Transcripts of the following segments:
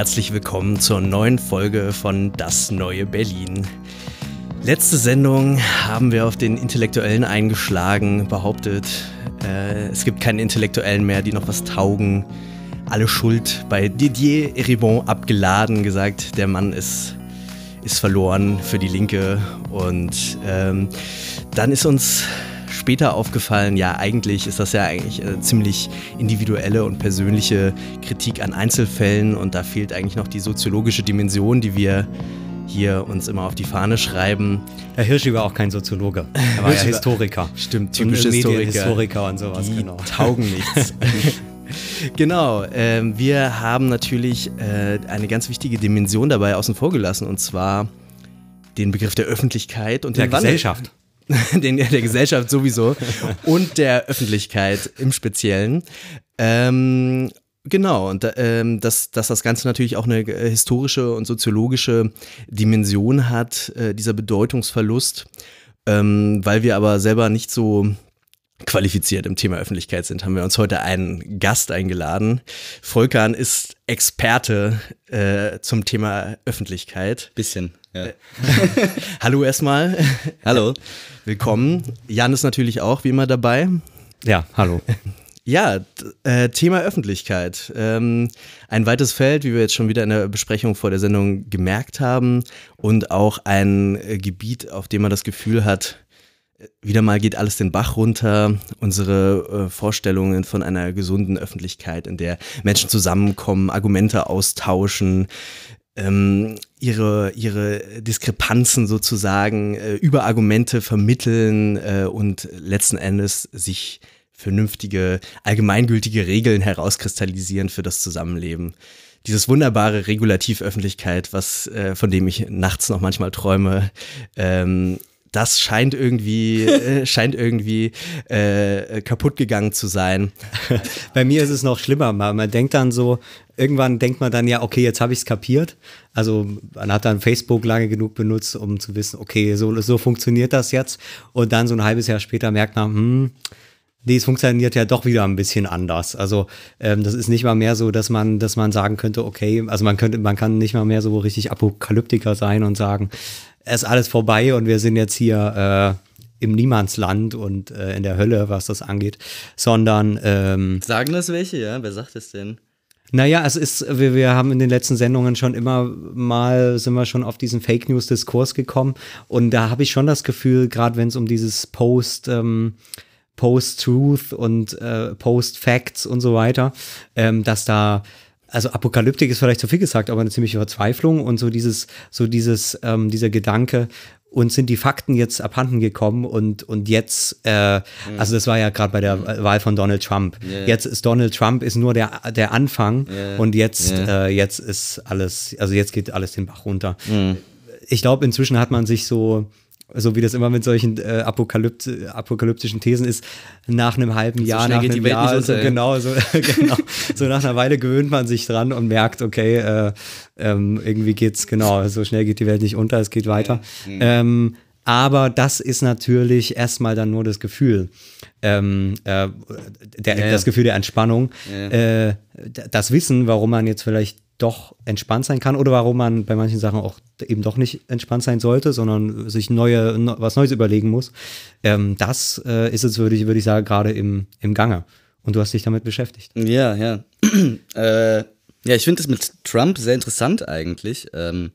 Herzlich willkommen zur neuen Folge von Das neue Berlin. Letzte Sendung haben wir auf den Intellektuellen eingeschlagen, behauptet, äh, es gibt keinen Intellektuellen mehr, die noch was taugen. Alle Schuld bei Didier Eribon abgeladen, gesagt, der Mann ist, ist verloren für die Linke. Und ähm, dann ist uns später aufgefallen, ja, eigentlich ist das ja eigentlich eine ziemlich individuelle und persönliche Kritik an Einzelfällen und da fehlt eigentlich noch die soziologische Dimension, die wir hier uns immer auf die Fahne schreiben. Herr Hirschi war auch kein Soziologe. Er war ja Historiker. Stimmt, Und typische Historiker. Und sowas, Die genau. taugen nichts. genau, ähm, wir haben natürlich äh, eine ganz wichtige Dimension dabei außen vor gelassen und zwar den Begriff der Öffentlichkeit und Der Wandel. Gesellschaft. den, der Gesellschaft sowieso und der Öffentlichkeit im Speziellen. Ähm, genau, und ähm, dass, dass das Ganze natürlich auch eine äh, historische und soziologische Dimension hat, äh, dieser Bedeutungsverlust, ähm, weil wir aber selber nicht so qualifiziert im Thema Öffentlichkeit sind, haben wir uns heute einen Gast eingeladen. Volkan ist Experte äh, zum Thema Öffentlichkeit. Bisschen, ja. Hallo erstmal. Hallo. Willkommen. Jan ist natürlich auch wie immer dabei. Ja, hallo. Ja, äh, Thema Öffentlichkeit. Ähm, ein weites Feld, wie wir jetzt schon wieder in der Besprechung vor der Sendung gemerkt haben. Und auch ein äh, Gebiet, auf dem man das Gefühl hat, äh, wieder mal geht alles den Bach runter. Unsere äh, Vorstellungen von einer gesunden Öffentlichkeit, in der Menschen zusammenkommen, Argumente austauschen, ähm, ihre, ihre Diskrepanzen sozusagen äh, über Argumente vermitteln äh, und letzten Endes sich vernünftige, allgemeingültige Regeln herauskristallisieren für das Zusammenleben. Dieses wunderbare Regulativ Öffentlichkeit, was, äh, von dem ich nachts noch manchmal träume, ähm, das scheint irgendwie, äh, scheint irgendwie äh, kaputt gegangen zu sein. Bei mir ist es noch schlimmer. Man, man denkt dann so, irgendwann denkt man dann ja, okay, jetzt habe ich es kapiert. Also man hat dann Facebook lange genug benutzt, um zu wissen, okay, so, so funktioniert das jetzt. Und dann so ein halbes Jahr später merkt man, hm, Nee, es funktioniert ja doch wieder ein bisschen anders. Also ähm, das ist nicht mal mehr so, dass man, dass man sagen könnte, okay, also man könnte, man kann nicht mal mehr so richtig Apokalyptiker sein und sagen, es ist alles vorbei und wir sind jetzt hier äh, im Niemandsland und äh, in der Hölle, was das angeht, sondern ähm, Sagen das welche, ja? Wer sagt es denn? naja, es ist, wir, wir haben in den letzten Sendungen schon immer mal, sind wir schon auf diesen Fake News-Diskurs gekommen. Und da habe ich schon das Gefühl, gerade wenn es um dieses Post, ähm, Post-Truth und äh, Post-Facts und so weiter, ähm, dass da also Apokalyptik ist vielleicht zu viel gesagt, aber eine ziemliche Verzweiflung und so dieses, so dieses, ähm, dieser Gedanke, uns sind die Fakten jetzt abhanden gekommen und, und jetzt, äh, also das war ja gerade bei der Wahl von Donald Trump. Ja. Jetzt ist Donald Trump ist nur der, der Anfang Ja. und jetzt, Ja. äh, jetzt ist alles, also jetzt geht alles den Bach runter. Ich glaube, inzwischen hat man sich so, so wie das immer mit solchen äh, Apokalypt apokalyptischen Thesen ist, nach einem halben Jahr, schnell nach geht die einem Welt Jahr, so, genau, so, genau, so nach einer Weile gewöhnt man sich dran und merkt, okay, äh, ähm, irgendwie geht's, genau, so schnell geht die Welt nicht unter, es geht weiter. Ähm, aber das ist natürlich erstmal dann nur das Gefühl, ähm, äh, der, Ja, ja. das Gefühl der Entspannung, Ja. äh, das Wissen, warum man jetzt vielleicht doch entspannt sein kann oder warum man bei manchen Sachen auch eben doch nicht entspannt sein sollte, sondern sich neue, ne, was Neues überlegen muss. Ähm, das äh, ist jetzt, würde ich, würde ich sagen, gerade im, im Gange. Und du hast dich damit beschäftigt. Ja, ja. äh, ja, ich finde das mit Trump sehr interessant eigentlich. Ähm,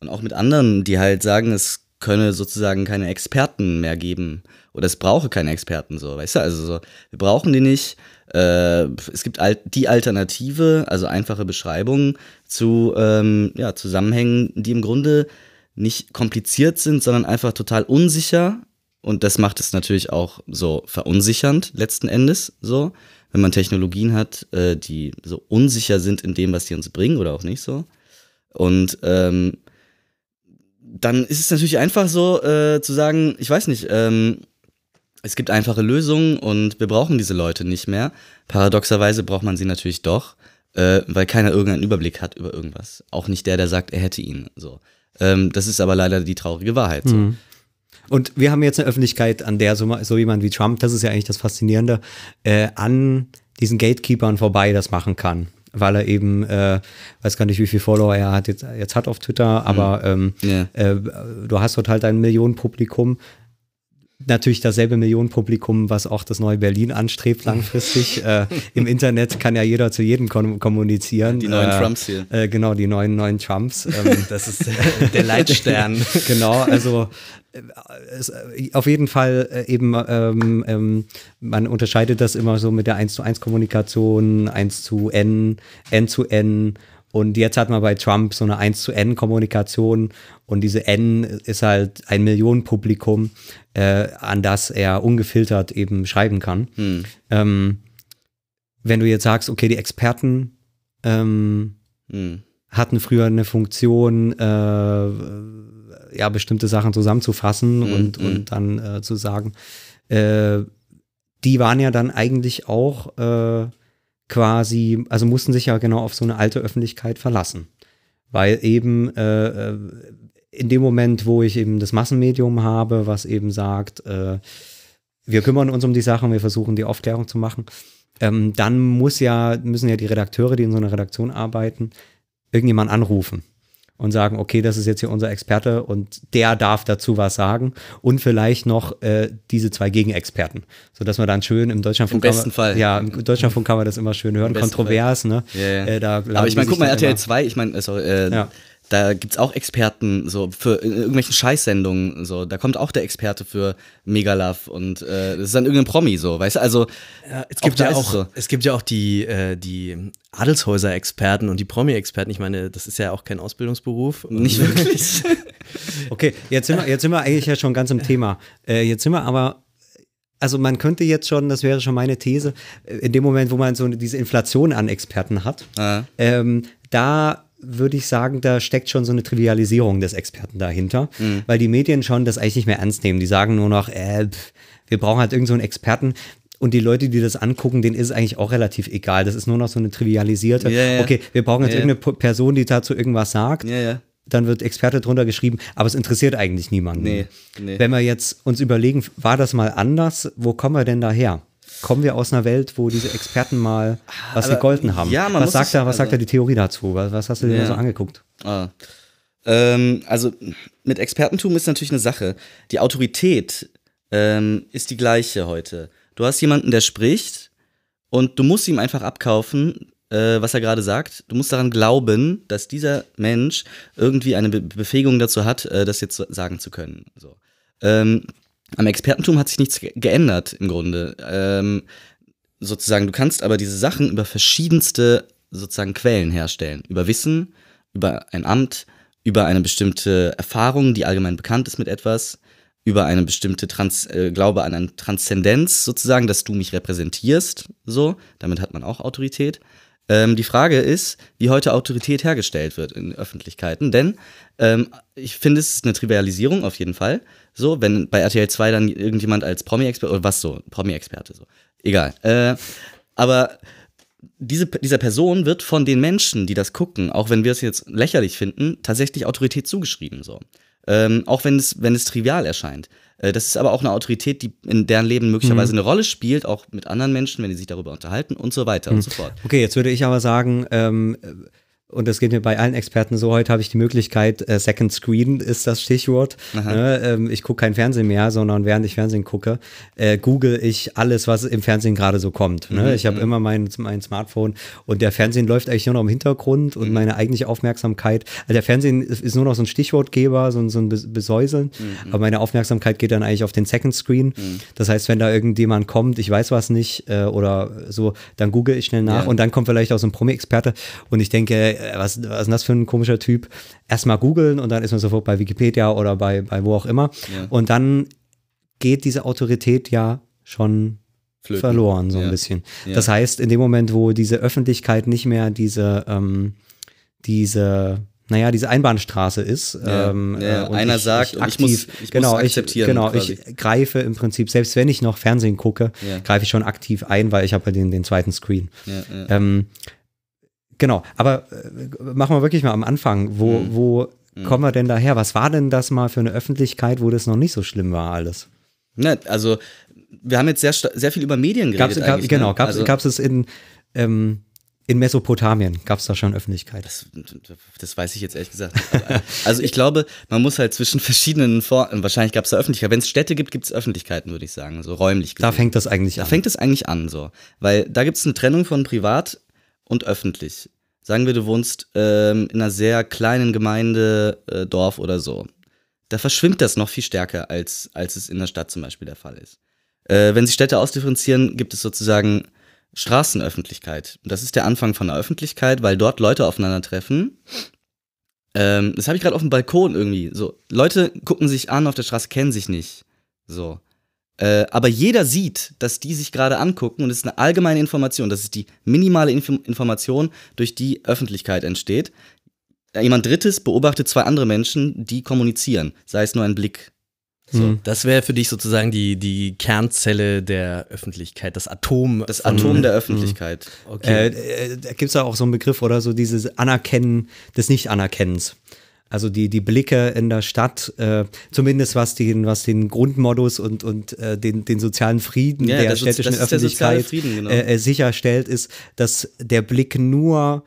und auch mit anderen, die halt sagen, es könne sozusagen keine Experten mehr geben. Oder es brauche keine Experten, so, weißt du? Also so, wir brauchen die nicht. Äh, es gibt al die Alternative, also einfache Beschreibungen zu ähm, ja, Zusammenhängen, die im Grunde nicht kompliziert sind, sondern einfach total unsicher. Und das macht es natürlich auch so verunsichernd letzten Endes, so, wenn man Technologien hat, äh, die so unsicher sind in dem, was die uns bringen oder auch nicht so. Und ähm, dann ist es natürlich einfach so äh, zu sagen, ich weiß nicht, ähm, es gibt einfache Lösungen und wir brauchen diese Leute nicht mehr. Paradoxerweise braucht man sie natürlich doch, äh, weil keiner irgendeinen Überblick hat über irgendwas. Auch nicht der, der sagt, er hätte ihn. So. Ähm, das ist aber leider die traurige Wahrheit. So. Mhm. Und wir haben jetzt eine Öffentlichkeit, an der so, so jemand wie Trump, das ist ja eigentlich das Faszinierende, äh, an diesen Gatekeepern vorbei das machen kann. Weil er eben, äh, weiß gar nicht, wie viele Follower er hat jetzt, jetzt hat auf Twitter, aber ähm, Ja. äh, du hast dort halt ein Millionenpublikum. Natürlich dasselbe Millionenpublikum, was auch das neue Berlin anstrebt langfristig. äh, Im Internet kann ja jeder zu jedem kom kommunizieren. Die neuen äh, Trumps hier. Äh, genau, die neuen neuen Trumps. Ähm, Das ist der, Leitstern. genau, also äh, es, äh, auf jeden Fall äh, eben, ähm, ähm, man unterscheidet das immer so mit der 1 zu 1 Kommunikation, 1 zu N, N zu N. Und jetzt hat man bei Trump so eine 1 zu N Kommunikation und diese N ist halt ein Millionenpublikum, äh, an das er ungefiltert eben schreiben kann. Hm. Ähm, wenn du jetzt sagst, okay, die Experten ähm, Hm. hatten früher eine Funktion, äh, ja, bestimmte Sachen zusammenzufassen Mhm, und, mhm. und dann äh, zu sagen, äh, die waren ja dann eigentlich auch äh, quasi, also mussten sich ja genau auf so eine alte Öffentlichkeit verlassen. Weil eben äh, äh, in dem Moment, wo ich eben das Massenmedium habe, was eben sagt, äh, wir kümmern uns um die Sachen, wir versuchen die Aufklärung zu machen, ähm, dann muss ja, müssen ja die Redakteure, die in so einer Redaktion arbeiten, irgendjemand anrufen und sagen, okay, das ist jetzt hier unser Experte und der darf dazu was sagen und vielleicht noch äh, diese zwei Gegenexperten, sodass man dann schön im Deutschlandfunk Im besten man, Fall. ja, im Deutschlandfunk kann man das immer schön hören, kontrovers, ne? Ja, ja. Äh, Aber ich meine, guck mal, RTL immer- 2, ich meine, sorry, äh, Ja. Da gibt's auch Experten, so für in irgendwelchen Scheißsendungen, so, da kommt auch der Experte für Megalove und äh, das ist dann irgendein Promi, so, weißt du, also Ja, es gibt da ja auch, es so. es gibt ja auch die, äh, die Adelshäuser-Experten und die Promi-Experten. Ich meine, das ist ja auch kein Ausbildungsberuf. Nicht wirklich. Okay, jetzt sind wir, jetzt sind wir eigentlich ja schon ganz im Thema. Äh, jetzt sind wir aber, also man könnte jetzt schon, das wäre schon meine These, äh, in dem Moment, wo man so diese Inflation an Experten hat, Ah. ähm, da würde ich sagen, da steckt schon so eine Trivialisierung des Experten dahinter, weil die Medien schon das eigentlich nicht mehr ernst nehmen. Die sagen nur noch, äh, pff, wir brauchen halt irgend so einen Experten. Und die Leute, die das angucken, denen ist es eigentlich auch relativ egal. Das ist nur noch so eine trivialisierte. Ja, ja. Okay, wir brauchen jetzt ja. irgendeine Person, die dazu irgendwas sagt dann wird Experte drunter geschrieben, aber es interessiert eigentlich niemanden. Nee, nee. Wenn wir jetzt uns überlegen, war das mal anders, wo kommen wir denn daher? Kommen wir aus einer Welt, wo diese Experten mal was aber- gegolten haben? ja, man was muss sagt da, was also- sagt da die Theorie dazu? Was, was hast du dir Ja. so angeguckt? Ah. Ähm, also mit Expertentum ist natürlich eine Sache. Die Autorität ähm, ist die gleiche heute. Du hast jemanden, der spricht und du musst ihm einfach abkaufen, äh, was er gerade sagt. Du musst daran glauben, dass dieser Mensch irgendwie eine Be Befähigung dazu hat, äh, das jetzt sagen zu können. So. Ähm, am Expertentum hat sich nichts ge geändert im Grunde. Ähm, sozusagen, du kannst aber diese Sachen über verschiedenste sozusagen Quellen herstellen. Über Wissen, über ein Amt, über eine bestimmte Erfahrung, die allgemein bekannt ist mit etwas, über eine bestimmte Trans äh, Glaube an eine Transzendenz sozusagen, dass du mich repräsentierst, so, damit hat man auch Autorität. Ähm, die Frage ist, wie heute Autorität hergestellt wird in Öffentlichkeiten, denn ähm, ich finde, es ist eine Trivialisierung auf jeden Fall. So, wenn bei RTL 2 dann irgendjemand als Promi-Experte oder was so, Promi-Experte so. Egal. Äh, aber diese, dieser Person wird von den Menschen, die das gucken, auch wenn wir es jetzt lächerlich finden, tatsächlich Autorität zugeschrieben. So. Ähm, auch wenn es, wenn es trivial erscheint. Äh, das ist aber auch eine Autorität, die in deren Leben möglicherweise eine Rolle spielt, auch mit anderen Menschen, wenn die sich darüber unterhalten und so weiter und so fort. Okay, jetzt würde ich aber sagen, ähm, und das geht mir bei allen Experten so, heute habe ich die Möglichkeit, äh, Second Screen ist das Stichwort. Ne, ähm, ich gucke kein Fernsehen mehr, sondern während ich Fernsehen gucke, äh, google ich alles, was im Fernsehen gerade so kommt. Ne? Ich habe immer mein, mein Smartphone und der Fernsehen läuft eigentlich nur noch im Hintergrund und meine eigentliche Aufmerksamkeit, also der Fernsehen ist, ist nur noch so ein Stichwortgeber, so, ein- so ein Bes- Besäuseln, aber meine Aufmerksamkeit geht dann eigentlich auf den Second Screen. Das heißt, wenn da irgendjemand kommt, ich weiß was nicht äh, oder so, dann google ich schnell nach Ja. und dann kommt vielleicht auch so ein Promi-Experte und ich denke, was, was ist denn das für ein komischer Typ? Erstmal googeln und dann ist man sofort bei Wikipedia oder bei, bei wo auch immer. Ja. Und dann geht diese Autorität ja schon Flöten. verloren, so ein Ja. bisschen. Ja. Das heißt, in dem Moment, wo diese Öffentlichkeit nicht mehr diese, ähm, diese, naja, diese Einbahnstraße ist. Ja, ähm, ja, äh, einer sagt und ich muss- ich muss genau, akzeptieren Ich, genau, quasi. ich greife im Prinzip, selbst wenn ich noch Fernsehen gucke, Ja. greife ich schon aktiv ein, weil ich habe ja den, den zweiten Screen. Ja, ja. Ähm, genau, aber äh, machen wir wirklich mal am Anfang. Wo, Mhm. wo kommen wir denn daher? Was war denn das mal für eine Öffentlichkeit, wo das noch nicht so schlimm war alles? Ne, also, wir haben jetzt sehr, sehr viel über Medien Gab's, geredet. gab, eigentlich, genau, ne? gab es also, es in, ähm, in Mesopotamien? Gab es da schon Öffentlichkeit? das, das weiß ich jetzt ehrlich gesagt nicht. Aber, Also ich glaube, man muss halt zwischen verschiedenen Vor wahrscheinlich gab es da Öffentlichkeit. Wenn es Städte gibt, gibt es Öffentlichkeiten, würde ich sagen, so räumlich Da gesehen. fängt das eigentlich Da an. fängt es eigentlich an, so. Weil da gibt es eine Trennung von privat und öffentlich. Sagen wir, du wohnst ähm, in einer sehr kleinen Gemeinde, äh, Dorf oder so. Da verschwimmt das noch viel stärker, als, als es in der Stadt zum Beispiel der Fall ist. Äh, wenn sich Städte ausdifferenzieren, gibt es sozusagen Straßenöffentlichkeit. Das ist der Anfang von der Öffentlichkeit, weil dort Leute aufeinandertreffen. Ähm, das habe ich gerade auf dem Balkon irgendwie. So, Leute gucken sich an auf der Straße, kennen sich nicht. So. Äh, aber jeder sieht, dass die sich gerade angucken und es ist eine allgemeine Information. Das ist die minimale Inf Information, durch die Öffentlichkeit entsteht. Äh, Jemand Drittes beobachtet zwei andere Menschen, die kommunizieren, sei es nur ein Blick. Hm. Das wäre für dich sozusagen die, die Kernzelle der Öffentlichkeit, das Atom. Das Atom der Öffentlichkeit. Okay. Äh, äh, da gibt es ja auch so einen Begriff oder so dieses Anerkennen des Nicht-Anerkennens. Also die, die Blicke in der Stadt, äh, zumindest was den, was den Grundmodus und, und äh, den, den sozialen Frieden Ja, der der städtischen Öffentlichkeit Frieden, genau. äh, äh, sicherstellt, ist, dass der Blick nur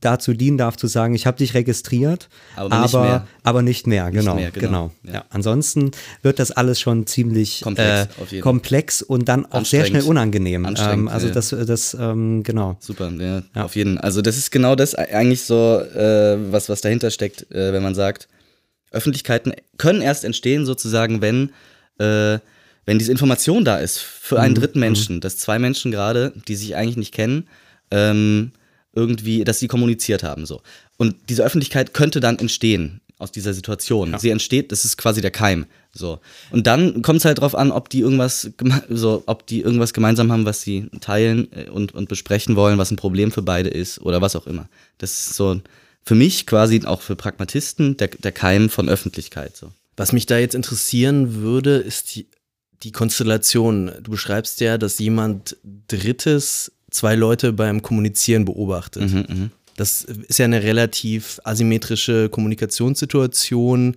dazu dienen darf, zu sagen, ich habe dich registriert, Aber aber, nicht mehr. aber nicht mehr, genau. mehr, genau. genau. Ja. Ansonsten wird das alles schon ziemlich Komplex, äh, auf jeden. komplex und dann auch sehr schnell unangenehm. Ähm, also ja. das, das ähm, genau. Super, ja, Ja. auf jeden. Also das ist genau das eigentlich so, äh, was, was dahinter steckt, äh, wenn man sagt, Öffentlichkeiten können erst entstehen sozusagen, wenn, äh, wenn diese Information da ist für einen dritten Menschen, dass zwei Menschen gerade, die sich eigentlich nicht kennen, ähm, irgendwie, dass sie kommuniziert haben so. Und diese Öffentlichkeit könnte dann entstehen aus dieser Situation. Sie entsteht, das ist quasi der Keim. So. Und dann kommt es halt drauf an, ob die irgendwas so, ob die irgendwas gemeinsam haben, was sie teilen äh, und, und besprechen wollen, was ein Problem für beide ist oder was auch immer. Das ist so für mich quasi auch für Pragmatisten der, der Keim von Öffentlichkeit. So. Was mich da jetzt interessieren würde, ist die, die Konstellation. Du beschreibst ja, dass jemand Drittes zwei Leute beim Kommunizieren beobachtet. Mhm, Das ist ja eine relativ asymmetrische Kommunikationssituation.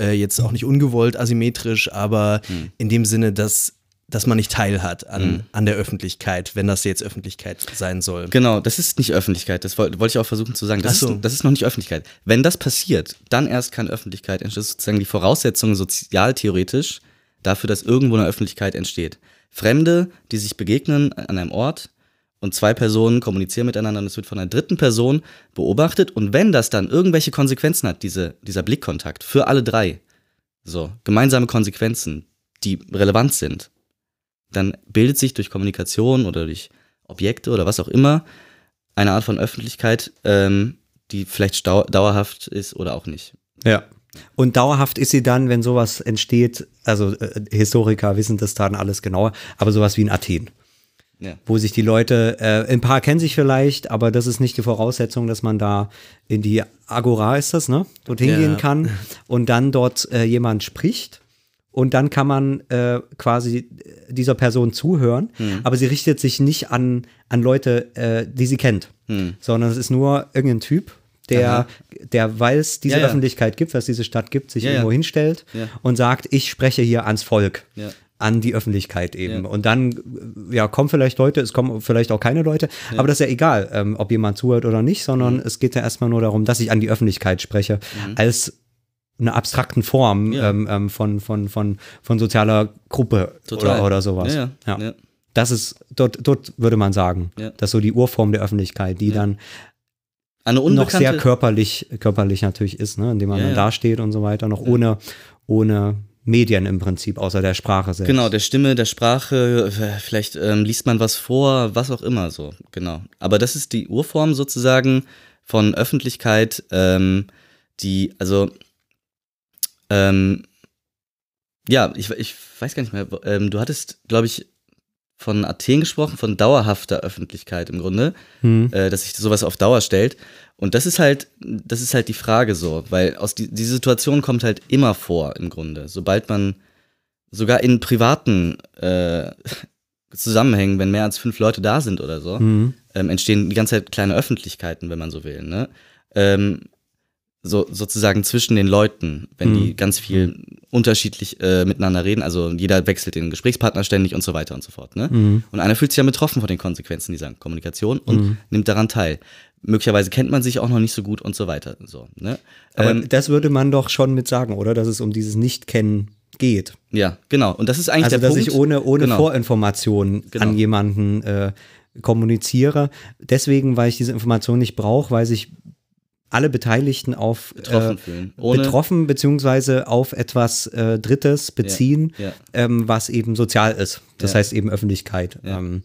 Äh, jetzt auch nicht ungewollt asymmetrisch, aber in dem Sinne, dass, dass man nicht teilhat an, an der Öffentlichkeit, wenn das jetzt Öffentlichkeit sein soll. Genau, das ist nicht Öffentlichkeit. Das wollte wollte ich auch versuchen zu sagen. Das, so. ist, das ist noch nicht Öffentlichkeit. Wenn das passiert, dann erst kann Öffentlichkeit entstehen. Das ist sozusagen die Voraussetzung sozialtheoretisch dafür, dass irgendwo eine Öffentlichkeit entsteht. Fremde, die sich begegnen an einem Ort und zwei Personen kommunizieren miteinander und es wird von einer dritten Person beobachtet. Und wenn das dann irgendwelche Konsequenzen hat, diese, dieser Blickkontakt für alle drei, so gemeinsame Konsequenzen, die relevant sind, dann bildet sich durch Kommunikation oder durch Objekte oder was auch immer eine Art von Öffentlichkeit, ähm, die vielleicht dauerhaft ist oder auch nicht. Ja. Und dauerhaft ist sie dann, wenn sowas entsteht, also äh, Historiker wissen das dann alles genauer, aber sowas wie in Athen. Ja. Wo sich die Leute, äh, ein paar kennen sich vielleicht, aber das ist nicht die Voraussetzung, dass man da in die Agora ist das, ne? Dort hingehen Ja. kann und dann dort äh, jemand spricht. Und dann kann man äh, quasi dieser Person zuhören, aber sie richtet sich nicht an, an Leute, äh, die sie kennt, sondern es ist nur irgendein Typ, der, der weil es diese Ja, ja. Öffentlichkeit gibt, was diese Stadt gibt, sich Ja, irgendwo hinstellt und sagt, ich spreche hier ans Volk. An die Öffentlichkeit eben. Ja. Und dann, ja, kommen vielleicht Leute, es kommen vielleicht auch keine Leute, aber das ist ja egal, ähm, ob jemand zuhört oder nicht, sondern Mhm. es geht ja erstmal nur darum, dass ich an die Öffentlichkeit spreche, als eine abstrakten Form Ja. ähm, ähm, von, von, von, von sozialer Gruppe Total. oder, oder sowas. Ja, ja. Ja. Das ist, dort, dort würde man sagen, Ja. das ist so die Urform der Öffentlichkeit, die dann Eine noch sehr körperlich, körperlich natürlich ist, ne? indem man Ja, dann ja. dasteht und so weiter, noch ohne, ohne Medien im Prinzip, außer der Sprache selbst. Genau, der Stimme, der Sprache, vielleicht ähm, liest man was vor, was auch immer so, genau. Aber das ist die Urform sozusagen von Öffentlichkeit, ähm, die, also, ähm, ja, ich, ich weiß gar nicht mehr, ähm, du hattest, glaube ich, von Athen gesprochen, von dauerhafter Öffentlichkeit im Grunde, äh, dass sich sowas auf Dauer stellt. Und das ist halt, das ist halt die Frage so, weil aus die, die Situation kommt halt immer vor im Grunde. Sobald man sogar in privaten äh, Zusammenhängen, wenn mehr als fünf Leute da sind oder so, ähm, entstehen die ganze Zeit kleine Öffentlichkeiten, wenn man so will. Ne? Ähm, so sozusagen zwischen den Leuten, wenn die ganz viel unterschiedlich äh, miteinander reden, also jeder wechselt den Gesprächspartner ständig und so weiter und so fort. Ne? Und einer fühlt sich ja betroffen von den Konsequenzen dieser Kommunikation und nimmt daran teil. Möglicherweise kennt man sich auch noch nicht so gut und so weiter. So, ne? Aber ähm, das würde man doch schon mit sagen, oder? Dass es um dieses Nicht-Kennen geht. ja, genau. Und das ist eigentlich Also, der dass Punkt. ich ohne, ohne genau. Vorinformation Genau. an jemanden äh, kommuniziere. Deswegen, weil ich diese Information nicht brauche, weil sich alle Beteiligten auf Betroffen äh, betroffen beziehungsweise auf etwas äh, Drittes beziehen, ja. Ähm, was eben sozial ist. Das Ja. heißt eben Öffentlichkeit. Ähm,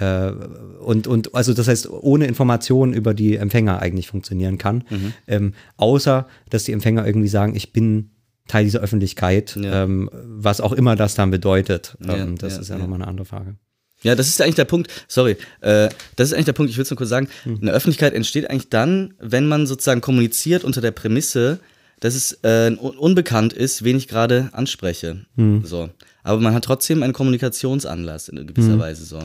Äh, und, und also das heißt, ohne Informationen über die Empfänger eigentlich funktionieren kann. Mhm. Ähm, außer, dass die Empfänger irgendwie sagen, ich bin Teil dieser Öffentlichkeit, Ja. ähm, was auch immer das dann bedeutet. Ja, ähm, das ja, ist ja, ja. nochmal eine andere Frage. Ja, das ist eigentlich der Punkt. Sorry, äh, das ist eigentlich der Punkt. Ich will es nur kurz sagen. Hm. Eine Öffentlichkeit entsteht eigentlich dann, wenn man sozusagen kommuniziert unter der Prämisse, dass es äh, un unbekannt ist, wen ich gerade anspreche. Hm. So, aber man hat trotzdem einen Kommunikationsanlass in gewisser Hm. Weise so.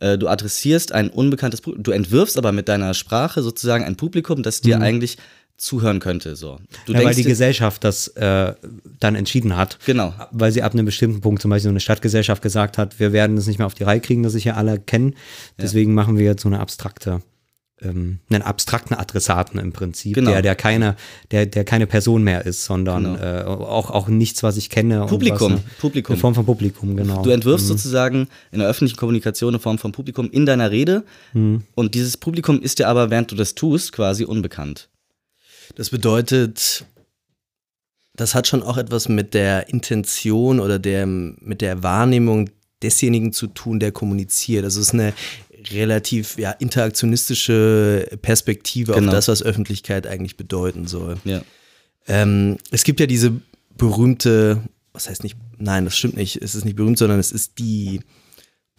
Äh, du adressierst ein unbekanntes, Pu- du entwirfst aber mit deiner Sprache sozusagen ein Publikum, das dir eigentlich zuhören könnte. So, du. Ja, weil die Gesellschaft das äh, dann entschieden hat. Genau. Weil sie ab einem bestimmten Punkt, zum Beispiel so eine Stadtgesellschaft gesagt hat, wir werden es nicht mehr auf die Reihe kriegen, dass sich ja alle kennen. Deswegen machen wir jetzt so eine abstrakte, ähm, einen abstrakten Adressaten im Prinzip, Genau. der, der keine, der, der keine Person mehr ist, sondern Genau. äh, auch, auch nichts, was ich kenne. und Publikum, was eine, Publikum. Eine Form von Publikum, genau. Du entwirfst sozusagen in der öffentlichen Kommunikation eine Form von Publikum in deiner Rede und dieses Publikum ist dir aber, während du das tust, quasi unbekannt. Das bedeutet, das hat schon auch etwas mit der Intention oder der, mit der Wahrnehmung desjenigen zu tun, der kommuniziert. Also es ist eine relativ ja, interaktionistische Perspektive Genau. auf das, was Öffentlichkeit eigentlich bedeuten soll. Ja. Ähm, es gibt ja diese berühmte, was heißt nicht, nein, das stimmt nicht, es ist nicht berühmt, sondern es ist die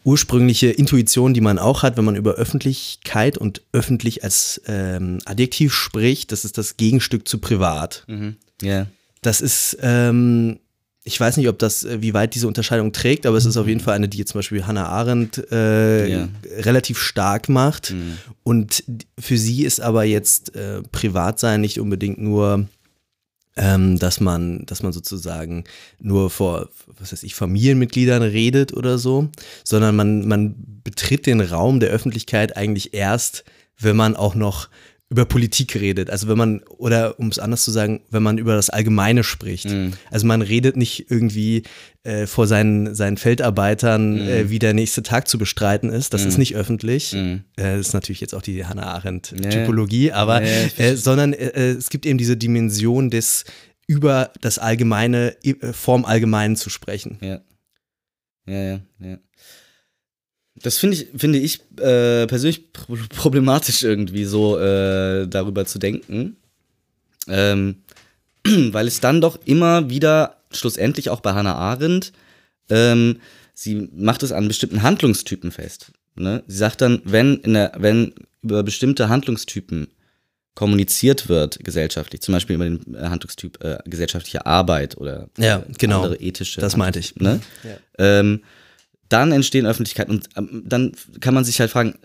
ursprüngliche Intuition, die man auch hat, wenn man über Öffentlichkeit und öffentlich als ähm, Adjektiv spricht, das ist das Gegenstück zu privat. Ja. Das ist, ähm, ich weiß nicht, ob das, äh, wie weit diese Unterscheidung trägt, aber es ist auf jeden Fall eine, die jetzt zum Beispiel Hannah Arendt äh, Ja. relativ stark macht. Und für sie ist aber jetzt äh, Privatsein nicht unbedingt nur ähm, dass man, dass man sozusagen nur vor, was weiß ich, Familienmitgliedern redet oder so, sondern man, man betritt den Raum der Öffentlichkeit eigentlich erst, wenn man auch noch über Politik redet. Also wenn man, oder um es anders zu sagen, wenn man über das Allgemeine spricht. Also man redet nicht irgendwie äh, vor seinen, seinen Feldarbeitern, äh, wie der nächste Tag zu bestreiten ist. Das ist nicht öffentlich. Äh, das ist natürlich jetzt auch die Hannah Arendt-Typologie, aber Ja, ja, ich äh, sondern äh, es gibt eben diese Dimension des über das Allgemeine, äh, vorm Allgemeinen zu sprechen. Ja. Ja, ja, ja. Das finde ich, finde ich äh, persönlich pro- problematisch irgendwie so äh, darüber zu denken. Ähm, weil es dann doch immer wieder, schlussendlich auch bei Hannah Arendt, ähm, sie macht es an bestimmten Handlungstypen fest. Ne? Sie sagt dann, wenn, in der, wenn über bestimmte Handlungstypen kommuniziert wird gesellschaftlich, zum Beispiel über den äh, Handlungstyp äh, gesellschaftliche Arbeit oder Ja, äh, genau. andere ethische. Das meinte ich. Ne? Ähm, dann entstehen Öffentlichkeit und ähm, dann kann man sich halt fragen,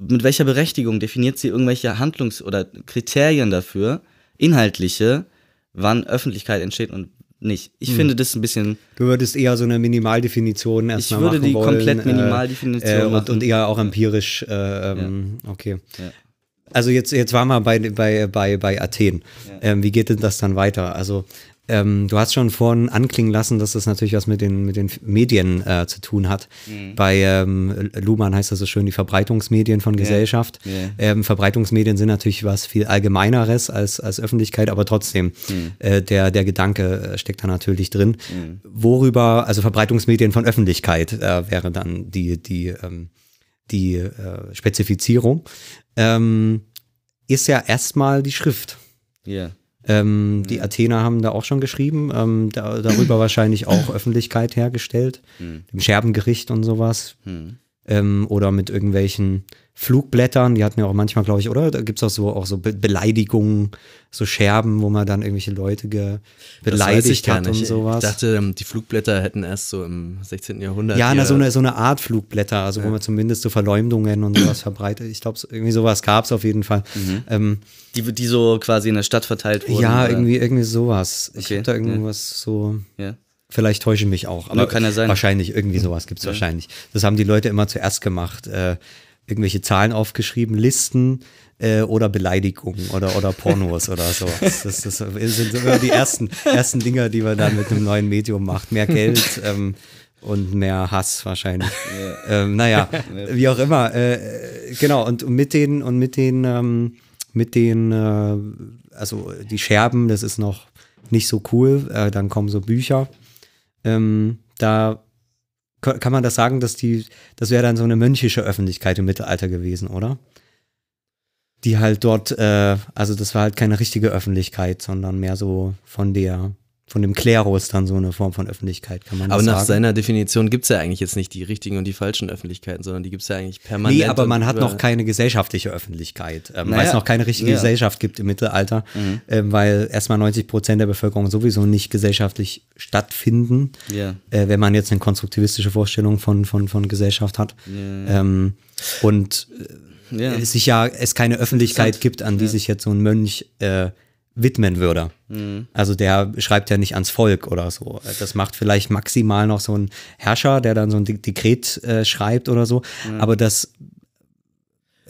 mit welcher Berechtigung definiert sie irgendwelche Handlungs- oder Kriterien dafür, inhaltliche, wann Öffentlichkeit entsteht und nicht. Ich finde das ein bisschen, Du würdest eher so eine Minimaldefinition erstmal würde machen die wollen. komplett Minimaldefinition äh, und, machen. und eher auch empirisch, äh, ähm, okay. Also jetzt, jetzt waren wir bei, bei, bei, bei Athen. Ähm, wie geht denn das dann weiter? Also ähm, du hast schon vorhin anklingen lassen, dass das natürlich was mit den, mit den Medien äh, zu tun hat. Mhm. Bei ähm, Luhmann heißt das so schön die Verbreitungsmedien von Gesellschaft. Ja. Ähm, Verbreitungsmedien sind natürlich was viel Allgemeineres als, als Öffentlichkeit, aber trotzdem, Mhm. äh, der, der Gedanke äh, steckt da natürlich drin. Worüber, also Verbreitungsmedien von Öffentlichkeit äh, wäre dann die, die, ähm, die äh, Spezifizierung, ähm, ist ja erstmal die Schrift. ja. Ähm, die Athener haben da auch schon geschrieben, ähm, da, darüber wahrscheinlich auch Öffentlichkeit hergestellt, dem Scherbengericht und sowas. Ähm, oder mit irgendwelchen Flugblättern, die hatten ja auch manchmal, glaube ich, oder? Da gibt es auch so, auch so Be Beleidigungen, so Scherben, wo man dann irgendwelche Leute beleidigt hat und sowas. Ich dachte, ähm, die Flugblätter hätten erst so im 16. Jahrhundert. Ja, na, so, eine, so eine Art Flugblätter, also wo man zumindest so Verleumdungen und sowas verbreitet. Ich glaube, irgendwie sowas gab es auf jeden Fall. Ähm, Die, die so quasi in der Stadt verteilt wurden. ja, oder? irgendwie, irgendwie sowas. Ich Okay, habe da irgendwas so. Ja. Vielleicht täusche ich mich auch, aber Ja, kann ja sein. wahrscheinlich, irgendwie sowas gibt es wahrscheinlich. Das haben die Leute immer zuerst gemacht. Äh, irgendwelche Zahlen aufgeschrieben, Listen äh, oder Beleidigungen oder, oder Pornos oder so. Das, das, das sind so immer die ersten, ersten Dinger, die man dann mit einem neuen Medium macht. Mehr Geld ähm, und mehr Hass wahrscheinlich. Ähm, naja, wie auch immer. Äh, genau, und mit den, und mit den, ähm, mit den, äh, also die Scherben, das ist noch nicht so cool. Äh, dann kommen so Bücher. Ähm, da kann man das sagen, dass die, das wäre dann so eine mönchische Öffentlichkeit im Mittelalter gewesen, oder? Die halt dort, äh, also das war halt keine richtige Öffentlichkeit, sondern mehr so von der, von dem Klerus dann so eine Form von Öffentlichkeit, kann man Aber das nach sagen. seiner Definition gibt es ja eigentlich jetzt nicht die richtigen und die falschen Öffentlichkeiten, sondern die gibt es ja eigentlich permanent. Nee, aber man hat noch keine gesellschaftliche Öffentlichkeit, ähm, weil Naja, es noch keine richtige ja. Gesellschaft gibt im Mittelalter, ähm, weil erstmal 90 Prozent der Bevölkerung sowieso nicht gesellschaftlich stattfinden, Ja. äh, wenn man jetzt eine konstruktivistische Vorstellung von, von, von Gesellschaft hat. Ähm, und Ja. es sich ja es keine Öffentlichkeit gibt, an die sich jetzt so ein Mönch äh, widmen würde. Also der schreibt ja nicht ans Volk oder so. Das macht vielleicht maximal noch so ein Herrscher, der dann so ein De- Dekret äh, schreibt oder so. Aber das,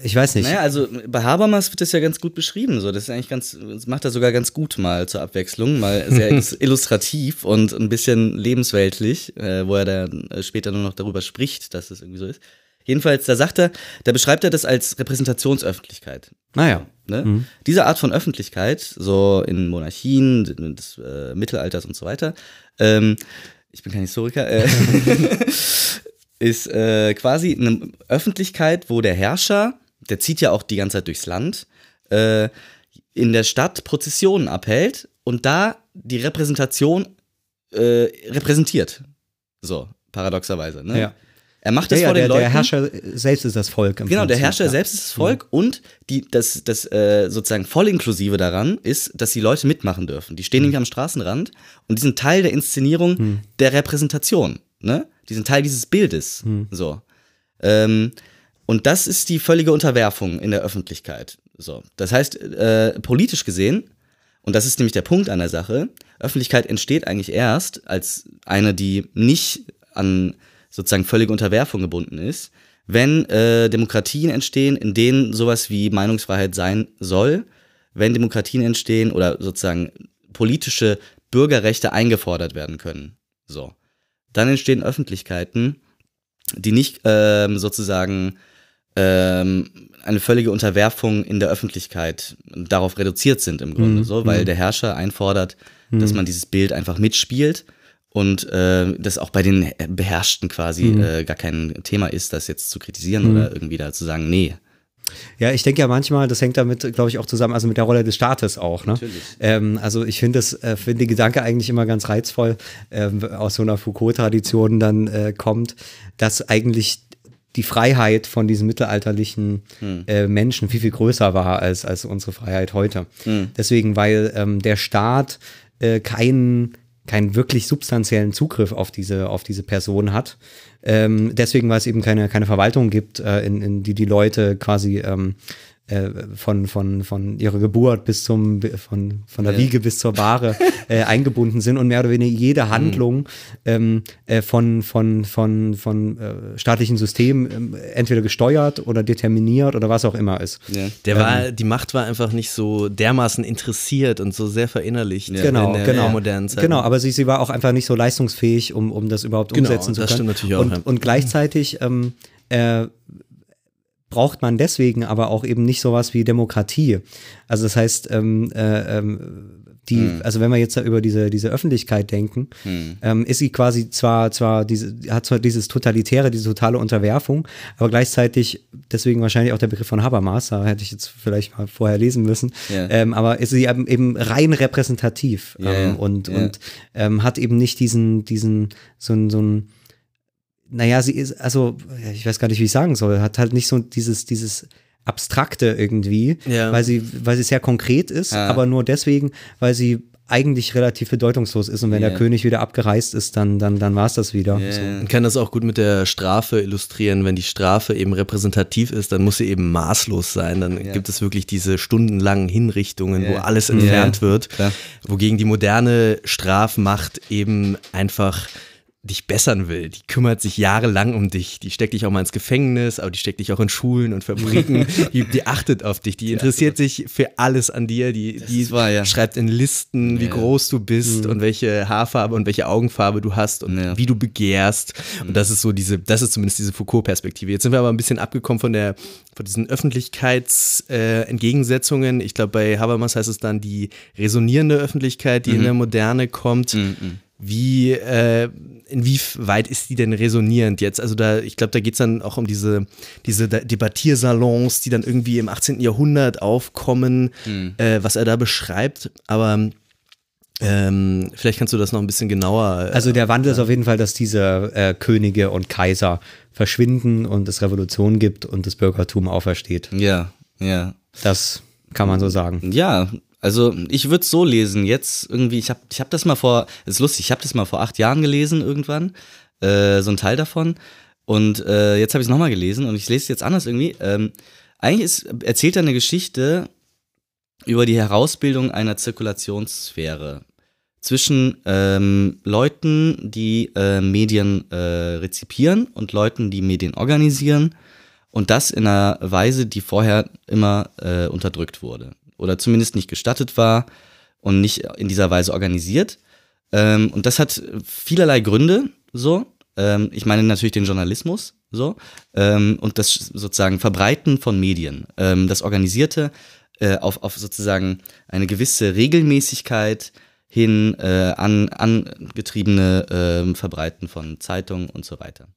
ich weiß nicht. Naja, also bei Habermas wird das ja ganz gut beschrieben. So, das ist eigentlich ganz, das macht er sogar ganz gut mal zur Abwechslung, mal sehr illus- illustrativ und ein bisschen lebensweltlich, äh, wo er dann äh, später nur noch darüber spricht, dass es irgendwie so ist. Jedenfalls, da sagt er, da beschreibt er das als Repräsentationsöffentlichkeit. Naja. Ne? Diese Art von Öffentlichkeit, so in Monarchien des äh, Mittelalters und so weiter, ähm, ich bin kein Historiker, äh, ist äh, quasi eine Öffentlichkeit, wo der Herrscher, der zieht ja auch die ganze Zeit durchs Land, äh, in der Stadt Prozessionen abhält und da die Repräsentation äh, repräsentiert. So, paradoxerweise. Ne? Ja. Er macht Ja, das ja, vor den der, Leuten. der Herrscher selbst ist das Volk. Genau, der Prinzip, Herrscher ja. selbst ist das Volk und die, das, das äh, sozusagen voll inklusive daran ist, dass die Leute mitmachen dürfen. Die stehen nämlich am Straßenrand und die sind Teil der Inszenierung der Repräsentation. Ne? Die sind Teil dieses Bildes. So. Ähm, und das ist die völlige Unterwerfung in der Öffentlichkeit. So. Das heißt, äh, politisch gesehen, und das ist nämlich der Punkt an der Sache, Öffentlichkeit entsteht eigentlich erst als eine, die nicht an sozusagen völlige Unterwerfung gebunden ist, wenn äh, Demokratien entstehen, in denen sowas wie Meinungsfreiheit sein soll, wenn Demokratien entstehen oder sozusagen politische Bürgerrechte eingefordert werden können. So. Dann entstehen Öffentlichkeiten, die nicht ähm, sozusagen ähm, eine völlige Unterwerfung in der Öffentlichkeit darauf reduziert sind im Grunde, so, weil der Herrscher einfordert, dass man dieses Bild einfach mitspielt und äh, das auch bei den Beherrschten quasi äh, gar kein Thema ist, das jetzt zu kritisieren oder irgendwie da zu sagen, nee. Ja, ich denke ja manchmal, das hängt damit, glaube ich, auch zusammen, also mit der Rolle des Staates auch. Ne? Natürlich. Ähm, also ich finde das, äh, finde den Gedanke eigentlich immer ganz reizvoll, ähm, aus so einer Foucault-Tradition dann äh, kommt, dass eigentlich die Freiheit von diesen mittelalterlichen äh, Menschen viel, viel größer war als, als unsere Freiheit heute. Deswegen, weil ähm, der Staat äh, keinen keinen wirklich substanziellen Zugriff auf diese, auf diese Person hat. Ähm, deswegen, weil es eben keine, keine Verwaltung gibt, äh, in, in die die Leute quasi ähm, äh, von, von, von ihrer Geburt bis zum, von, von der Wiege bis zur Bahre äh, eingebunden sind und mehr oder weniger jede Handlung ähm, äh, von, von, von, von äh, staatlichen Systemen ähm, entweder gesteuert oder determiniert oder was auch immer ist. Ja. Der war, die Macht war einfach nicht so dermaßen interessiert und so sehr verinnerlicht Genau, in der, genau. modernen Zeit. Genau, aber sie, sie war auch einfach nicht so leistungsfähig, um, um das überhaupt Genau, umsetzen zu das können. stimmt natürlich auch, Und, ja. und gleichzeitig ähm, äh, braucht man deswegen aber auch eben nicht sowas wie Demokratie. Also das heißt, ähm, äh, ähm, Die, also wenn wir jetzt da über diese, diese Öffentlichkeit denken, ähm, ist sie quasi zwar, zwar diese, hat zwar dieses totalitäre, diese totale Unterwerfung, aber gleichzeitig, deswegen wahrscheinlich auch der Begriff von Habermas, da hätte ich jetzt vielleicht mal vorher lesen müssen, Ja. ähm, aber ist sie eben, eben rein repräsentativ Ja, ähm, und, ja. und ähm, hat eben nicht diesen, diesen, so ein, so ein, naja, sie ist, also, ich weiß gar nicht, wie ich sagen soll, hat halt nicht so dieses, dieses Abstrakte irgendwie, Ja. weil sie, weil sie sehr konkret ist, Ja. aber nur deswegen, weil sie eigentlich relativ bedeutungslos ist und wenn Ja. der König wieder abgereist ist, dann, dann, dann war es das wieder. So. Man kann das auch gut mit der Strafe illustrieren. Wenn die Strafe eben repräsentativ ist, dann muss sie eben maßlos sein. Dann gibt es wirklich diese stundenlangen Hinrichtungen, wo alles entfernt wird. klar. Wogegen die moderne Strafmacht eben einfach dich bessern will. Die kümmert sich jahrelang um dich. Die steckt dich auch mal ins Gefängnis, aber die steckt dich auch in Schulen und Fabriken. die, die achtet auf dich. Die interessiert sich für alles an dir. Die, die wahr, ja. schreibt in Listen, wie Ja. groß du bist und welche Haarfarbe und welche Augenfarbe du hast und Ja. wie du begehrst. Und das ist so diese, das ist zumindest diese Foucault-Perspektive. Jetzt sind wir aber ein bisschen abgekommen von der, von diesen Öffentlichkeitsentgegensetzungen. Äh, ich glaube, bei Habermas heißt es dann die resonierende Öffentlichkeit, die in der Moderne kommt. Wie, äh, inwieweit ist die denn resonierend jetzt? Also da, ich glaube, da geht es dann auch um diese, diese De- Debattiersalons, die dann irgendwie im 18. Jahrhundert aufkommen, äh, was er da beschreibt. Aber ähm, vielleicht kannst du das noch ein bisschen genauer. äh, Also der Wandel ist auf jeden Fall, dass diese äh, Könige und Kaiser verschwinden und es Revolution gibt und das Bürgertum aufersteht. Ja, ja. Das kann man so sagen. Ja, also ich würde es so lesen. Jetzt irgendwie, ich habe ich hab das mal vor, ist lustig, ich habe das mal vor acht Jahren gelesen irgendwann, äh, so ein Teil davon. Und äh, jetzt habe ich es nochmal gelesen und ich lese es jetzt anders irgendwie. Ähm, eigentlich ist, erzählt er eine Geschichte über die Herausbildung einer Zirkulationssphäre zwischen ähm, Leuten, die äh, Medien äh, rezipieren und Leuten, die Medien organisieren und das in einer Weise, die vorher immer äh, unterdrückt wurde oder zumindest nicht gestattet war und nicht in dieser Weise organisiert. Ähm, und das hat vielerlei Gründe, so. Ähm, ich meine natürlich den Journalismus, so. Ähm, und das sozusagen Verbreiten von Medien, ähm, das Organisierte äh, auf, auf sozusagen eine gewisse Regelmäßigkeit hin äh, an angetriebene ähm, Verbreiten von Zeitungen und so weiter.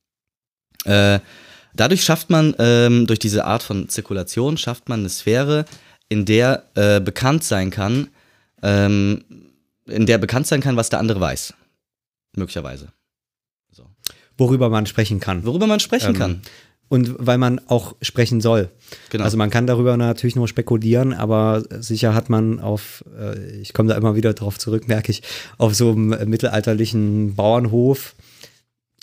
Äh, dadurch schafft man, ähm, durch diese Art von Zirkulation, schafft man eine Sphäre, in der äh, bekannt sein kann, ähm, in der bekannt sein kann, was der andere weiß. Möglicherweise. Worüber man sprechen kann. Worüber man sprechen Ähm, kann. Und weil man auch sprechen soll. Genau. Also man kann darüber natürlich nur spekulieren, aber sicher hat man auf, äh, ich komme da immer wieder drauf zurück, merke ich, auf so einem äh, mittelalterlichen Bauernhof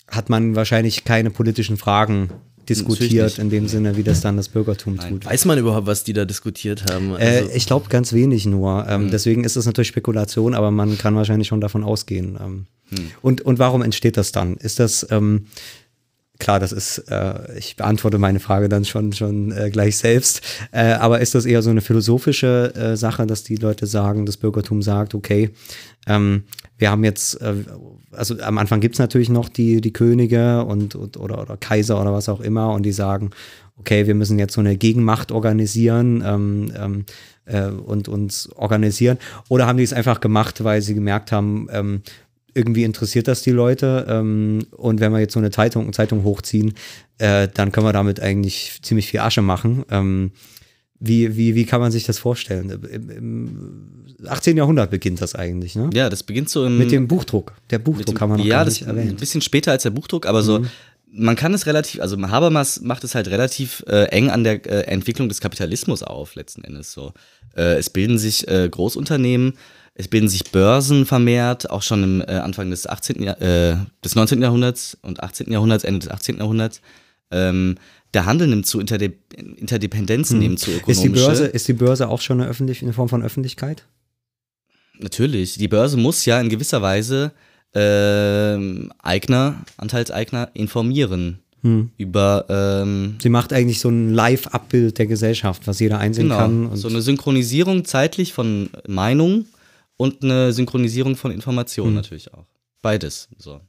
hat man wahrscheinlich keine politischen Fragen diskutiert in dem Sinne, wie das dann das Bürgertum Nein. tut. weiß man überhaupt, was die da diskutiert haben? Äh, Also, ich glaube ganz wenig nur. Ähm, Hm. Deswegen ist es natürlich Spekulation, aber man kann wahrscheinlich schon davon ausgehen. Ähm, Hm. und, und warum entsteht das dann? Ist das, ähm, klar, das ist, äh, ich beantworte meine Frage dann schon, schon äh, gleich selbst, äh, aber ist das eher so eine philosophische äh, Sache, dass die Leute sagen, das Bürgertum sagt, okay, ähm, wir haben jetzt, äh, also am Anfang gibt es natürlich noch die, die Könige und, und oder, oder Kaiser oder was auch immer und die sagen, okay, wir müssen jetzt so eine Gegenmacht organisieren ähm, ähm, äh, und uns organisieren. Oder haben die es einfach gemacht, weil sie gemerkt haben, ähm, irgendwie interessiert das die Leute ähm, und wenn wir jetzt so eine Zeitung, Zeitung hochziehen, äh, dann können wir damit eigentlich ziemlich viel Asche machen. Wie, wie, wie kann man sich das vorstellen? Im, Im 18. Jahrhundert beginnt das eigentlich, ne? Ja, das beginnt so im. Mit dem Buchdruck. Der Buchdruck dem- haben wir noch ja, das nicht ein erwähnt. Mhm. bisschen später als der Buchdruck, aber so. Man kann es relativ, also Habermas macht es halt relativ äh, eng an der äh, Entwicklung des Kapitalismus auf, letzten Endes so. Äh, es bilden sich äh, Großunternehmen, es bilden sich Börsen vermehrt, auch schon im äh, Anfang des 18. Jahr, äh, des 19. Jahrhunderts und 18. Jahrhunderts, Ende des 18. Jahrhunderts. Ähm, der Handel nimmt zu, Interde Interdependenzen nehmen zu ökonomische. Ist die, Börse, ist die Börse auch schon eine, öffentlich, eine Form von Öffentlichkeit? Natürlich, die Börse muss ja in gewisser Weise ähm, Eigner, Anteilseigner informieren Hm. über ähm, Sie macht eigentlich so ein Live-Abbild der Gesellschaft, was jeder einsehen kann. genau, Und so eine Synchronisierung zeitlich von Meinung und eine Synchronisierung von Hm. Informationen natürlich auch. Beides. So.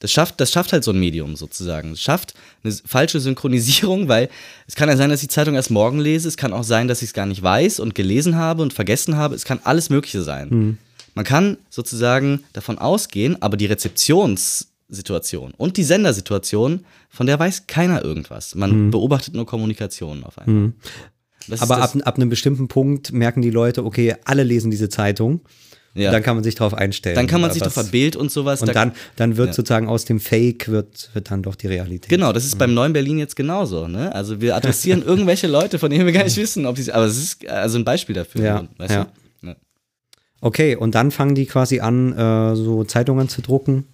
Das schafft, das schafft halt so ein Medium sozusagen. Es schafft eine falsche Synchronisierung, weil es kann ja sein, dass ich die Zeitung erst morgen lese. Es kann auch sein, dass ich es gar nicht weiß und gelesen habe und vergessen habe. Es kann alles Mögliche sein. Hm. Man kann sozusagen davon ausgehen, aber die Rezeptionssituation und die Sendersituation, von der weiß keiner irgendwas. Man beobachtet nur Kommunikation auf einmal. Das ist Aber das- ab, ab einem bestimmten Punkt merken die Leute, okay, alle lesen diese Zeitung. Ja. Dann kann man sich darauf einstellen. dann kann man sich was- doch Bild und sowas. Und da- dann, dann wird Ja. sozusagen aus dem Fake wird, wird dann doch die Realität. Genau, das ist beim neuen Berlin jetzt genauso. Ne? Also wir adressieren irgendwelche Leute, von denen wir gar nicht wissen, ob sie. Aber es ist also ein Beispiel dafür. Ja, weißt ja. du? Ja. Okay, und dann fangen die quasi an, äh, so Zeitungen zu drucken.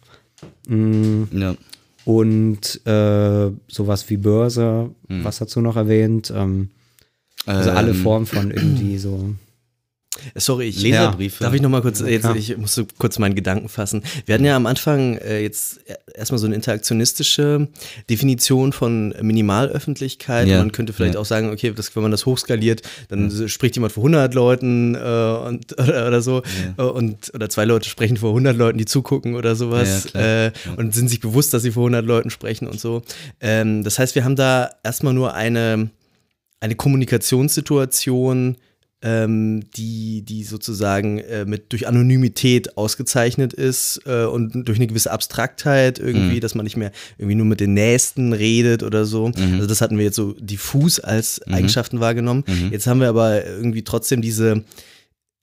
Ja. Und äh, sowas wie Börse, Mhm. was dazu noch erwähnt? Ähm, also alle Ähm, Formen von irgendwie so. Sorry, ich, Leserbriefe. Darf ich noch mal kurz, jetzt, klar. ich musste kurz meinen Gedanken fassen. Wir hatten ja am Anfang äh, jetzt erstmal so eine interaktionistische Definition von Minimalöffentlichkeit. Ja. Man könnte vielleicht Ja. auch sagen, okay, das, wenn man das hochskaliert, dann spricht jemand vor 100 Leuten äh, und, oder, oder so äh, und oder zwei Leute sprechen vor 100 Leuten, die zugucken oder sowas Ja, äh, und sind sich bewusst, dass sie vor 100 Leuten sprechen und so. Ähm, das heißt, wir haben da erstmal nur eine eine Kommunikationssituation, ähm, die, die sozusagen äh, mit durch Anonymität ausgezeichnet ist äh, und durch eine gewisse Abstraktheit irgendwie, dass man nicht mehr irgendwie nur mit den Nächsten redet oder so. Also das hatten wir jetzt so diffus als Eigenschaften wahrgenommen. Jetzt haben wir aber irgendwie trotzdem diese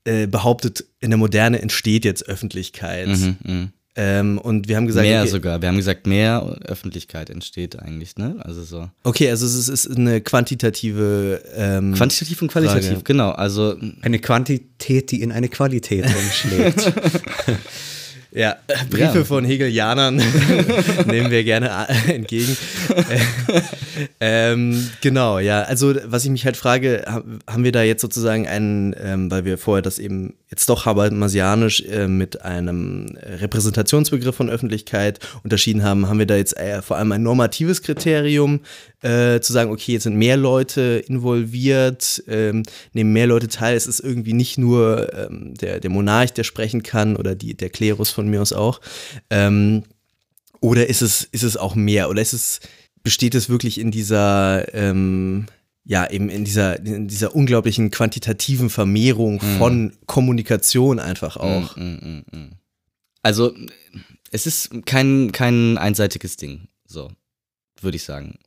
äh, behauptet, in der Moderne entsteht jetzt Öffentlichkeit. Mhm, mhm. Ähm, und wir haben gesagt, mehr okay, sogar. Wir haben gesagt, mehr Öffentlichkeit entsteht eigentlich, ne? Also so. okay, also es ist, es ist eine quantitative ähm, Quantitativ und qualitativ, Frage. genau. Also Eine Quantität, die in eine Qualität umschlägt. Ja, äh, Briefe Ja. von Hegelianern nehmen wir gerne äh, entgegen. Äh, ähm, genau, ja. Also, was ich mich halt frage, ha- haben wir da jetzt sozusagen einen, ähm, weil wir vorher das eben jetzt doch habermasianisch äh, mit einem Repräsentationsbegriff von Öffentlichkeit unterschieden haben, haben wir da jetzt eher vor allem ein normatives Kriterium, äh, zu sagen, okay, jetzt sind mehr Leute involviert, ähm, nehmen mehr Leute teil. Es ist irgendwie nicht nur ähm, der, der Monarch, der sprechen kann oder die, der Klerus von mir aus auch. Ähm, oder ist es, ist es auch mehr? Oder ist es, besteht es wirklich in dieser, ähm, ja, eben in dieser, in dieser unglaublichen quantitativen Vermehrung von Kommunikation einfach auch? Mm, Also, es ist kein, kein einseitiges Ding, so, würde ich sagen.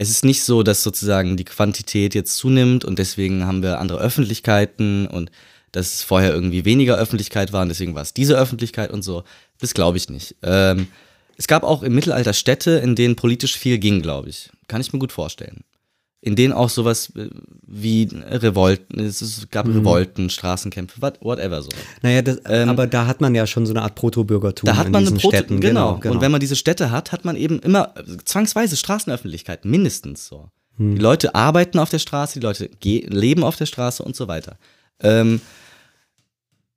Es ist nicht so, dass sozusagen die Quantität jetzt zunimmt und deswegen haben wir andere Öffentlichkeiten und dass es vorher irgendwie weniger Öffentlichkeit war und deswegen war es diese Öffentlichkeit und so. Das glaube ich nicht. Ähm, es gab auch im Mittelalter Städte, in denen politisch viel ging, glaube ich. Kann ich mir gut vorstellen. In denen auch sowas äh, wie Revolten, es gab Mhm. Revolten, Straßenkämpfe, what- whatever so. naja, das, aber da hat man ja schon so eine Art Proto-Bürgertum Ähm, Da hat in man diesen eine Proto Städten. genau. genau. Und wenn man diese Städte hat, hat man eben immer äh, zwangsweise Straßenöffentlichkeiten, mindestens so. Hm. Die Leute arbeiten auf der Straße, die Leute leben auf der Straße und so weiter. Ähm,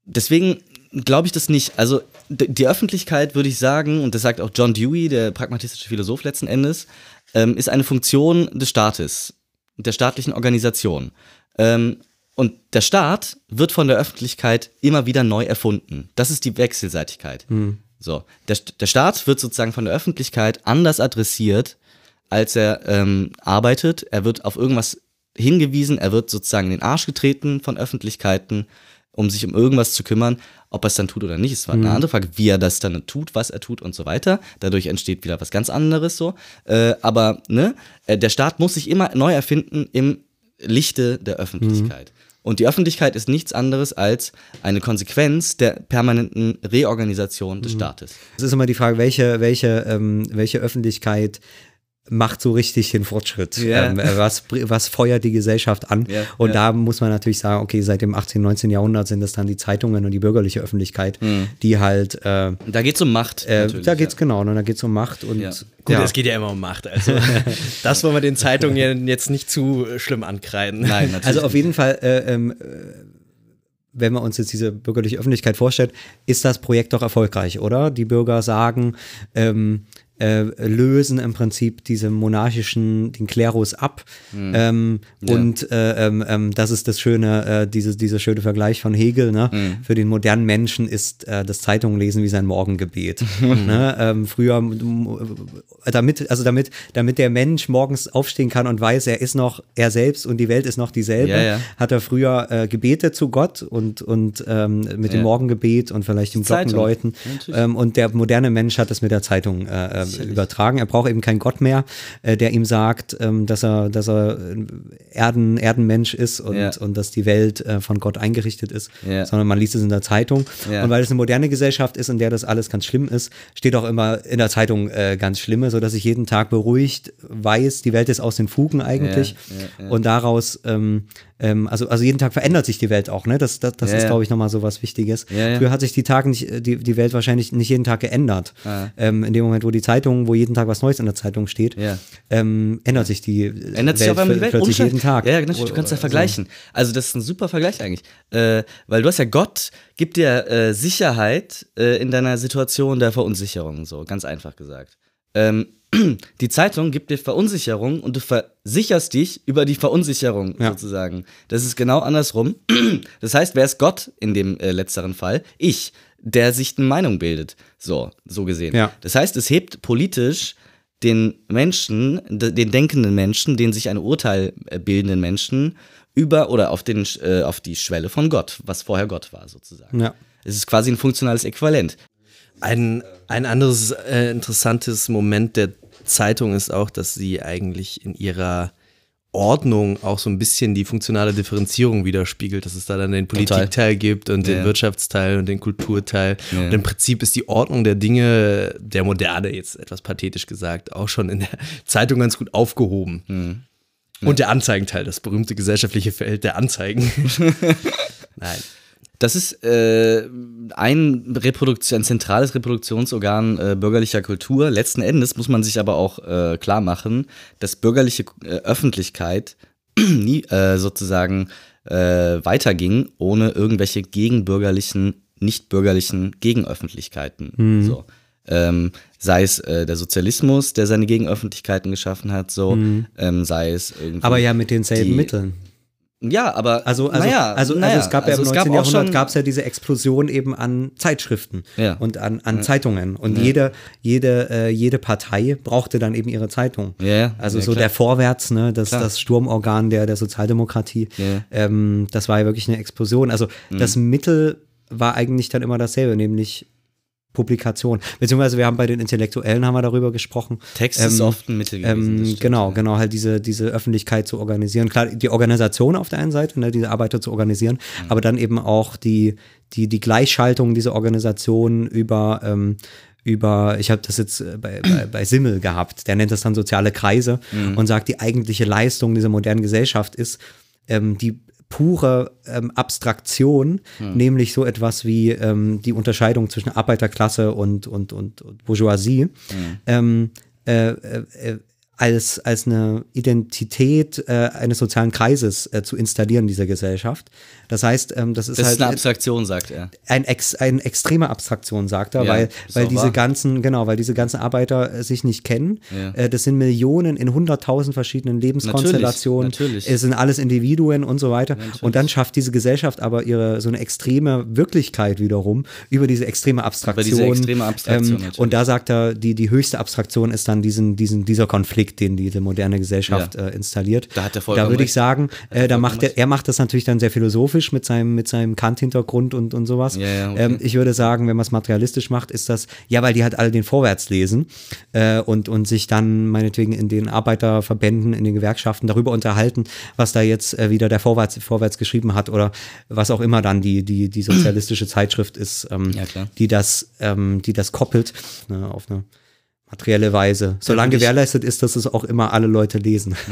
deswegen glaube ich das nicht. Also die Öffentlichkeit, würde ich sagen, und das sagt auch John Dewey, der pragmatistische Philosoph letzten Endes, ähm, ist eine Funktion des Staates, der staatlichen Organisation. Ähm, und der Staat wird von der Öffentlichkeit immer wieder neu erfunden. Das ist die Wechselseitigkeit. So, der, der Staat wird sozusagen von der Öffentlichkeit anders adressiert, als er ähm, arbeitet. Er wird auf irgendwas hingewiesen, er wird sozusagen in den Arsch getreten von Öffentlichkeiten, um sich um irgendwas zu kümmern. Ob er es dann tut oder nicht, ist eine andere Frage, wie er das dann tut, was er tut und so weiter. Dadurch entsteht wieder was ganz anderes so. Äh, aber ne, äh, der Staat muss sich immer neu erfinden im Lichte der Öffentlichkeit. Und die Öffentlichkeit ist nichts anderes als eine Konsequenz der permanenten Reorganisation des Staates. Es ist immer die Frage, welche, welche, ähm, welche Öffentlichkeit macht so richtig den Fortschritt? Ja. Ähm, äh, was, was feuert die Gesellschaft an? Ja, und ja. da muss man natürlich sagen, okay, seit dem 18., 19. Jahrhundert sind es dann die Zeitungen und die bürgerliche Öffentlichkeit, die halt, äh, Da geht es um Macht. äh, da geht's ja. genau, ne, da geht's um Macht und Ja. Gut, ja. es geht ja immer um Macht. Also das wollen wir den Zeitungen jetzt nicht zu schlimm ankreiden. Nein, natürlich. Also auf jeden Fall, äh, ähm, äh, wenn wir uns jetzt diese bürgerliche Öffentlichkeit vorstellen, ist das Projekt doch erfolgreich, oder? Die Bürger sagen, ähm, äh, lösen im Prinzip diese monarchischen, den Klerus ab. Ähm, Und äh, ähm, ähm, das ist das schöne, äh, diese, dieser schöne Vergleich von Hegel. Ne? Für den modernen Menschen ist äh, das Zeitunglesen wie sein Morgengebet. ne? ähm, früher, äh, damit, also damit, damit der Mensch morgens aufstehen kann und weiß, er ist noch er selbst und die Welt ist noch dieselbe, Ja, ja. hat er früher äh, gebetet zu Gott und, und ähm, mit dem Ja. Morgengebet und vielleicht dem. Glockenläuten. Ja, ähm, und der moderne Mensch hat es mit der Zeitung äh, äh, übertragen. Er braucht eben keinen Gott mehr, äh, der ihm sagt, ähm, dass er, dass er Erden, Erdenmensch ist und, Ja. und dass die Welt äh, von Gott eingerichtet ist, Ja. sondern man liest es in der Zeitung. Ja. Und weil es eine moderne Gesellschaft ist, in der das alles ganz schlimm ist, steht auch immer in der Zeitung äh, ganz Schlimme, sodass ich jeden Tag beruhigt weiß, die Welt ist aus den Fugen eigentlich. Und daraus, ähm, ähm, also, also jeden Tag verändert sich die Welt auch, ne? Das, das, das Ja, ist, ja. glaube ich, nochmal so was Wichtiges. Ja. Früher hat sich die Tage nicht, äh, die, die Welt wahrscheinlich nicht jeden Tag geändert. Ah. Ähm, in dem Moment, wo die Zeitung, wo jeden Tag was Neues in der Zeitung steht, ähm, ändert sich die Ändert sich auf einmal die Welt plötzlich jeden. Tag. Ja, natürlich, du kannst ja vergleichen. Also das ist ein super Vergleich eigentlich. Äh, weil du hast ja Gott, gibt dir äh, Sicherheit äh, in deiner Situation der Verunsicherung, so ganz einfach gesagt. Ähm, die Zeitung gibt dir Verunsicherung und du versicherst dich über die Verunsicherung Ja. sozusagen. Das ist genau andersrum. Das heißt, wer ist Gott in dem äh, letzteren Fall? Ich, der sich eine Meinung bildet. So, so gesehen. Ja. Das heißt, es hebt politisch den Menschen, den denkenden Menschen, den sich ein Urteil äh, bildenden Menschen über oder auf, den, äh, auf die Schwelle von Gott, was vorher Gott war, sozusagen. Ja. Es ist quasi ein funktionales Äquivalent. Ein, ein anderes äh, interessantes Moment der Zeitung ist auch, dass sie eigentlich in ihrer Ordnung auch so ein bisschen die funktionale Differenzierung widerspiegelt, dass es da dann den. Politikteil gibt und den Ja. Wirtschaftsteil und den Kulturteil. Ja. Und im Prinzip ist die Ordnung der Dinge, der Moderne, jetzt etwas pathetisch gesagt, auch schon in der Zeitung ganz gut aufgehoben. Hm. Und der Anzeigenteil, das berühmte gesellschaftliche Feld der Anzeigen. Nein. Das ist äh, ein, Reproduktion, ein zentrales Reproduktionsorgan äh, bürgerlicher Kultur. Letzten Endes muss man sich aber auch äh, klar machen, dass bürgerliche äh, Öffentlichkeit nie äh, sozusagen äh, weiterging ohne irgendwelche gegenbürgerlichen, nicht bürgerlichen Gegenöffentlichkeiten. So. Ähm, sei es äh, der Sozialismus, der seine Gegenöffentlichkeiten geschaffen hat, so, ähm, sei es irgendwie. Aber ja mit denselben die- Mitteln. Ja, aber Also, also, naja, also, naja, also es gab ja also im es gab 19. auch Jahrhundert gab es ja diese Explosion eben an Zeitschriften Ja. und an, an Zeitungen. Und jede, jede, äh, jede Partei brauchte dann eben ihre Zeitung. Ja, ja. Also Ja, so klar. der Vorwärts, ne, das, Klar. das Sturmorgan der, der Sozialdemokratie, Ja. ähm, das war ja wirklich eine Explosion. Also Mhm. das Mittel war eigentlich dann immer dasselbe, nämlich Publikation. Beziehungsweise wir haben bei den Intellektuellen haben wir darüber gesprochen. Text ist oft ein Mittel gewesen, Ähm, genau, ja. genau, halt diese, diese Öffentlichkeit zu organisieren. Klar, die Organisation auf der einen Seite, ne, diese Arbeiter zu organisieren, Mhm. aber dann eben auch die, die, die Gleichschaltung dieser Organisation über, ähm, über, ich habe das jetzt äh, bei, bei, bei Simmel gehabt, der nennt das dann soziale Kreise Mhm. und sagt, die eigentliche Leistung dieser modernen Gesellschaft ist, ähm, die pure ähm, Abstraktion, Hm. nämlich so etwas wie ähm, die Unterscheidung zwischen Arbeiterklasse und, und, und, und Bourgeoisie, Hm. ähm, äh, äh, äh, als, als eine Identität äh, eines sozialen Kreises äh, zu installieren in dieser Gesellschaft. Das heißt, ähm, das ist Das halt ist eine Abstraktion, sagt er. ein, ex, ein extreme Abstraktion, sagt er, Ja, weil, weil diese wahr. ganzen, genau, weil diese ganzen Arbeiter äh, sich nicht kennen. Ja. Äh, das sind Millionen in hunderttausend verschiedenen Lebenskonstellationen. natürlich. Es sind alles Individuen und so weiter. und dann schafft diese Gesellschaft aber ihre so eine extreme Wirklichkeit wiederum über diese extreme Abstraktion. diese extreme Abstraktion, natürlich. und da sagt er, die, die höchste Abstraktion ist dann diesen, diesen, dieser Konflikt, den diese moderne Gesellschaft Ja. äh, installiert. Da hat er vollkommen Da würde ich sagen, äh, da macht er, er macht das natürlich dann sehr philosophisch mit seinem, mit seinem Kant-Hintergrund und, und sowas. Ja, ja, okay. ähm, ich würde sagen, wenn man es materialistisch macht, ist das, ja, weil die halt alle den Vorwärts lesen äh, und, und sich dann meinetwegen in den Arbeiterverbänden, in den Gewerkschaften darüber unterhalten, was da jetzt äh, wieder der Vorwärts, Vorwärts geschrieben hat oder was auch immer dann die, die, die sozialistische Zeitschrift ist, ähm, die das, ähm, die das koppelt ne, auf eine materielle Weise. Solange gewährleistet ist, dass es auch immer alle Leute lesen.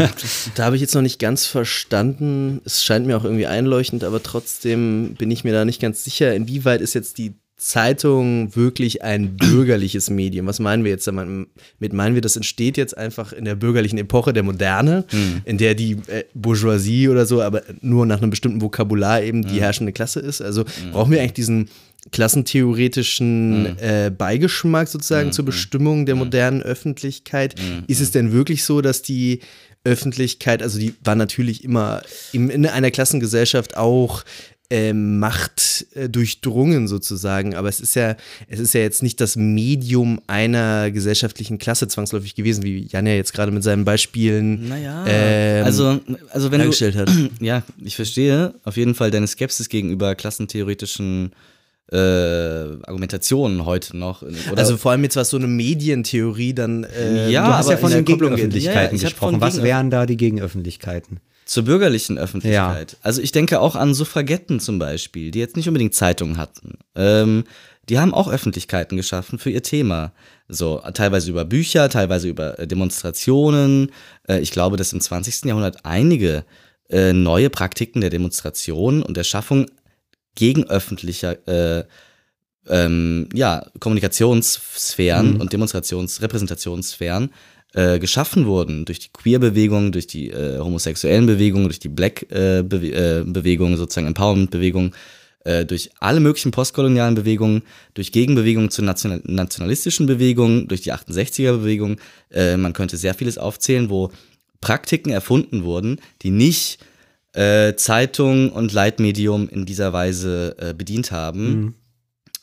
Da habe ich jetzt noch nicht ganz verstanden. Es scheint mir auch irgendwie einleuchtend, aber trotzdem bin ich mir da nicht ganz sicher, inwieweit ist jetzt die Zeitung wirklich ein bürgerliches Medium? Was meinen wir jetzt damit? Meinen wir, das entsteht jetzt einfach in der bürgerlichen Epoche der Moderne, Hm. in der die äh, Bourgeoisie oder so, aber nur nach einem bestimmten Vokabular eben die herrschende Klasse ist? Also Hm. brauchen wir eigentlich diesen klassentheoretischen äh, Beigeschmack sozusagen Hm. zur Bestimmung der modernen Öffentlichkeit? Ist es denn wirklich so, dass die Öffentlichkeit, also die war natürlich immer im, in einer Klassengesellschaft auch ähm, Macht äh, durchdrungen sozusagen, aber es ist ja, es ist ja jetzt nicht das Medium einer gesellschaftlichen Klasse zwangsläufig gewesen, wie Jan ja jetzt gerade mit seinen Beispielen Naja, ähm, also, also wenn du, dargestellt hat. ja, ich verstehe auf jeden Fall deine Skepsis gegenüber klassentheoretischen äh, Argumentationen heute noch. Oder also vor allem jetzt was so eine Medientheorie dann äh, Ja, Du hast ja von den. Gegenöffentlichkeiten Ja, ja, gesprochen. Was wären da die Gegenöffentlichkeiten? Zur bürgerlichen Öffentlichkeit. Also ich denke auch an Suffragetten zum Beispiel, die jetzt nicht unbedingt Zeitungen hatten. Ähm, die haben auch Öffentlichkeiten geschaffen für ihr Thema. So, teilweise über Bücher, teilweise über äh, Demonstrationen. Äh, ich glaube, dass im 20. Jahrhundert einige äh, neue Praktiken der Demonstration und der Schaffung gegen öffentlicher äh, ähm, ja, Kommunikationssphären und Demonstrationsrepräsentationssphären äh, geschaffen wurden durch die Queer-Bewegung, durch die äh, homosexuellen Bewegungen, durch die Black-Bewegung, sozusagen Empowerment-Bewegung, äh, durch alle möglichen postkolonialen Bewegungen, durch Gegenbewegungen zu national nationalistischen Bewegungen, durch die 68er-Bewegung. Äh, man könnte sehr vieles aufzählen, wo Praktiken erfunden wurden, die nicht äh, Zeitung und Leitmedium in dieser Weise äh, bedient haben.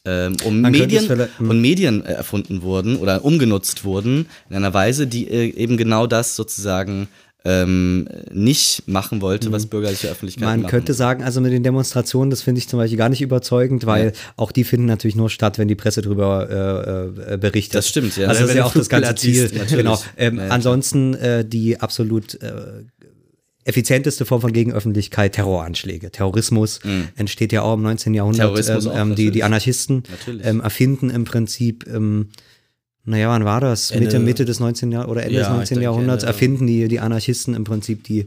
Ähm, um Man Medien hm. und Medien äh, erfunden wurden oder umgenutzt wurden in einer Weise, die äh, eben genau das sozusagen ähm, nicht machen wollte, was bürgerliche Öffentlichkeit Man machen. könnte sagen, also mit den Demonstrationen, das finde ich zum Beispiel gar nicht überzeugend, weil auch die finden natürlich nur statt, wenn die Presse darüber äh, äh, berichtet. Das stimmt, ja. Also Ja, das ist wenn ja auch das ganze Ziel. Genau. Ähm, Ja, ja, ansonsten äh, die absolut effizienteste Form von Gegenöffentlichkeit, Terroranschläge. Terrorismus entsteht ja auch im 19. Jahrhundert. Mhm. Terrorismus ähm, auch, ähm, die, die. Anarchisten ähm, erfinden im Prinzip ähm, naja, wann war das? Mitte, Ende- Mitte des 19. Jahrhunderts oder Ende Ja, des ich 19. denke Jahrhunderts erfinden die, die Anarchisten im Prinzip die,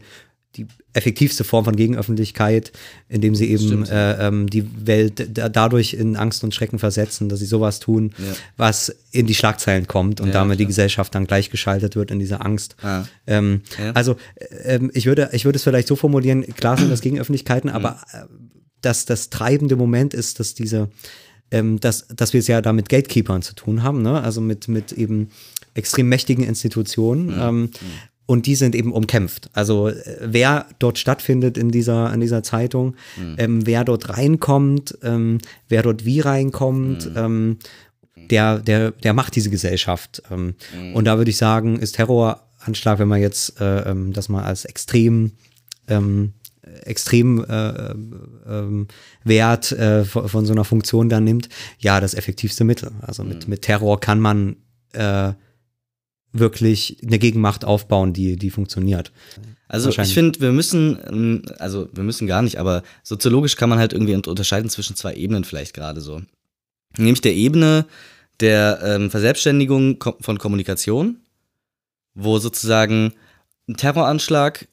die effektivste Form von Gegenöffentlichkeit, indem sie eben äh, ähm, die Welt da, dadurch in Angst und Schrecken versetzen, dass sie sowas tun, was in die Schlagzeilen kommt und Ja, damit die klar. Gesellschaft dann gleichgeschaltet wird in dieser Angst. Ah. Ähm, Ja. Also äh, ähm, ich würde, ich würde es vielleicht so formulieren, klar sind das Gegenöffentlichkeiten, Mhm. aber äh, dass das treibende Moment ist, dass diese ähm, dass, dass wir es ja da mit Gatekeepern zu tun haben, ne? also mit, mit eben extrem mächtigen Institutionen. Ähm, und die sind eben umkämpft. Also äh, wer dort stattfindet in dieser, in dieser Zeitung, ähm, wer dort reinkommt, ähm, wer dort wie reinkommt, ähm, der, der, der macht diese Gesellschaft. Ähm, Und da würde ich sagen, ist Terroranschlag, wenn man jetzt äh, ähm, das mal als extrem ähm, extrem äh, ähm, Wert äh, von, von so einer Funktion dann nimmt, ja, das effektivste Mittel. Also mit, mit Terror kann man äh, wirklich eine Gegenmacht aufbauen, die, die funktioniert. Also ich finde, wir müssen, ähm, also wir müssen gar nicht, aber soziologisch kann man halt irgendwie unter- unterscheiden zwischen zwei Ebenen vielleicht gerade so. Nämlich der Ebene der ähm, Verselbstständigung von Kommunikation, wo sozusagen ein Terroranschlag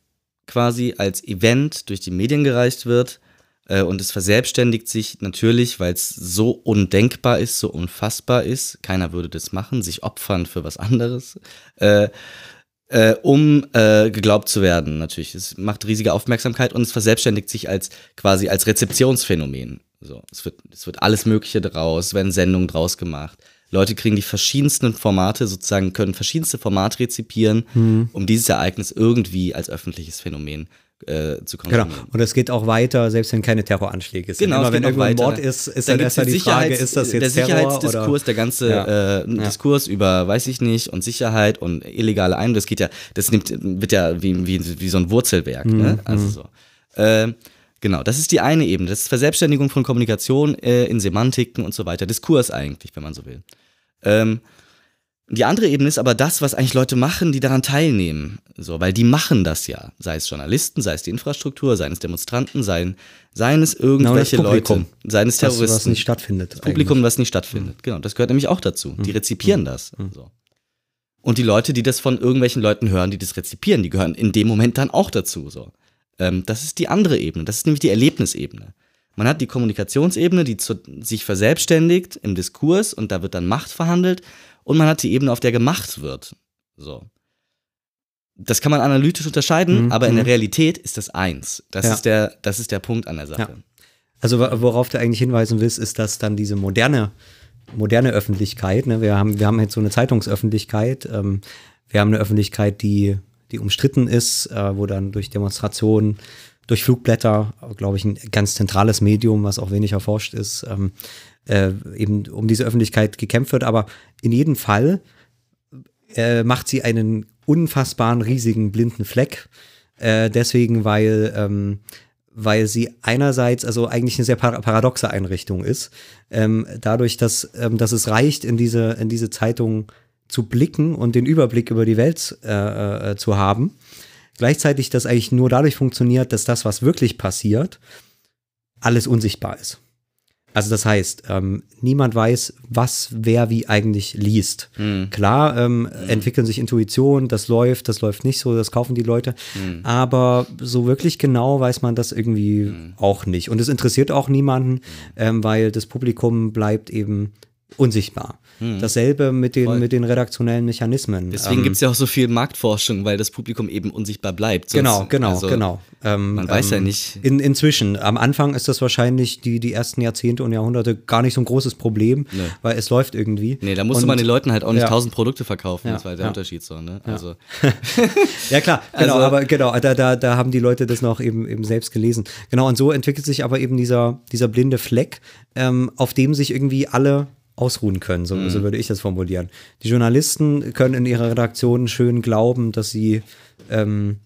quasi als Event durch die Medien gereicht wird und es verselbstständigt sich natürlich, weil es so undenkbar ist, so unfassbar ist, keiner würde das machen, sich opfern für was anderes. Äh, äh, um äh, geglaubt zu werden, natürlich. Es macht riesige Aufmerksamkeit und es verselbstständigt sich als quasi als Rezeptionsphänomen. So, es wird, es wird alles Mögliche draus, es werden Sendungen draus gemacht. Leute kriegen die verschiedensten Formate, sozusagen können verschiedenste Formate rezipieren, um dieses Ereignis irgendwie als öffentliches Phänomen äh, zu Genau. konsumieren. Und es geht auch weiter, selbst wenn keine Terroranschläge sind. Genau, Immer wenn irgendwo ein weiter. Mord ist, ist Dann dann erstmal die Frage, ist das der jetzt Terror Sicherheitsdiskurs, oder? der ganze Ja. äh, Diskurs über, weiß ich nicht, und Sicherheit und illegale Ein, das geht ja, das nimmt, wird ja wie, wie, wie so ein Wurzelwerk, Mhm, ne? Also so. Äh, genau, das ist die eine Ebene. Das ist Verselbstständigung von Kommunikation äh, in Semantiken und so weiter. Diskurs eigentlich, wenn man so will. Ähm, die andere Ebene ist aber das, was eigentlich Leute machen, die daran teilnehmen. So, weil die machen das ja. Sei es Journalisten, sei es die Infrastruktur, seien es Demonstranten, seien, seien es irgendwelche Publikum. Leute, seien es Terroristen. was nicht stattfindet. Das Publikum, was nicht stattfindet. Genau, das gehört nämlich auch dazu. Die rezipieren das. So. Und die Leute, die das von irgendwelchen Leuten hören, die das rezipieren, die gehören in dem Moment dann auch dazu. So. Ähm, das ist die andere Ebene. Das ist nämlich die Erlebnisebene. Man hat die Kommunikationsebene, die zu, sich verselbstständigt im Diskurs und da wird dann Macht verhandelt. Und man hat die Ebene, auf der gemacht wird. So. Das kann man analytisch unterscheiden, Mhm, aber in der mhm. Realität ist das eins. Das, Ja. ist, der, das ist der Punkt an der Sache. Ja. Also wo- worauf du eigentlich hinweisen willst, ist, dass dann diese moderne, moderne Öffentlichkeit, ne, wir, haben, wir haben jetzt so eine Zeitungsöffentlichkeit, ähm, wir haben eine Öffentlichkeit, die, die umstritten ist, äh, wo dann durch Demonstrationen, durch Flugblätter, glaube ich, ein ganz zentrales Medium, was auch wenig erforscht ist, ähm, äh, eben um diese Öffentlichkeit gekämpft wird. Aber in jedem Fall äh, macht sie einen unfassbaren, riesigen blinden Fleck. Äh, deswegen, weil, ähm, weil sie einerseits also eigentlich eine sehr par paradoxe Einrichtung ist. Ähm, dadurch, dass, ähm, dass es reicht, in diese, in diese Zeitung zu blicken und den Überblick über die Welt äh, äh, zu haben. Gleichzeitig, dass eigentlich nur dadurch funktioniert, dass das, was wirklich passiert, alles unsichtbar ist. Also das heißt, ähm, niemand weiß, was wer wie eigentlich liest. Klar ähm, entwickeln sich Intuitionen, das läuft, das läuft nicht so, das kaufen die Leute. Aber so wirklich genau weiß man das irgendwie auch nicht. Und es interessiert auch niemanden, ähm, weil das Publikum bleibt eben unsichtbar. Dasselbe mit den, Voll. mit den redaktionellen Mechanismen. Deswegen Ähm, gibt es ja auch so viel Marktforschung, weil das Publikum eben unsichtbar bleibt. Sonst- Genau, genau, also, genau. Ähm, man weiß ja ähm, nicht. In, inzwischen, am Anfang ist das wahrscheinlich die, die ersten Jahrzehnte und Jahrhunderte gar nicht so ein großes Problem, Nee. weil es läuft irgendwie. Nee, da musste Und- man den Leuten halt auch nicht ja. tausend Produkte verkaufen. Ja, Das war der ja. Unterschied so, ne? Also, Ja klar, genau, Also- aber genau, da, da, da haben die Leute das noch eben, eben selbst gelesen. Genau, und so entwickelt sich aber eben dieser, dieser blinde Fleck, ähm, auf dem sich irgendwie alle ausruhen können, so, Mhm. so würde ich das formulieren. Die Journalisten können in ihrer Redaktion schön glauben, dass sie ähm,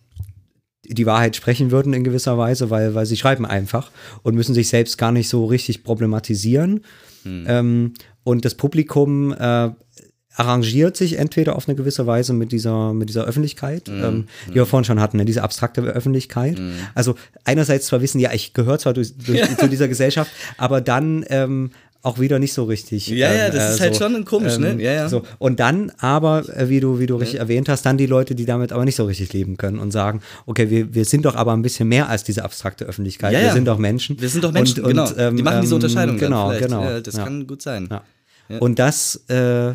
die Wahrheit sprechen würden in gewisser Weise, weil, weil sie schreiben einfach und müssen sich selbst gar nicht so richtig problematisieren. Ähm, und das Publikum äh, arrangiert sich entweder auf eine gewisse Weise mit dieser, mit dieser Öffentlichkeit, ähm, die wir vorhin schon hatten, ne, diese abstrakte Öffentlichkeit. Also einerseits zwar wissen, ja, ich gehöre zwar durch, durch, zu dieser Gesellschaft, aber dann ähm, auch wieder nicht so richtig. Ja, ja, ähm, das ist halt schon komisch, ne? Ja, ja. So. Und dann aber, äh, wie du, wie du richtig erwähnt hast, dann die Leute, die damit aber nicht so richtig leben können und sagen, okay, wir, wir sind doch aber ein bisschen mehr als diese abstrakte Öffentlichkeit. Ja, wir ja. sind doch Menschen. wir sind doch Menschen, und, genau. Und, ähm, die machen diese ähm, Unterscheidung Genau, dann vielleicht. genau. Ja, das ja. kann gut sein. Ja. Ja. Und das, äh,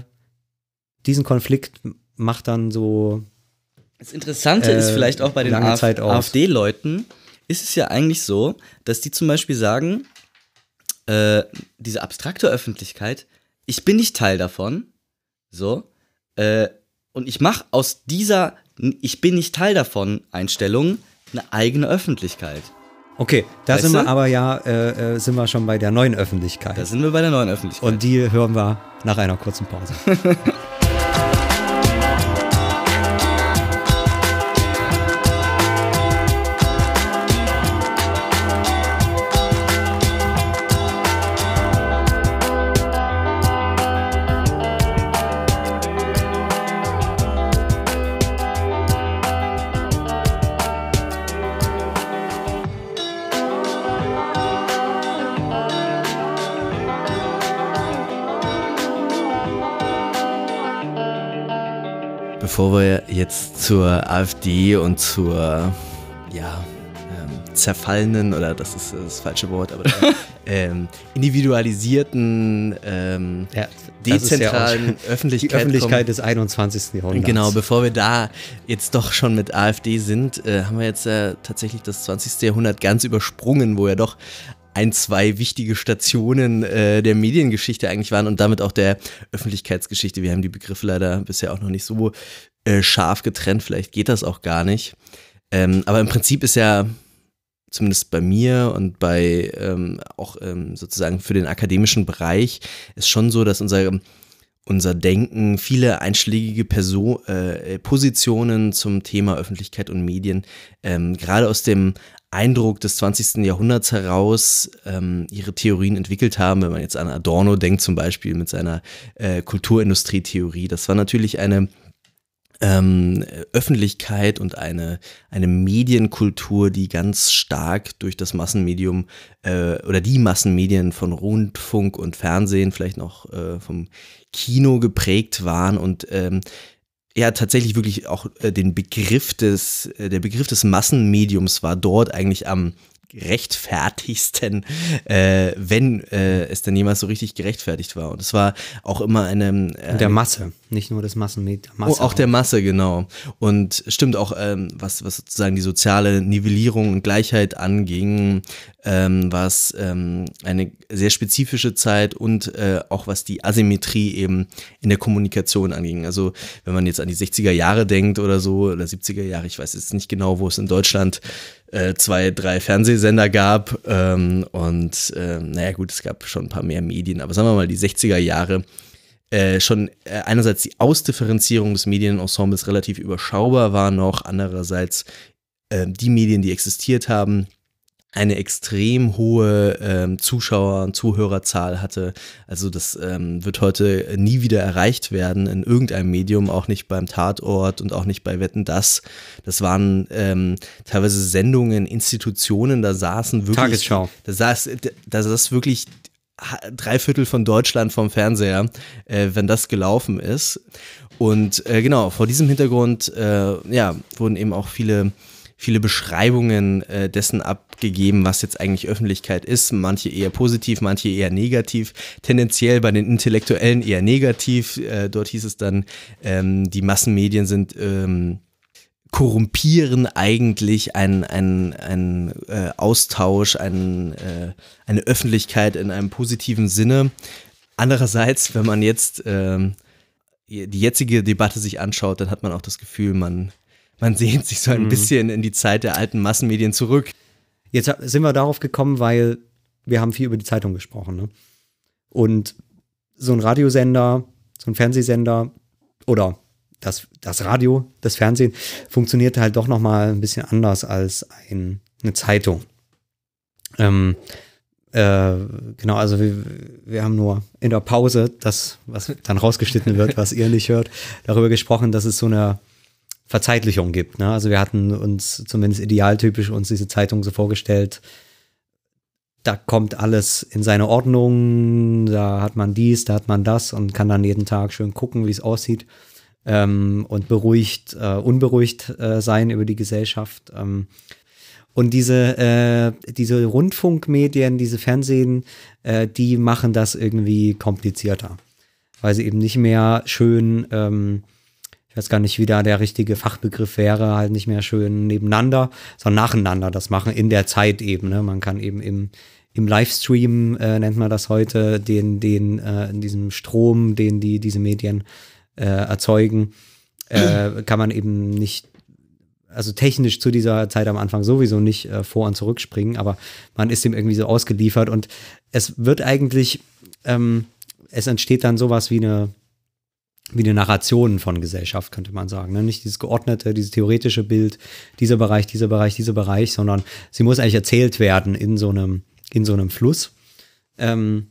diesen Konflikt macht dann so, Das Interessante ist Äh, vielleicht auch bei den. AfD-Leuten, ist es ja eigentlich so, dass die zum Beispiel sagen, äh, diese abstrakte Öffentlichkeit, ich bin nicht Teil davon, so, äh, und ich mache aus dieser Ich bin nicht Teil davon Einstellung eine eigene Öffentlichkeit. okay, da Weißt sind wir du? aber ja, äh, äh, sind wir schon bei der neuen Öffentlichkeit. Da sind wir bei der neuen Öffentlichkeit. und die hören wir nach einer kurzen Pause. Bevor wir jetzt zur AfD und zur, ja, ähm, zerfallenen, oder das ist das falsche Wort, aber ähm, individualisierten, ähm, Ja, ja dezentralen auch Öffentlichkeit, Die Öffentlichkeit kommen. des 21. Jahrhunderts. Genau, bevor wir da jetzt doch schon mit AfD sind, äh, haben wir jetzt äh, tatsächlich das 20. Jahrhundert ganz übersprungen, wo ja doch ein, zwei wichtige Stationen äh, der Mediengeschichte eigentlich waren und damit auch der Öffentlichkeitsgeschichte. Wir haben die Begriffe leider bisher auch noch nicht so äh, scharf getrennt, vielleicht geht das auch gar nicht. Ähm, aber im Prinzip ist ja zumindest bei mir und bei ähm, auch ähm, sozusagen für den akademischen Bereich ist schon so, dass unser unser Denken viele einschlägige Perso äh, Positionen zum Thema Öffentlichkeit und Medien ähm, gerade aus dem Eindruck des 20. Jahrhunderts heraus ähm, ihre Theorien entwickelt haben, wenn man jetzt an Adorno denkt zum Beispiel mit seiner äh, Kulturindustrietheorie. Das war natürlich eine ähm, Öffentlichkeit und eine, eine Medienkultur, die ganz stark durch das Massenmedium äh, oder die Massenmedien von Rundfunk und Fernsehen, vielleicht noch äh, vom Kino geprägt waren und ähm, ja tatsächlich wirklich auch äh, den Begriff des, äh, der Begriff des Massenmediums war dort eigentlich am gerechtfertigsten, äh, wenn äh, es denn jemals so richtig gerechtfertigt war. Und es war auch immer eine. Äh, Der Masse, nicht nur des Massenmediums. Oh, auch der Masse, genau. Und stimmt auch, ähm, was, was sozusagen die soziale Nivellierung und Gleichheit anging, ähm, war es ähm, eine sehr spezifische Zeit und äh, auch was die Asymmetrie eben in der Kommunikation anging. Also wenn man jetzt an die 60er Jahre denkt oder so, oder 70er Jahre, ich weiß jetzt nicht genau, wo es in Deutschland äh, zwei, drei Fernsehsender gab. Ähm, und äh, naja gut, es gab schon ein paar mehr Medien, aber sagen wir mal die 60er Jahre, äh, schon äh, einerseits die Ausdifferenzierung des Medienensembles relativ überschaubar war noch, andererseits äh, die Medien, die existiert haben, eine extrem hohe ähm, Zuschauer- und Zuhörerzahl hatte. Also das ähm, wird heute nie wieder erreicht werden in irgendeinem Medium, auch nicht beim Tatort und auch nicht bei Wetten das. Das waren ähm, teilweise Sendungen, Institutionen, da saßen wirklich. Tagesschau. Da saß, da saß wirklich drei Viertel von Deutschland vom Fernseher, äh, wenn das gelaufen ist. Und äh, genau, vor diesem Hintergrund äh, ja, wurden eben auch viele, viele Beschreibungen äh, dessen abgegeben, was jetzt eigentlich Öffentlichkeit ist. Manche eher positiv, manche eher negativ. Tendenziell bei den Intellektuellen eher negativ. Äh, dort hieß es dann, ähm, die Massenmedien sind ähm, korrumpieren eigentlich einen ein, ein, äh, Austausch, ein, äh, eine Öffentlichkeit in einem positiven Sinne. Andererseits, wenn man jetzt ähm, die jetzige Debatte sich anschaut, dann hat man auch das Gefühl, man, man sehnt sich so ein Mhm. bisschen in die Zeit der alten Massenmedien zurück. Jetzt sind wir darauf gekommen, weil wir haben viel über die Zeitung gesprochen. Ne? Und so ein Radiosender, so ein Fernsehsender oder das, das Radio, das Fernsehen funktioniert halt doch noch mal ein bisschen anders als ein, eine Zeitung. Ähm, äh, genau, also wir, wir haben nur in der Pause, das, was dann rausgeschnitten wird, was ihr nicht hört, darüber gesprochen, dass es so eine Verzeitlichung gibt. Ne? Also wir hatten uns zumindest idealtypisch uns diese Zeitung so vorgestellt, da kommt alles in seine Ordnung, da hat man dies, da hat man das und kann dann jeden Tag schön gucken, wie es aussieht ähm, und beruhigt, äh, unberuhigt äh, sein über die Gesellschaft. Ähm, und diese, äh, diese Rundfunkmedien, diese Fernsehen, äh, die machen das irgendwie komplizierter, weil sie eben nicht mehr schön, ähm, weiß gar nicht, wie da der richtige Fachbegriff wäre, halt nicht mehr schön nebeneinander, sondern nacheinander das machen in der Zeit eben. Ne? Man kann eben im, im Livestream, äh, nennt man das heute, den, den, äh, in diesem Strom, den die, diese Medien äh, erzeugen, äh, kann man eben nicht, also technisch zu dieser Zeit am Anfang sowieso nicht äh, vor- und zurückspringen, aber man ist dem irgendwie so ausgeliefert und es wird eigentlich, ähm, es entsteht dann sowas wie eine, wie eine Narration von Gesellschaft, könnte man sagen. Ne? Nicht dieses geordnete, dieses theoretische Bild, dieser Bereich, dieser Bereich, dieser Bereich, sondern sie muss eigentlich erzählt werden in so einem, in so einem Fluss. Ähm,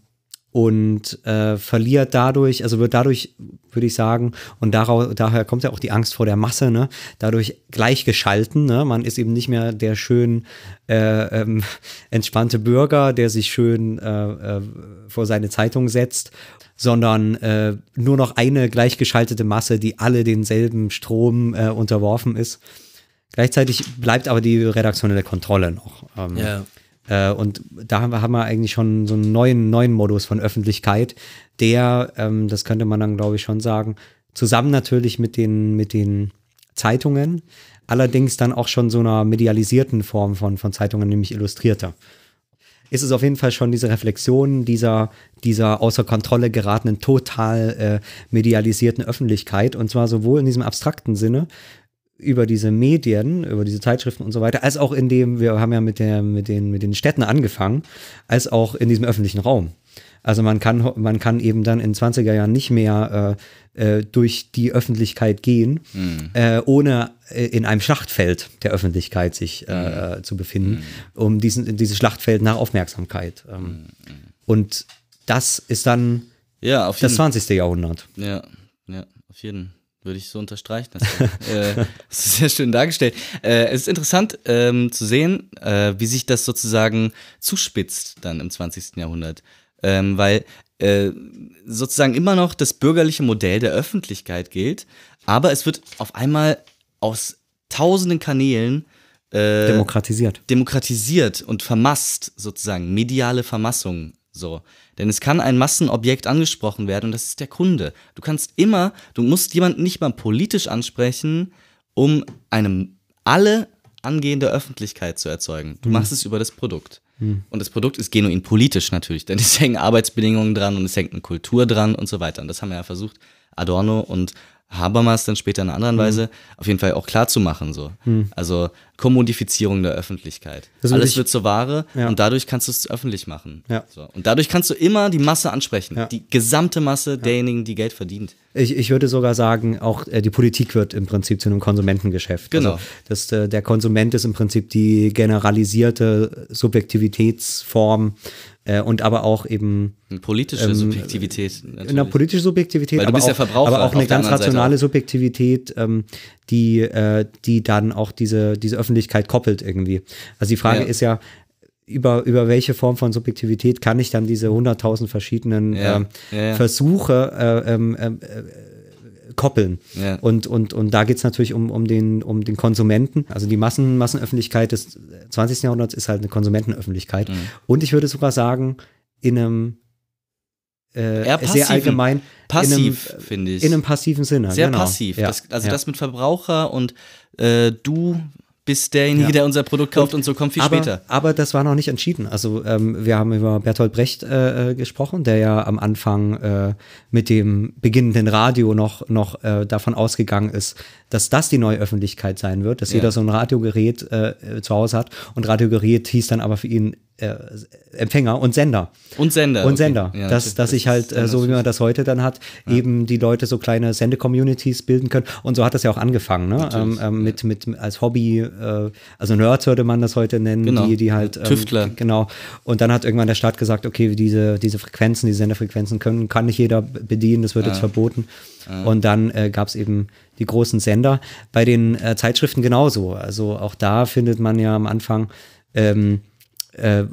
und äh, verliert dadurch, also wird dadurch, würde ich sagen, und daraus, daher kommt ja auch die Angst vor der Masse, ne, dadurch gleichgeschalten. Ne? Man ist eben nicht mehr der schön äh, ähm, entspannte Bürger, der sich schön äh, äh, vor seine Zeitung setzt, sondern äh, nur noch eine gleichgeschaltete Masse, die alle denselben Strom äh, unterworfen ist. Gleichzeitig bleibt aber die redaktionelle Kontrolle noch. Ähm, äh, und da haben wir, haben wir eigentlich schon so einen neuen, neuen Modus von Öffentlichkeit, der, ähm, das könnte man dann, glaube ich, schon sagen, zusammen natürlich mit den, mit den Zeitungen, allerdings dann auch schon so einer medialisierten Form von, von Zeitungen, nämlich illustrierter. Ist es auf jeden Fall schon diese Reflexion dieser, dieser außer Kontrolle geratenen, total äh, medialisierten Öffentlichkeit, und zwar sowohl in diesem abstrakten Sinne, über diese Medien, über diese Zeitschriften und so weiter, als auch in dem, wir haben ja mit, der, mit, den, mit den Städten angefangen, als auch in diesem öffentlichen Raum. Also man kann, man kann eben dann in 20er Jahren nicht mehr äh, äh, durch die Öffentlichkeit gehen, äh, ohne äh, in einem Schlachtfeld der Öffentlichkeit sich äh, zu befinden, um diesen, dieses Schlachtfeld nach Aufmerksamkeit. Ähm, Und das ist dann Ja, auf das jeden 20. Jahrhundert. Ja, ja, auf jeden würde ich so unterstreichen. Das, äh, ist sehr schön dargestellt. Äh, es ist interessant ähm, zu sehen, äh, wie sich das sozusagen zuspitzt dann im 20. Jahrhundert. Ähm, weil äh, sozusagen immer noch das bürgerliche Modell der Öffentlichkeit gilt, aber es wird auf einmal aus tausenden Kanälen äh, Demokratisiert. demokratisiert und vermasst, sozusagen, mediale Vermassung. So. Denn es kann ein Massenobjekt angesprochen werden und das ist der Kunde. Du kannst immer, du musst jemanden nicht mal politisch ansprechen, um eine alle angehende Öffentlichkeit zu erzeugen. Du machst es über das Produkt. Und das Produkt ist genuin politisch natürlich, denn es hängen Arbeitsbedingungen dran und es hängt eine Kultur dran und so weiter. Und das haben wir ja versucht, Adorno und Habermas dann später in einer anderen Weise auf jeden Fall auch klar zu machen. So. Also Kommodifizierung der Öffentlichkeit. Das würde Alles ich- wird zur Ware Ja. und dadurch kannst du es öffentlich machen. Ja. So. Und dadurch kannst du immer die Masse ansprechen. Ja. Die gesamte Masse derjenigen, die Geld verdient. Ich, ich würde sogar sagen, auch äh, die Politik wird im Prinzip zu einem Konsumentengeschäft. Genau. Also, das, äh, der Konsument ist im Prinzip die generalisierte Subjektivitätsform äh, und aber auch eben Eine politische Subjektivität. Natürlich. eine politische Subjektivität, Weil du aber, bist ja auch, Verbraucher aber auch eine ganz rationale auch. Subjektivität, ähm, die, äh, die dann auch diese, diese Öffentlichkeit koppelt irgendwie. Also die Frage Ja. ist ja, über, über welche Form von Subjektivität kann ich dann diese hunderttausend verschiedenen Ja. ähm, ja. Versuche äh, ähm, ähm, äh, koppeln. Ja. Und, und, und da geht es natürlich um, um, den, um den Konsumenten. Also die Massen, Massenöffentlichkeit des 20. Jahrhunderts ist halt eine Konsumentenöffentlichkeit. Mhm. Und ich würde sogar sagen, in einem äh, sehr allgemein Passiv, finde ich. in einem passiven Sinne. Sehr genau. passiv. Ja. Das, also ja. das mit Verbraucher und äh, du bist derjenige, Ja. der unser Produkt kauft und, so kommt viel aber, später. Aber das war noch nicht entschieden. Also ähm, wir haben über Bertolt Brecht äh, äh, gesprochen, der ja am Anfang äh, mit dem beginnenden Radio noch, noch äh, davon ausgegangen ist, dass das die neue Öffentlichkeit sein wird, dass Ja. jeder so ein Radiogerät äh, zu Hause hat. Und Radiogerät hieß dann aber für ihn äh, Empfänger und Sender. Und Sender. Und okay. Sender. Ja, dass, das- dass ich halt, äh, so wie man das heute dann hat, eben die Leute so kleine Sende-Communities bilden können. Und so hat das ja auch angefangen, ne? Ähm, ähm, mit, mit, als Hobby, äh, also Nerds würde man das heute nennen, Genau. die, die halt. Ähm, Tüftler. Genau. Und dann hat irgendwann der Staat gesagt, okay, diese, diese Frequenzen, diese Senderfrequenzen können, kann nicht jeder bedienen, das wird jetzt verboten. Und dann äh, gab es eben die großen Sender. Bei den äh, Zeitschriften genauso. Also auch da findet man ja am Anfang ähm, äh,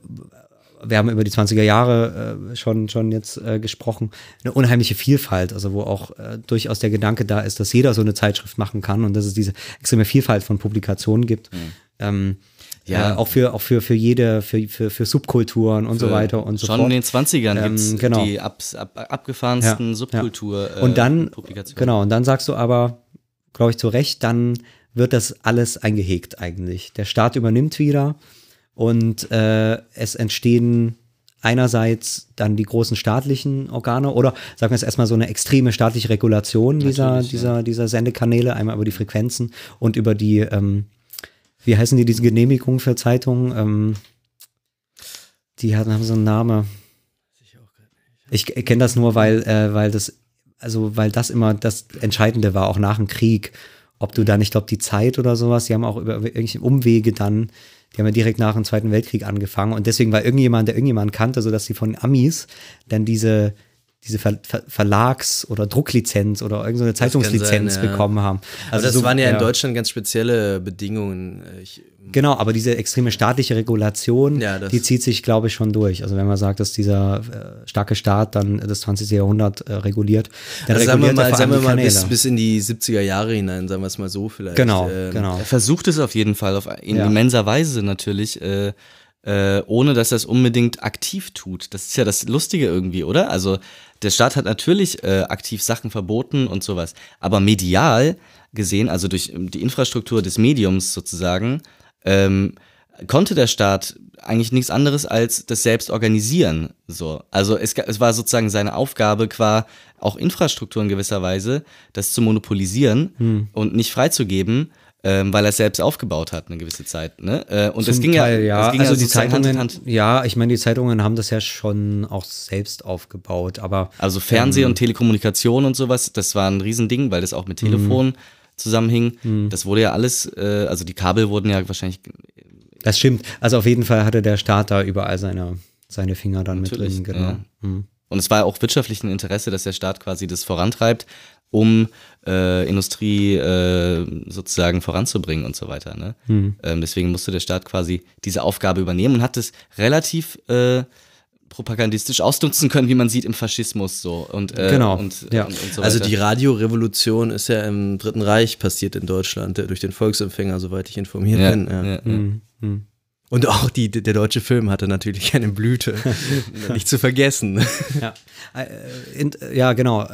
wir haben über die 20er Jahre äh, schon, schon jetzt äh, gesprochen, eine unheimliche Vielfalt, also wo auch äh, durchaus der Gedanke da ist, dass jeder so eine Zeitschrift machen kann und dass es diese extreme Vielfalt von Publikationen gibt. Ähm, Ja. äh, auch für auch für für jede für für, für Subkulturen und so weiter und so Schon fort. in den 20ern Ähm, gibt es genau. die ab, ab, abgefahrensten Ja, Subkultur. ja. und dann genau und dann sagst du aber, glaube ich zu Recht, dann wird das alles eingehegt eigentlich. Der Staat übernimmt wieder und äh, es entstehen einerseits dann die großen staatlichen Organe oder sagen wir es erstmal so eine extreme staatliche Regulation dieser, Natürlich, dieser, dieser Sendekanäle, einmal über die Frequenzen und über die, ähm, wie heißen die, diese Genehmigungen für Zeitungen? Ähm, die haben, haben so einen Namen. Ich kenne das nur, weil, äh, weil das, also weil das immer das Entscheidende war, auch nach dem Krieg. Ob du dann, ich glaube, die Zeit oder sowas, die haben auch über irgendwelche Umwege dann, die haben ja direkt nach dem Zweiten Weltkrieg angefangen. Und deswegen war irgendjemand, der irgendjemand kannte, sodass sie von Amis dann diese, diese Ver Ver Verlags- oder Drucklizenz oder irgendeine so Zeitungslizenz sein, ja. bekommen haben. Also das so- waren ja, in Deutschland ganz spezielle Bedingungen. Ich, Genau, aber diese extreme staatliche Regulation, Ja, die zieht sich, glaube ich, schon durch. Also wenn man sagt, dass dieser äh, starke Staat dann das 20. Jahrhundert äh, reguliert, dann also sagen wir reguliert mal, sagen wir mal bis, bis in die 70er Jahre hinein, sagen wir es mal so vielleicht. Genau, Ähm, genau. Er versucht es auf jeden Fall, auf, in Ja. immenser Weise natürlich, äh, äh, ohne dass er es unbedingt aktiv tut. Das ist ja das Lustige irgendwie, oder? Also der Staat hat natürlich äh, aktiv Sachen verboten und sowas, aber medial gesehen, also durch ähm, die Infrastruktur des Mediums sozusagen, ähm, konnte der Staat eigentlich nichts anderes als das selbst organisieren. So. Also es, es war sozusagen seine Aufgabe, qua auch Infrastruktur in gewisser Weise, das zu monopolisieren Hm. und nicht freizugeben, ähm, weil er es selbst aufgebaut hat eine gewisse Zeit. Ne? Äh, und das Zum ging Teil, ja, ja. das ging also ja die Zeitungen, Hand Hand. ja, ich meine, die Zeitungen haben das ja schon auch selbst aufgebaut, aber Also Fernseh Ähm. und Telekommunikation und sowas, das war ein Riesending, weil das auch mit Telefon Mhm. zusammenhing. Das wurde ja alles, äh, also die Kabel wurden ja wahrscheinlich das stimmt. Also auf jeden Fall hatte der Staat da überall seine, seine Finger dann Natürlich, mit drin, genau. ja. Und es war auch wirtschaftlich ein Interesse, dass der Staat quasi das vorantreibt, um äh, Industrie äh, sozusagen voranzubringen und so weiter. Ne? Hm. Ähm, deswegen musste der Staat quasi diese Aufgabe übernehmen und hat es relativ äh, propagandistisch ausnutzen können, wie man sieht im Faschismus so und äh, Genau, und, ja. und, und so Also die Radiorevolution ist ja im Dritten Reich passiert in Deutschland, äh, durch den Volksempfänger, soweit ich informiert ja, bin. Ja. ja, ja. Und auch die, der deutsche Film hatte natürlich eine Blüte, nicht zu vergessen. Ja, Äh, ja genau.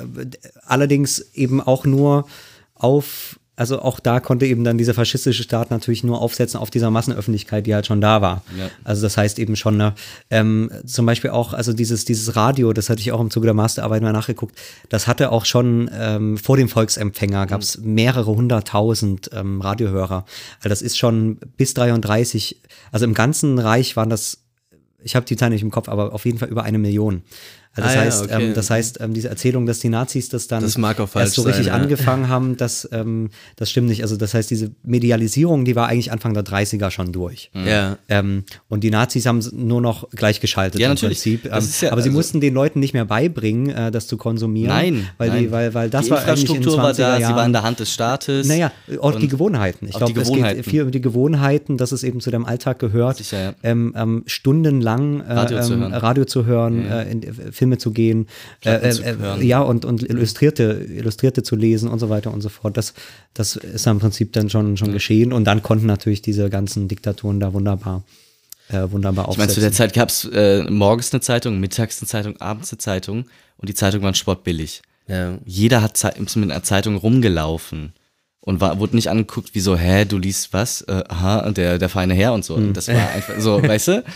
Allerdings eben auch nur auf, also auch da konnte eben dann dieser faschistische Staat natürlich nur aufsetzen auf dieser Massenöffentlichkeit, die halt schon da war. Ja. Also das heißt eben schon, ne, ähm, zum Beispiel auch, also dieses, dieses Radio, das hatte ich auch im Zuge der Masterarbeit mal nachgeguckt, das hatte auch schon ähm, vor dem Volksempfänger gab es mehrere hunderttausend ähm, Radiohörer. Also das ist schon bis 33, also im ganzen Reich waren das ich habe die Zahl nicht im Kopf, aber auf jeden Fall über eine Million. Also das Ah ja, heißt, okay. ähm, das heißt, ähm, diese Erzählung, dass die Nazis das dann Das mag auch falsch erst so richtig sein, ja. angefangen haben, das, ähm, das stimmt nicht. Also das heißt, diese Medialisierung, die war eigentlich Anfang der 30er schon durch. Ja. Ähm, und die Nazis haben es nur noch gleichgeschaltet Ja, im natürlich. Prinzip. Das Ähm, ist ja- aber sie also- mussten den Leuten nicht mehr beibringen, äh, das zu konsumieren. Nein, weil, Die, nein. weil, weil das die war eigentlich in den 20er Infrastruktur war da, Jahren, sie war in der Hand des Staates. naja, auch die Gewohnheiten. Ich die glaube, es geht viel um die Gewohnheiten, dass es eben zu dem Alltag gehört, Sicher, ja. ähm, ähm, stundenlang äh, Radio zu ähm, hören. Radio zu hören, äh, in, äh, Filme zu gehen, äh, Platten zu äh, ja und und Illustrierte, Illustrierte zu lesen und so weiter und so fort. Das, das ist dann im Prinzip dann schon schon geschehen und dann konnten natürlich diese ganzen Diktaturen da wunderbar, äh, wunderbar Ich meine, zu der aufsetzen. Zeit gab es äh, morgens eine Zeitung, mittags eine Zeitung, abends eine Zeitung und die Zeitungen waren sportbillig. Ja. Jeder hat Ze- mit einer Zeitung rumgelaufen und war, wurde nicht angeguckt wie so, hä, du liest was? Äh, aha, der, der feine Herr und so. Hm. Und das war einfach so, weißt du?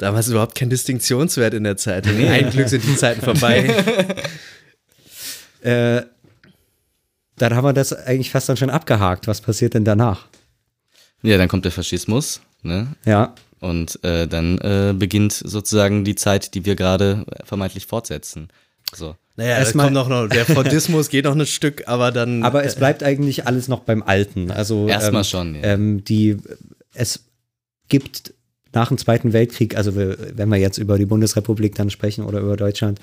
Damals überhaupt kein Distinktionswert in der Zeitung. Ein Glück sind die Zeiten vorbei. Äh, dann haben wir das eigentlich fast dann schon abgehakt. Was passiert denn danach? Ja, dann kommt der Faschismus, ne? Ja, Und äh, dann äh, beginnt sozusagen die Zeit, die wir gerade vermeintlich fortsetzen. So. Naja, es Erstmal- kommt noch, noch, der Fordismus geht noch ein Stück, aber dann. Aber es bleibt eigentlich alles noch beim Alten. Also Erstmal ähm, schon, ja. ähm, die es gibt nach dem Zweiten Weltkrieg, also wir- wenn wir jetzt über die Bundesrepublik dann sprechen oder über Deutschland,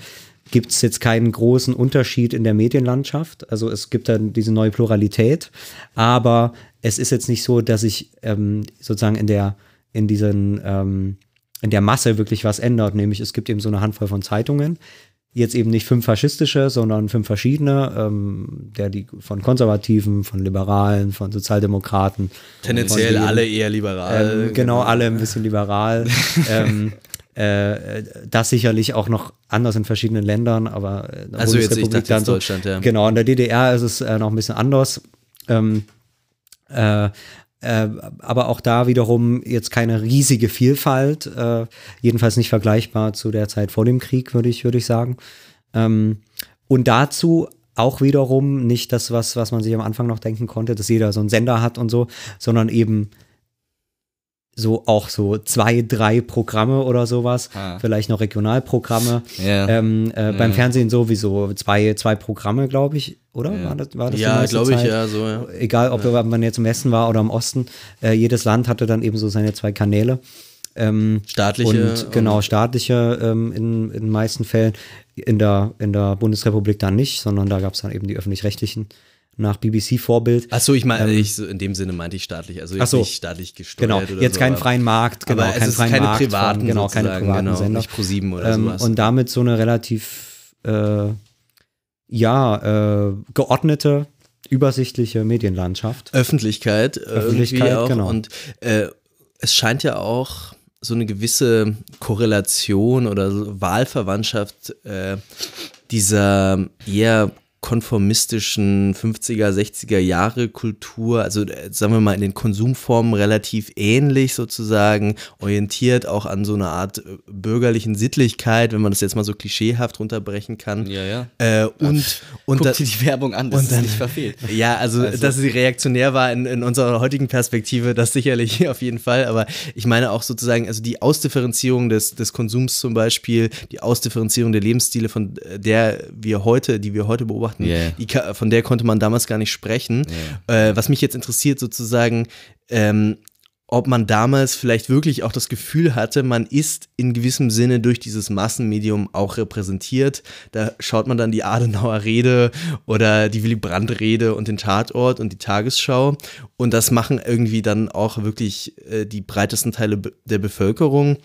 gibt es jetzt keinen großen Unterschied in der Medienlandschaft. Also es gibt dann diese neue Pluralität, aber es ist jetzt nicht so, dass sich ähm, sozusagen in der in diesen ähm, in der Masse wirklich was ändert. Nämlich es gibt eben so eine Handvoll von Zeitungen, jetzt eben nicht fünf faschistische, sondern fünf verschiedene, ähm, der die von Konservativen, von Liberalen, von Sozialdemokraten. tendenziell von alle eher liberal. ähm, genau, alle ein bisschen liberal. ähm, äh, das sicherlich auch noch anders in verschiedenen Ländern, aber in der Also jetzt, ich dann so. Deutschland, ja. Genau, in der DDR ist es äh, noch ein bisschen anders. Ähm, äh, äh, aber auch da wiederum jetzt keine riesige Vielfalt, äh, jedenfalls nicht vergleichbar zu der Zeit vor dem Krieg, würde ich, würde ich sagen. Ähm, und dazu auch wiederum nicht das, was, was man sich am Anfang noch denken konnte, dass jeder so einen Sender hat und so, sondern eben so auch so zwei, drei Programme oder sowas, Ah. vielleicht noch Regionalprogramme. Ja. Ähm, äh, Beim Fernsehen sowieso zwei, zwei Programme, glaube ich, oder? War das, war das Ja, glaube ich, ja, so, ja. Egal, ob man jetzt im Westen war oder im Osten, äh, jedes Land hatte dann eben so seine zwei Kanäle. Ähm, Staatliche und genau, staatliche ähm, in, in den meisten Fällen. In der, in der Bundesrepublik dann nicht, sondern da gab es dann eben die öffentlich-rechtlichen nach BBC-Vorbild. Achso, ich meine, ich, so in dem Sinne meinte ich staatlich, also jetzt so. nicht staatlich gesteuert Genau, jetzt so, keinen freien Markt, genau, keinen freien keine Markt privaten von, genau, keine privaten genau, Sender. nicht ProSieben oder ähm, sowas. Und damit so eine relativ, äh, ja, äh, geordnete, übersichtliche Medienlandschaft. Öffentlichkeit, Öffentlichkeit, auch. genau. Und äh, es scheint ja auch so eine gewisse Korrelation oder Wahlverwandtschaft äh, dieser eher konformistischen 50er, 60er Jahre Kultur, also äh, sagen wir mal in den Konsumformen relativ ähnlich sozusagen, orientiert auch an so einer Art äh, bürgerlichen Sittlichkeit, wenn man das jetzt mal so klischeehaft runterbrechen kann. Ja, ja. Äh, und und Guck dir die Werbung an, das und ist dann- nicht verfehlt. ja, also, dass sie reaktionär war in, in unserer heutigen Perspektive, das sicherlich auf jeden Fall. Aber ich meine auch sozusagen, also die Ausdifferenzierung des, des Konsums zum Beispiel, die Ausdifferenzierung der Lebensstile, von der wir heute, die wir heute beobachten, Yeah. die, von der konnte man damals gar nicht sprechen. Äh, was mich jetzt interessiert sozusagen, ähm, ob man damals vielleicht wirklich auch das Gefühl hatte, man ist in gewissem Sinne durch dieses Massenmedium auch repräsentiert. Da schaut man dann die Adenauer Rede oder die Willy Brandt Rede und den Tatort und die Tagesschau und das machen irgendwie dann auch wirklich äh, die breitesten Teile der Bevölkerung.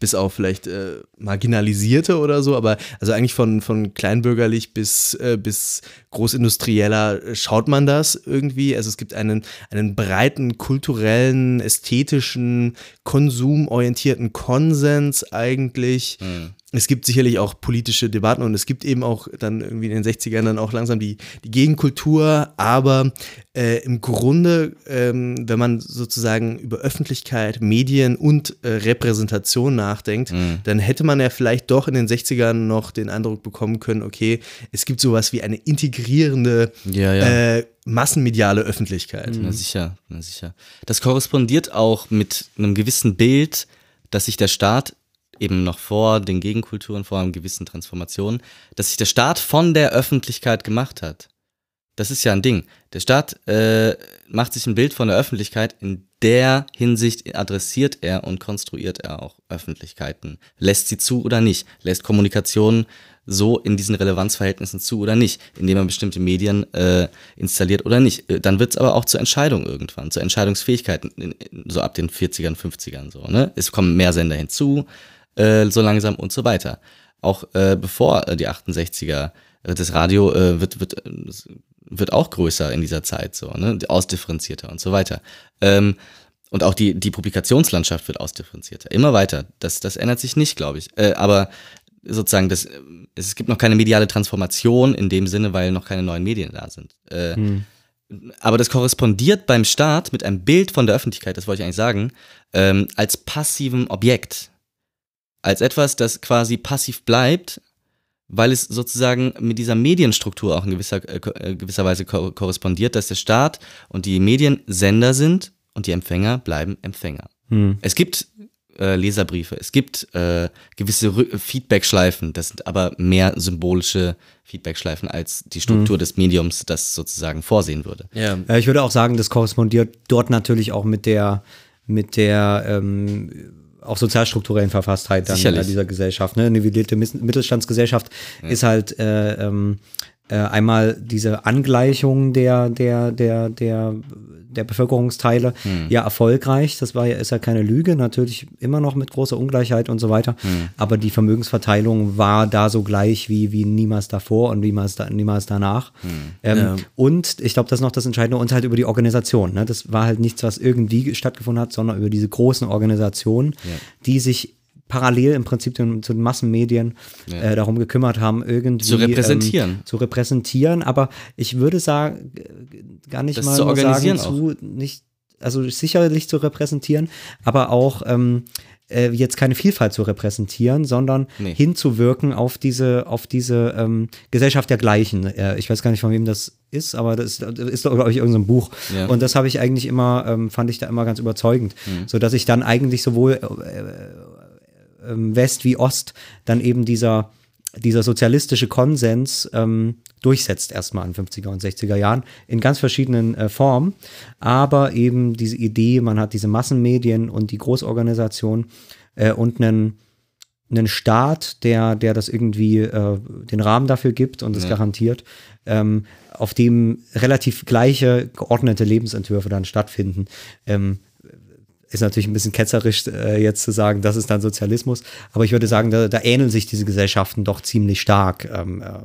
Bis auf vielleicht äh, Marginalisierte oder so, aber also eigentlich von, von kleinbürgerlich bis, äh, bis großindustrieller äh, schaut man das irgendwie. Also es gibt einen, einen breiten kulturellen, ästhetischen, konsumorientierten Konsens eigentlich. Hm. Es gibt sicherlich auch politische Debatten und es gibt eben auch dann irgendwie in den 60ern dann auch langsam die, die Gegenkultur, aber äh, im Grunde, ähm, wenn man sozusagen über Öffentlichkeit, Medien und äh, Repräsentation nachdenkt, Mhm. dann hätte man ja vielleicht doch in den 60ern noch den Eindruck bekommen können, okay, es gibt sowas wie eine integrierende Ja, ja. Äh, massenmediale Öffentlichkeit. Na sicher, na sicher. Das korrespondiert auch mit einem gewissen Bild, dass sich der Staat eben noch vor den Gegenkulturen, vor einer gewissen Transformation, dass sich der Staat von der Öffentlichkeit gemacht hat. Das ist ja ein Ding. Der Staat äh, macht sich ein Bild von der Öffentlichkeit. In der Hinsicht adressiert er und konstruiert er auch Öffentlichkeiten. Lässt sie zu oder nicht? Lässt Kommunikation so in diesen Relevanzverhältnissen zu oder nicht? Indem er bestimmte Medien äh, installiert oder nicht? Äh, Dann wird es aber auch zur Entscheidung irgendwann, zur Entscheidungsfähigkeit, in, in, so ab den 40ern, 50ern so. Ne? Es kommen mehr Sender hinzu, äh, so langsam und so weiter. Auch äh, bevor äh, die 68er, äh, das Radio äh, wird, wird, äh, wird auch größer in dieser Zeit, so, ne? ausdifferenzierter und so weiter. Ähm, und auch die, die Publikationslandschaft wird ausdifferenzierter. Immer weiter. Das, das ändert sich nicht, glaube ich. Aber sozusagen, das, es gibt noch keine mediale Transformation in dem Sinne, weil noch keine neuen Medien da sind. Äh, Aber das korrespondiert beim Staat mit einem Bild von der Öffentlichkeit, das wollte ich eigentlich sagen, ähm, als passivem Objekt. Als etwas, das quasi passiv bleibt, weil es sozusagen mit dieser Medienstruktur auch in gewisser, äh, äh, gewisser Weise ko korrespondiert, dass der Staat und die Medien Sender sind und die Empfänger bleiben Empfänger. Es gibt äh, Leserbriefe, es gibt äh, gewisse Rü- Feedbackschleifen, das sind aber mehr symbolische Feedbackschleifen als die Struktur des Mediums das sozusagen vorsehen würde. Ja. Ja, ich würde auch sagen, das korrespondiert dort natürlich auch mit der, mit der ähm, auch sozialstrukturellen Verfasstheit dann Sicherlich. äh, dieser Gesellschaft. Ne? Eine nivellierte Mittelstandsgesellschaft ist halt äh, ähm, äh, einmal diese Angleichung der, der, der, der, der Bevölkerungsteile ja erfolgreich. Das war ja, ist ja keine Lüge, natürlich immer noch mit großer Ungleichheit und so weiter. Aber die Vermögensverteilung war da so gleich wie, wie niemals davor und niemals, da, niemals danach. Ähm, Ja. Und ich glaube, das ist noch das Entscheidende, und halt über die Organisation. Ne? Das war halt nichts, was irgendwie stattgefunden hat, sondern über diese großen Organisationen, die sich parallel im Prinzip den, zu den Massenmedien äh, darum gekümmert haben, irgendwie Zu repräsentieren. Ähm, zu repräsentieren. Aber ich würde sagen, gar nicht Das mal zu organisieren sagen, zu nicht, also sicherlich zu repräsentieren, aber auch ähm, äh, jetzt keine Vielfalt zu repräsentieren, sondern Nee. hinzuwirken auf diese, auf diese ähm, Gesellschaft der Gleichen. Äh, ich weiß gar nicht, von wem das ist, aber das ist, ist doch, glaube ich, irgendein Buch. Ja. Und das habe ich eigentlich immer, ähm, fand ich da immer ganz überzeugend. Mhm. So dass ich dann eigentlich sowohl äh, West wie Ost dann eben dieser, dieser sozialistische Konsens ähm, durchsetzt erstmal in 50er und 60er Jahren in ganz verschiedenen äh, Formen. Aber eben diese Idee, man hat diese Massenmedien und die Großorganisation äh, und einen einen Staat, der, der das irgendwie äh, den Rahmen dafür gibt und es garantiert, ähm, auf dem relativ gleiche geordnete Lebensentwürfe dann stattfinden. Ähm, ist natürlich ein bisschen ketzerisch äh, jetzt zu sagen, das ist dann Sozialismus, aber ich würde sagen, da, da ähneln sich diese Gesellschaften doch ziemlich stark ähm, äh,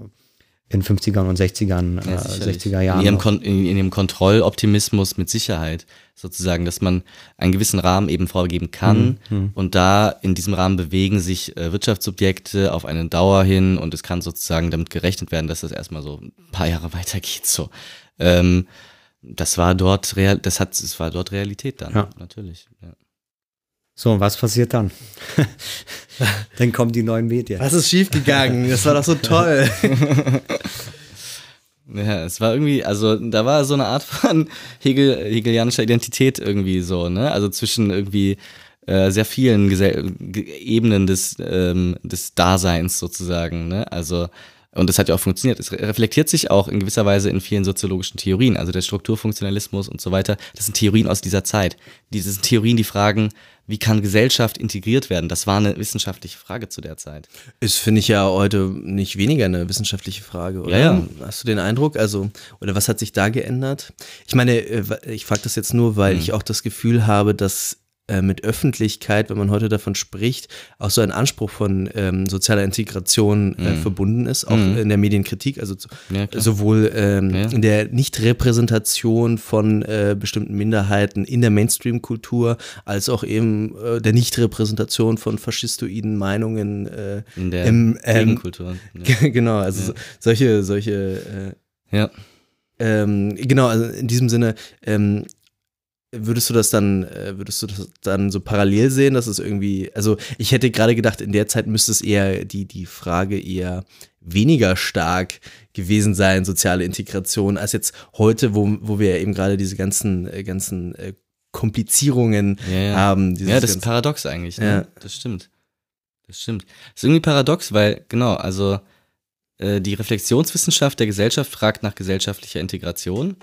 in 50ern und 60ern, Ja, äh, sicherlich. 60er Jahren. In ihrem. Kon in, in ihrem Kontrolloptimismus mit Sicherheit. Sozusagen, dass man einen gewissen Rahmen eben vorgeben kann Mhm, und da in diesem Rahmen bewegen sich äh, Wirtschaftssubjekte auf eine Dauer hin und es kann sozusagen damit gerechnet werden, dass das erstmal so ein paar Jahre weitergeht. So. Ähm, das war dort real, das hat, das war dort Realität dann, Ja. natürlich. Ja. So, und was passiert dann? dann kommen die neuen Medien. Was ist schiefgegangen? Das war doch so toll. Ja, es war irgendwie, also da war so eine Art von Hegel, hegelianischer Identität irgendwie so, ne? Also zwischen irgendwie äh, sehr vielen Gesell Ge- Ebenen des, ähm, des Daseins sozusagen, ne? Also, und das hat ja auch funktioniert. Es re- reflektiert sich auch in gewisser Weise in vielen soziologischen Theorien, also der Strukturfunktionalismus und so weiter. Das sind Theorien aus dieser Zeit. Diese sind Theorien, die fragen, wie kann Gesellschaft integriert werden? Das war eine wissenschaftliche Frage zu der Zeit. Ist, finde ich ja heute nicht weniger eine wissenschaftliche Frage, oder? Ja, ja. Hast du den Eindruck? Also, oder was hat sich da geändert? Ich meine, äh, ich frage das jetzt nur, weil Hm. ich auch das Gefühl habe, dass mit Öffentlichkeit, wenn man heute davon spricht, auch so ein Anspruch von ähm, sozialer Integration äh, verbunden ist, auch in der Medienkritik, also zu. Ja, sowohl ähm, Ja. in der Nichtrepräsentation von äh, bestimmten Minderheiten in der Mainstream-Kultur, als auch eben äh, der Nichtrepräsentation von faschistoiden Meinungen äh, In der im, ähm, Gegenkultur. Ja. genau, also so, solche, solche äh, ja. ähm, genau, also in diesem Sinne, ähm, würdest du das dann, äh, würdest du das dann so parallel sehen, dass es irgendwie, also ich hätte gerade gedacht, in der Zeit müsste es eher die, die Frage eher weniger stark gewesen sein, soziale Integration, als jetzt heute, wo, wo wir eben gerade diese ganzen, äh, ganzen äh, Komplizierungen Ja, ja. haben. Ja, das ist paradox eigentlich. Ne? Ja. Das stimmt. Das stimmt. Das ist irgendwie paradox, weil, genau, also äh, die Reflexionswissenschaft der Gesellschaft fragt nach gesellschaftlicher Integration.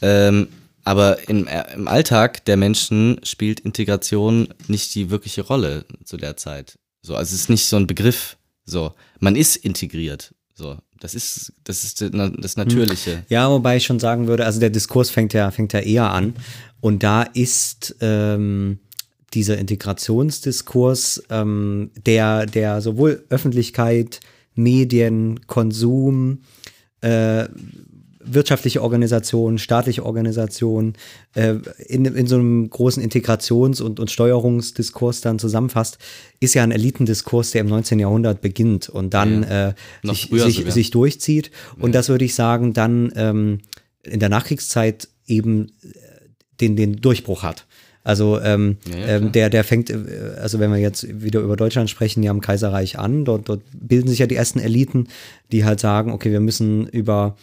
Ähm, aber im, äh, im Alltag der Menschen spielt Integration nicht die wirkliche Rolle zu der Zeit. So, also es ist nicht so ein Begriff. So, man ist integriert. So, das ist das ist das das Natürliche. Ja, wobei ich schon sagen würde, also der Diskurs fängt ja, fängt ja eher an. Und da ist ähm, dieser Integrationsdiskurs, ähm, der, der sowohl Öffentlichkeit, Medien, Konsum, äh, wirtschaftliche Organisationen, staatliche Organisationen äh, in, in so einem großen Integrations- und, und Steuerungsdiskurs dann zusammenfasst, ist ja ein Elitendiskurs, der im 19. Jahrhundert beginnt und dann äh, Noch sich, sich, sich durchzieht. Und das würde ich sagen, dann ähm, in der Nachkriegszeit eben äh, den, den Durchbruch hat. Also ähm, Ja, ja, ähm, der, der fängt, äh, also wenn wir jetzt wieder über Deutschland sprechen, ja im Kaiserreich an, dort, dort bilden sich ja die ersten Eliten, die halt sagen, okay, wir müssen über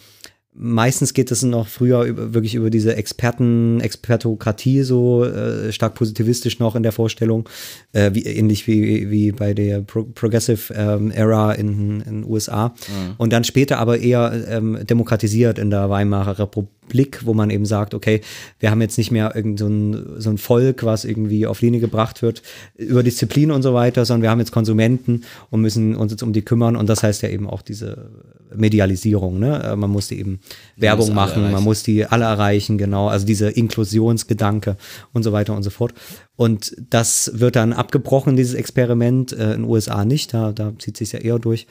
Meistens geht es noch früher über, wirklich über diese Experten, Expertokratie so äh, stark positivistisch noch in der Vorstellung, äh, wie, ähnlich wie, wie bei der Pro Progressive ähm, Era in den USA. Und dann später aber eher ähm, demokratisiert in der Weimarer Republik, wo man eben sagt, okay, wir haben jetzt nicht mehr irgend so ein, so ein Volk, was irgendwie auf Linie gebracht wird über Disziplin und so weiter, sondern wir haben jetzt Konsumenten und müssen uns jetzt um die kümmern. Und das heißt ja eben auch diese Medialisierung. Ne? Äh, Man musste eben Werbung muss machen, man muss die alle erreichen, genau. Also dieser Inklusionsgedanke und so weiter und so fort. Und das wird dann abgebrochen, dieses Experiment, äh, in den USA nicht, da, da zieht sich ja eher durch.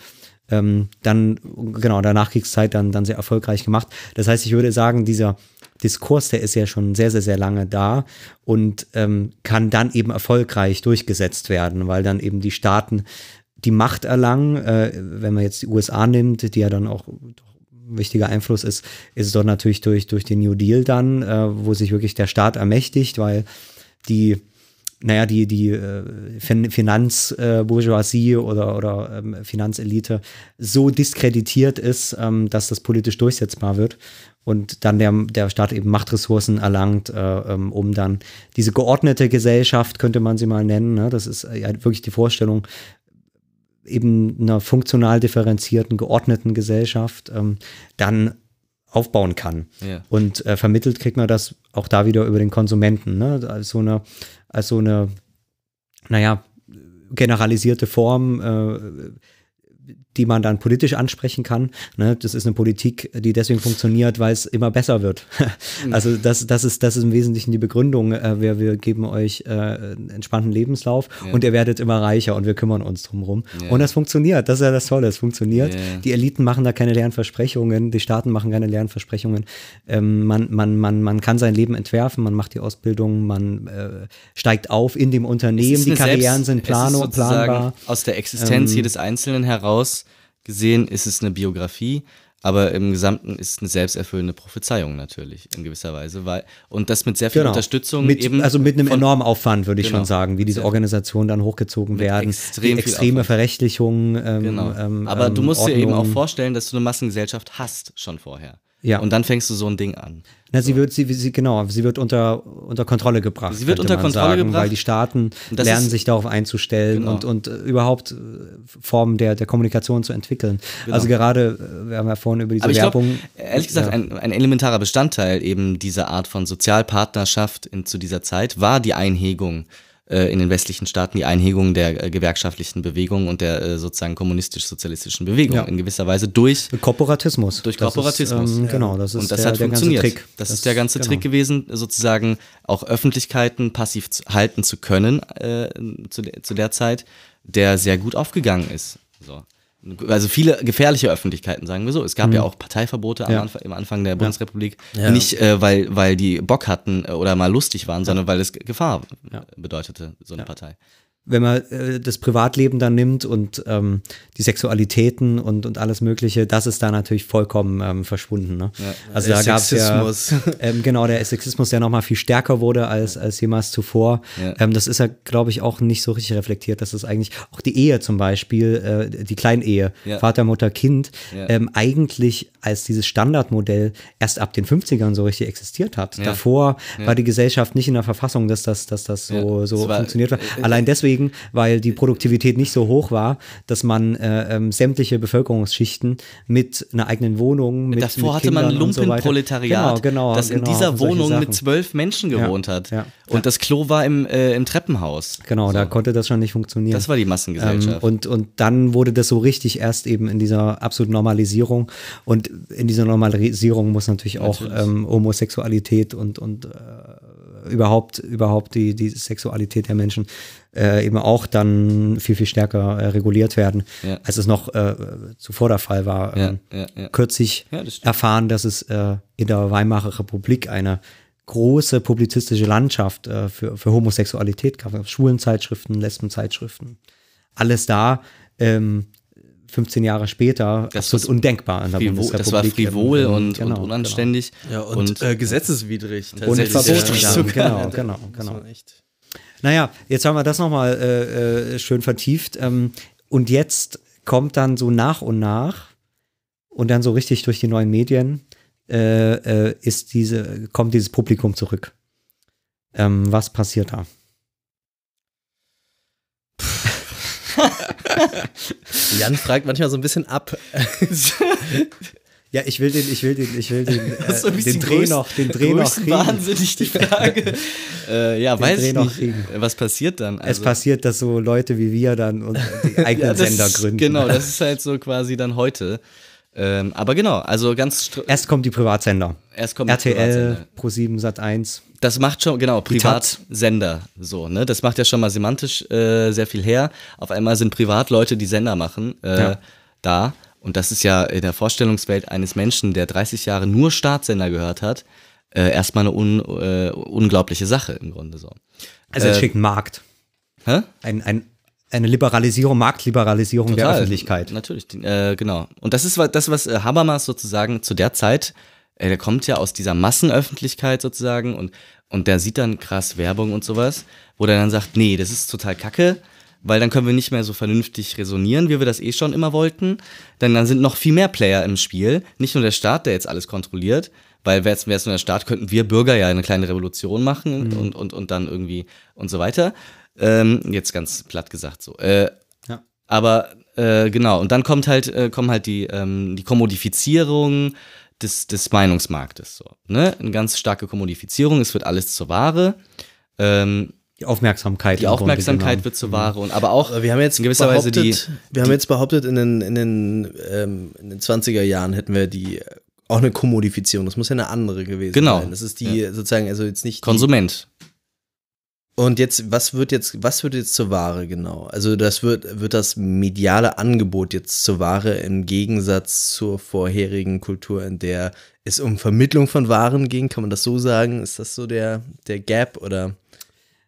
Ähm, dann, genau, in der Nachkriegszeit dann, dann sehr erfolgreich gemacht. Das heißt, ich würde sagen, dieser Diskurs, der ist ja schon sehr, sehr, sehr lange da und ähm, kann dann eben erfolgreich durchgesetzt werden, weil dann eben die Staaten die Macht erlangen. Äh, wenn man jetzt die USA nimmt, die ja dann auch ein wichtiger Einfluss ist, ist es dort natürlich durch, durch den New Deal dann, äh, wo sich wirklich der Staat ermächtigt, weil die naja, die, die äh, fin Finanzbourgeoisie äh, oder, oder ähm, Finanzelite so diskreditiert ist, ähm, dass das politisch durchsetzbar wird und dann der, der Staat eben Machtressourcen erlangt, äh, ähm, um dann diese geordnete Gesellschaft, könnte man sie mal nennen, ne? das ist äh, ja wirklich die Vorstellung, eben einer funktional differenzierten, geordneten Gesellschaft ähm, dann aufbauen kann. Ja. Und äh, vermittelt kriegt man das auch da wieder über den Konsumenten, ne? als so eine, als so eine, naja, generalisierte Form, äh, die man dann politisch ansprechen kann. Ne? Das ist eine Politik, die deswegen funktioniert, weil es immer besser wird. also das, das, ist, das ist im Wesentlichen die Begründung. Äh, wir, wir geben euch äh, einen entspannten Lebenslauf und ihr werdet immer reicher und wir kümmern uns drum rum. Ja. Und das funktioniert. Das ist ja das Tolle. Es funktioniert. Ja. Die Eliten machen da keine leeren Versprechungen. Die Staaten machen keine leeren Versprechungen. Ähm, man, man, man, man kann sein Leben entwerfen. Man macht die Ausbildung. Man äh, steigt auf in dem Unternehmen. Die Karrieren Selbst- sind plano, planbar. Aus der Existenz Ähm, jedes Einzelnen heraus gesehen ist es eine Biografie, aber im Gesamten ist es eine selbsterfüllende Prophezeiung natürlich in gewisser Weise, weil und das mit sehr viel Unterstützung Genau. mit, eben also mit einem von- enormen Aufwand, würde ich Genau. schon sagen, wie diese Organisationen dann hochgezogen werden. extrem extreme Aufwand. Verrechtlichung. Ähm, Genau. ähm, aber du ähm, musst dir eben auch Ordnung. vorstellen, dass du eine Massengesellschaft hast schon vorher. Ja. Und dann fängst du so ein Ding an. Na, sie wird, sie, sie, genau, sie wird unter, unter Kontrolle gebracht. Sie wird unter Kontrolle sagen, gebracht. Weil die Staaten lernen ist- sich darauf einzustellen Genau. und, und äh, überhaupt äh, Formen der, der Kommunikation zu entwickeln. Also gerade, äh, wir haben ja vorhin über diese Genau. Aber ich Werbung. ehrlich gesagt, ja. ein, ein elementarer Bestandteil eben dieser Art von Sozialpartnerschaft in, zu dieser Zeit war die Einhegung in den westlichen Staaten die Einhegung der äh, gewerkschaftlichen Bewegung und der äh, sozusagen kommunistisch-sozialistischen Bewegung Ja. in gewisser Weise durch Korporatismus. durch Das Korporatismus. Ist, ähm, Genau, das ist und das der, hat der ganze funktioniert. Trick. Das, ist der ganze genau. Trick gewesen, sozusagen auch Öffentlichkeiten passiv zu, halten zu können äh, zu, de, zu der Zeit, der sehr gut aufgegangen ist. So. Also viele gefährliche Öffentlichkeiten, sagen wir so. Es gab ja auch Parteiverbote am Mhm. Ja. Anfang, im Anfang der Bundesrepublik. Ja. Nicht, äh, weil, weil die Bock hatten äh, oder mal lustig waren, sondern weil es Gefahr Ja. bedeutete, so eine Partei. Wenn man äh, das Privatleben dann nimmt und ähm, die Sexualitäten und, und alles Mögliche, das ist da natürlich vollkommen ähm, verschwunden. Ne? Also Der da gab es ja, Sexismus. ähm, genau, der Sexismus, der nochmal viel stärker wurde als, als jemals zuvor. Ja. Ähm, das ist ja, glaube ich, auch nicht so richtig reflektiert. Das ist eigentlich auch die Ehe zum Beispiel, äh, die Kleinehe, Ja. Vater, Mutter, Kind, Ja. ähm, eigentlich als dieses Standardmodell erst ab den 50ern so richtig existiert hat. Ja. Davor war die Gesellschaft nicht in der Verfassung, dass das, dass das so, Ja. so Es war- funktioniert hat. Allein deswegen, weil die Produktivität nicht so hoch war, dass man äh, ähm, sämtliche Bevölkerungsschichten mit einer eigenen Wohnung, mit Davor mit hatte man ein Kindern so weiter- Lumpenproletariat, genau, genau, das in genau, dieser und solche Wohnung mit zwölf Menschen gewohnt hat. ja, Und das Klo war im, äh, im Treppenhaus. Genau, da konnte das schon nicht funktionieren. Das war die Ähm, Massengesellschaft. und, und dann wurde das so richtig erst eben in dieser absoluten Normalisierung. Und in dieser Normalisierung muss natürlich auch ähm, Homosexualität und, und äh, überhaupt, überhaupt die, die Sexualität der Menschen äh, eben auch dann viel, viel stärker äh, reguliert werden, Ja. als es noch äh, zuvor der Fall war. Ähm, ja, ja. Kürzlich das erfahren, dass es äh, in der Weimarer Republik eine große publizistische Landschaft äh, für, für Homosexualität gab. Schwulenzeitschriften, Lesbenzeitschriften. Alles da, ähm, 15 Jahre später, Das absolut ist undenkbar in der Frivol, Bundesrepublik. das war frivol und, genau, und unanständig. Ja, und, und äh, gesetzeswidrig. Genau. Und verboten. Ja, dann. sogar. Genau, genau, genau. Naja, jetzt haben wir das nochmal äh, äh, schön vertieft. Ähm, und jetzt kommt dann so nach und nach und dann so richtig durch die neuen Medien äh, äh, ist diese, kommt dieses Publikum zurück. Ähm, was passiert da? Jan fragt manchmal so ein bisschen ab. Ja, ich will den, ich will den, ich will den, so äh, bisschen den Dreh größt- noch, den Dreh noch kriegen. wahnsinnig die Frage. äh, ja, weiß Dreh ich noch nicht. kriegen. Was passiert dann? Es passiert, dass so Leute wie wir dann die eigenen Also Ja, Sender ist- gründen. Genau, das ist halt so quasi dann heute. Ähm, aber genau, also ganz Erst kommt die Privatsender. erst kommt die RTL, Privatsender. Pro7, Sat1. Das macht schon, genau. Privatsender so, ne? Das macht ja schon mal semantisch äh, sehr viel her. Auf einmal sind Privatleute, die Sender machen, äh, Ja. da. Und das ist ja in der Vorstellungswelt eines Menschen, der 30 Jahre nur Staatssender gehört hat, äh, erstmal eine un, äh, unglaubliche Sache im Grunde so. Also Äh, es schickt Markt. Hä? Ein, ein, eine Liberalisierung, Marktliberalisierung der Total, Öffentlichkeit. Natürlich, äh, genau. Und das ist das, was äh, Habermas sozusagen zu der Zeit, äh, der kommt ja aus dieser Massenöffentlichkeit sozusagen und, und der sieht dann krass Werbung und sowas, wo der dann sagt, nee, das ist total kacke, weil dann können wir nicht mehr so vernünftig resonieren, wie wir das eh schon immer wollten. Denn dann sind noch viel mehr Player im Spiel, nicht nur der Staat, der jetzt alles kontrolliert, weil wäre es nur der Staat, könnten wir Bürger ja eine kleine Revolution machen und, und, und dann irgendwie und so weiter. Ähm, jetzt ganz platt gesagt so. Äh, Ja. aber äh, genau, und dann kommt halt, äh, kommen halt die, ähm, die Kommodifizierung des, des Meinungsmarktes. So, ne? Eine ganz starke Kommodifizierung, es wird alles zur Ware. Ähm, Die Aufmerksamkeit. die Aufmerksamkeit wird zur Ware und aber auch Aber wir haben jetzt in gewisser Weise behauptet, die. wir haben jetzt behauptet, in den, in, den, ähm, in den 20er Jahren hätten wir die äh, auch eine Kommodifizierung. Das muss ja eine andere gewesen Genau. sein. Das ist die sozusagen, also jetzt nicht die, Konsument. Und jetzt, was wird jetzt, was wird jetzt zur Ware genau? Also das wird, wird das mediale Angebot jetzt zur Ware im Gegensatz zur vorherigen Kultur, in der es um Vermittlung von Waren ging, kann man das so sagen? Ist das so der, der Gap oder?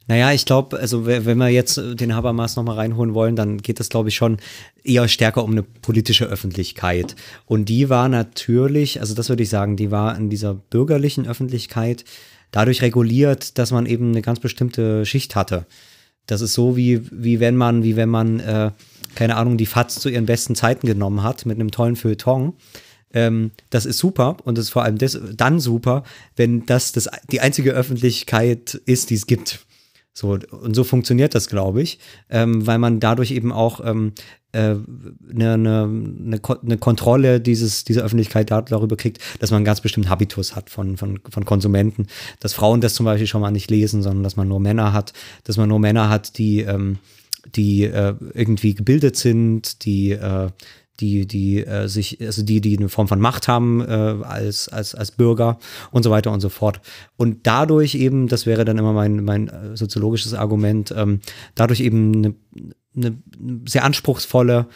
Naja, ich glaube, also we- wenn wir jetzt den Habermas nochmal reinholen wollen, dann geht es, glaube ich, schon eher stärker um eine politische Öffentlichkeit. Und die war natürlich, also das würde ich sagen, die war in dieser bürgerlichen Öffentlichkeit dadurch reguliert, dass man eben eine ganz bestimmte Schicht hatte. Das ist so, wie, wie wenn man, wie wenn man, äh, keine Ahnung, die FATS zu ihren besten Zeiten genommen hat mit einem tollen Feuilleton. Ähm, das ist super und es ist vor allem des, dann super, wenn das, das die einzige Öffentlichkeit ist, die es gibt. So, und so funktioniert das, glaube ich, ähm, weil man dadurch eben auch ähm, äh, eine, eine, eine, Ko- eine Kontrolle dieses, dieser Öffentlichkeit da, darüber kriegt, dass man einen ganz bestimmten Habitus hat von, von, von Konsumenten. Dass Frauen das zum Beispiel schon mal nicht lesen, sondern dass man nur Männer hat, dass man nur Männer hat, die, ähm, die äh, irgendwie gebildet sind, die äh, die, die äh, sich, also die, die eine Form von Macht haben äh, als, als, als Bürger und so weiter und so fort. Und dadurch eben, das wäre dann immer mein, mein äh, soziologisches Argument, ähm, dadurch eben eine, eine sehr anspruchsvolle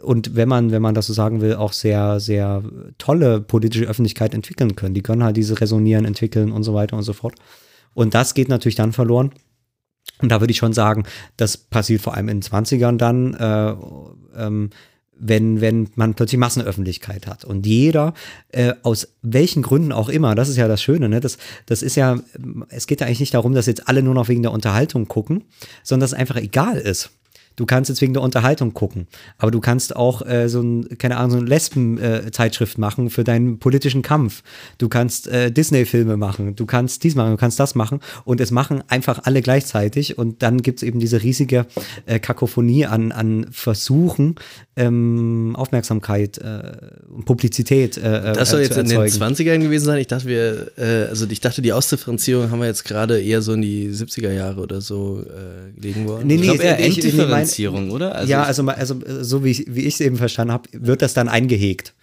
und wenn man, wenn man das so sagen will, auch sehr, sehr tolle politische Öffentlichkeit entwickeln können. Die können halt diese Resonieren entwickeln und so weiter und so fort. Und das geht natürlich dann verloren. Und da würde ich schon sagen, das passiert vor allem in den 20ern dann, äh, ähm, wenn, wenn man plötzlich Massenöffentlichkeit hat. Und jeder, äh, aus welchen Gründen auch immer, das ist ja das Schöne, ne? das, das ist ja, es geht ja eigentlich nicht darum, dass jetzt alle nur noch wegen der Unterhaltung gucken, sondern dass es einfach egal ist. Du kannst jetzt wegen der Unterhaltung gucken, aber du kannst auch äh, so ein, keine Ahnung, so eine Lesben-Zeitschrift machen für deinen politischen Kampf. Du kannst äh, Disney-Filme machen, du kannst dies machen, du kannst das machen und es machen einfach alle gleichzeitig und dann gibt es eben diese riesige äh, Kakophonie an, an Versuchen, ähm, Aufmerksamkeit äh, und Publizität äh, Das soll äh, jetzt zu in den erzeugen. 20ern gewesen sein. Ich dachte, wir, äh, also ich dachte, die Ausdifferenzierung haben wir jetzt gerade eher so in die 70er Jahre oder so äh, gelegen worden. Nee, Ich glaube eher ich- ich- nee, mein- Enddifferenzierung, oder? ja, ich- also, also äh, so wie ich wie ich es eben verstanden habe, wird das dann eingehegt.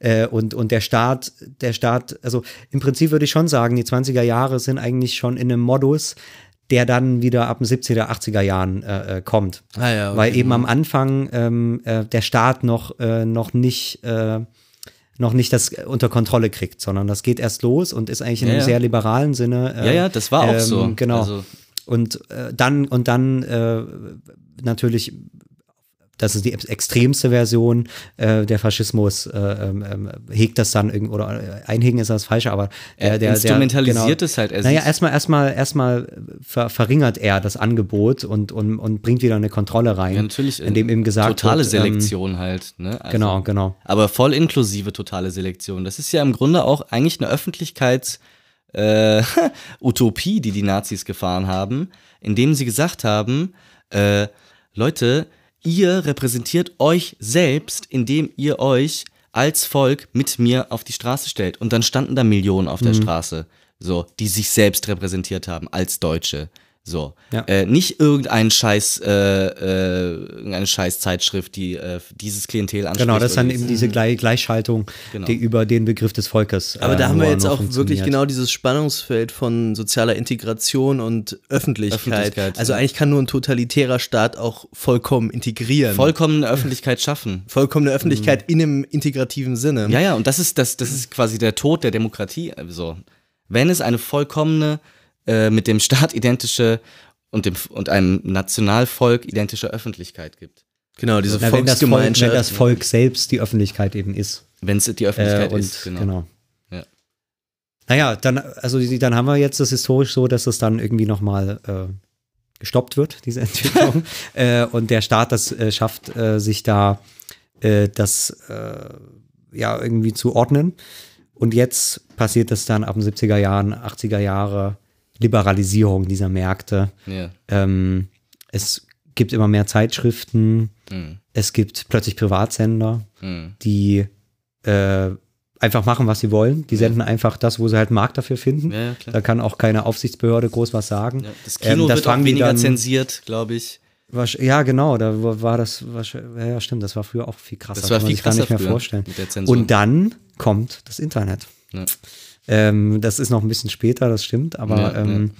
Äh, und, und der Staat, der Staat, also im Prinzip würde ich schon sagen, die 20er Jahre sind eigentlich schon in einem Modus, der dann wieder ab den 70er, 80er Jahren äh, äh, kommt. Ah ja, okay. Weil eben am Anfang ähm, äh, der Staat noch, äh, noch nicht äh, noch nicht das unter Kontrolle kriegt, sondern das geht erst los und ist eigentlich in Ja, einem ja. sehr liberalen Sinne. äh, Ja, ja, das war auch so. Genau. Also- und äh, dann und dann äh, natürlich, das ist die ex- extremste Version, äh, der Faschismus äh, ähm, ähm, hegt das dann irgendwo, oder äh, einhegen ist das falsche, aber der, Er der, instrumentalisiert der, es halt. Er naja, erstmal, erstmal, erstmal ver verringert er das Angebot und, und, und bringt wieder eine Kontrolle rein. Ja, natürlich. Indem eben gesagt Totale wird, ähm, Selektion halt. Ne? Also, Genau, genau. Aber voll inklusive totale Selektion. Das ist ja im Grunde auch eigentlich eine Öffentlichkeits- äh, Utopie, die die Nazis gefahren haben, indem sie gesagt haben, äh, Leute, ihr repräsentiert euch selbst, indem ihr euch als Volk mit mir auf die Straße stellt. Und dann standen da Millionen auf der Mhm. Straße, so, die sich selbst repräsentiert haben als Deutsche. So. Ja. Äh, nicht irgendein Scheiß, äh, äh, irgendeine Scheiß Zeitschrift, die äh, dieses Klientel anspricht. Genau, das ist dann eben diese Gleich Gleichschaltung, Genau. die über den Begriff des Volkes. Aber äh, da haben wir jetzt auch wirklich genau dieses Spannungsfeld von sozialer Integration und Öffentlichkeit. Öffentlichkeit, also ja. eigentlich kann nur ein totalitärer Staat auch vollkommen integrieren. vollkommene Öffentlichkeit schaffen. Vollkommene Öffentlichkeit in einem integrativen Sinne. Ja, ja, und das ist, das, das ist quasi der Tod der Demokratie. Also, wenn es eine vollkommene, äh, mit dem Staat identische und, dem, und einem Nationalvolk identische Öffentlichkeit gibt. Genau, diese Na, wenn, das Volk, wenn Volksgemeinschaft. das Volk selbst die Öffentlichkeit eben ist. Wenn es die Äh, Öffentlichkeit und, ist, genau. genau. Ja. Naja, dann, also dann haben wir jetzt das historisch so, dass es dann irgendwie nochmal äh, gestoppt wird, diese Entwicklung. äh, und der Staat das äh, schafft, äh, sich da äh, das äh, ja irgendwie zu ordnen. Und jetzt passiert es dann ab den 70er Jahren, 80er Jahre, Liberalisierung dieser Märkte. Ja. Ähm, es gibt immer mehr Zeitschriften. Mhm. Es gibt plötzlich Privatsender, Mhm. die äh, einfach machen, was sie wollen. Die senden einfach das, wo sie halt einen Markt dafür finden. Ja, ja. Da kann auch keine Aufsichtsbehörde groß was sagen. Ja, das Kino Ähm, das wird auch weniger dann- zensiert, glaube ich. Ja, genau, da war das, ja, ja, stimmt, das war früher auch viel krasser. Das war kann man viel sich gar krasser nicht mehr vorstellen. Und dann kommt das Internet. Ja. Ähm, das ist noch ein bisschen später, das stimmt, aber Ja, ähm,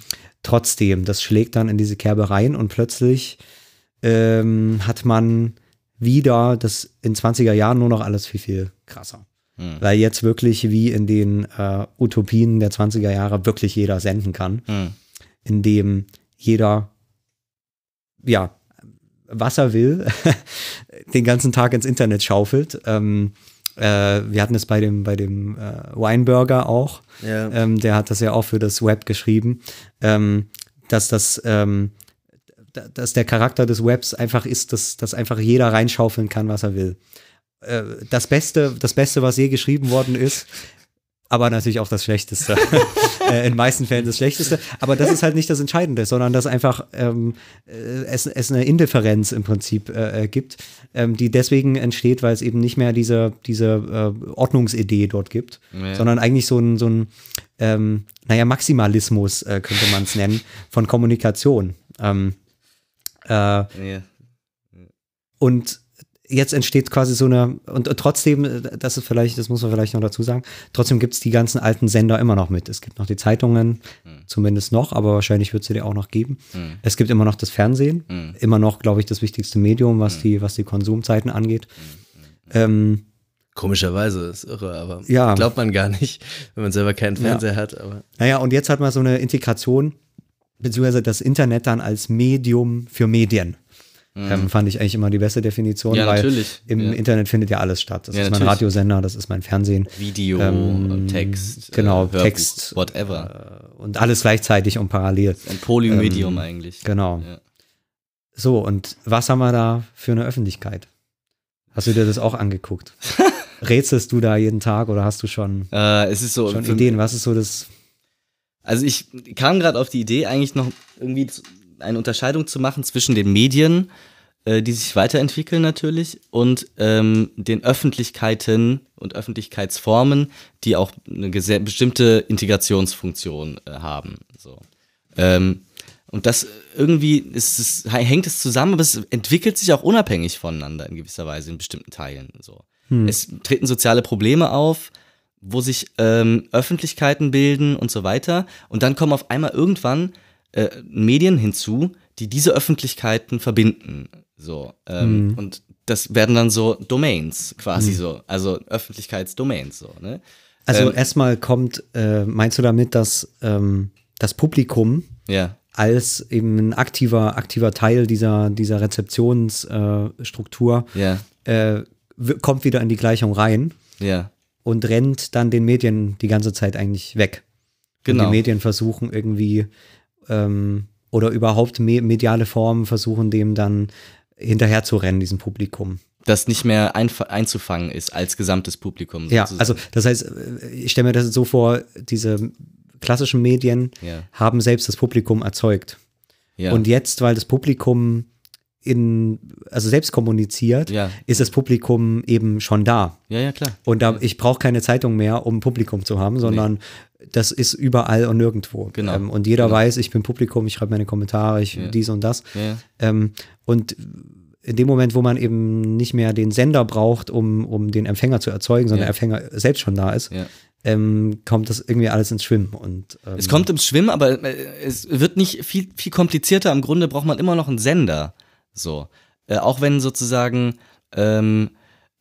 trotzdem, das schlägt dann in diese Kerbe rein und plötzlich ähm, hat man wieder das in 20er Jahren nur noch alles viel, viel krasser. Hm. Weil jetzt wirklich wie in den äh, Utopien der 20er Jahre wirklich jeder senden kann, Mhm. indem jeder, ja, was er will, den ganzen Tag ins Internet schaufelt. Ähm, äh, wir hatten es bei dem, bei dem äh, Weinburger auch. Ja. Ähm, der hat das ja auch für das Web geschrieben, ähm, dass das, ähm, da- dass der Charakter des Webs einfach ist, dass, dass einfach jeder reinschaufeln kann, was er will. Äh, das Beste, das Beste, was je geschrieben worden ist, aber natürlich auch das Schlechteste. äh, in meisten Fällen das Schlechteste. Aber das ist halt nicht das Entscheidende, sondern dass einfach ähm, äh, es, es eine Indifferenz im Prinzip äh, äh, gibt, ähm, die deswegen entsteht, weil es eben nicht mehr diese, diese äh, Ordnungsidee dort gibt, Ja. sondern eigentlich so ein, so ein ähm, naja, Maximalismus äh, könnte man es nennen, von Kommunikation. Ähm, äh, Ja. und jetzt entsteht quasi so eine, und trotzdem, äh, das ist vielleicht, das muss man vielleicht noch dazu sagen, trotzdem gibt es die ganzen alten Sender immer noch mit. Es gibt noch die Zeitungen, zumindest noch, aber wahrscheinlich wird es sie die auch noch geben. Es gibt immer noch das Fernsehen, immer noch, glaube ich, das wichtigste Medium, was die, was die Konsumzeiten angeht. Ähm, Komischerweise, ist irre, aber Ja. glaubt man gar nicht, wenn man selber keinen Fernseher hat. Aber naja, und jetzt hat man so eine Integration, beziehungsweise das Internet dann als Medium für Medien. Ähm, fand ich eigentlich immer die beste Definition, Ja, weil natürlich. im Ja. Internet findet ja alles statt. Das Ja, ist mein natürlich. Radiosender, das ist mein Fernsehen. Video, Ähm, Text, genau, Hörbuch, Text, whatever. und alles gleichzeitig und parallel. Ein Polymedium ähm, eigentlich. Genau. So, und was haben wir da für eine Öffentlichkeit? Hast du dir das auch angeguckt? Rätselst du da jeden Tag oder hast du schon, Äh, so. schon Ideen? Was ist so das? Also ich kam gerade auf die Idee, eigentlich noch irgendwie eine Unterscheidung zu machen zwischen den Medien, äh, die sich weiterentwickeln natürlich, und ähm, den Öffentlichkeiten und Öffentlichkeitsformen, die auch eine bestimmte Integrationsfunktion äh, haben. So. Ähm, und das irgendwie ist es, hängt es zusammen, aber es entwickelt sich auch unabhängig voneinander in gewisser Weise in bestimmten Teilen. So. Es treten soziale Probleme auf, wo sich ähm, Öffentlichkeiten bilden und so weiter. Und dann kommen auf einmal irgendwann äh, Medien hinzu, die diese Öffentlichkeiten verbinden. So. Ähm, Und das werden dann so Domains quasi so, also Öffentlichkeitsdomains so. Ne? Also Ähm, erstmal kommt, äh, meinst du damit, dass ähm, das Publikum ja. als eben ein aktiver, aktiver Teil dieser, dieser Rezeptionsstruktur äh, Ja, äh, kommt wieder in die Gleichung rein ja, und rennt dann den Medien die ganze Zeit eigentlich weg. Und genau. die Medien versuchen irgendwie ähm, oder überhaupt me mediale Formen versuchen dem dann hinterher zu rennen, diesem Publikum. Das nicht mehr einzufangen ist als gesamtes Publikum. Ja, sozusagen. also das heißt, äh, ich stelle mir das so vor, diese klassischen Medien Ja. haben selbst das Publikum erzeugt. ja. Und jetzt, weil das Publikum in, also selbst kommuniziert, Ja. ist das Publikum eben schon da. ja, ja, klar. Und da, ich brauche keine Zeitung mehr, um ein Publikum zu haben, sondern das ist überall und nirgendwo. Genau. Ähm, und jeder Genau. weiß, ich bin Publikum, ich schreibe meine Kommentare, ich Ja. dies und das. Ja. Ähm, und in dem Moment, wo man eben nicht mehr den Sender braucht, um, um den Empfänger zu erzeugen, sondern Ja. der Empfänger selbst schon da ist, ähm, kommt das irgendwie alles ins Schwimmen. Und, ähm, Es kommt ins Schwimmen, aber äh, es wird nicht viel, viel komplizierter. Im Grunde braucht man immer noch einen Sender. So. Äh, auch wenn sozusagen ähm,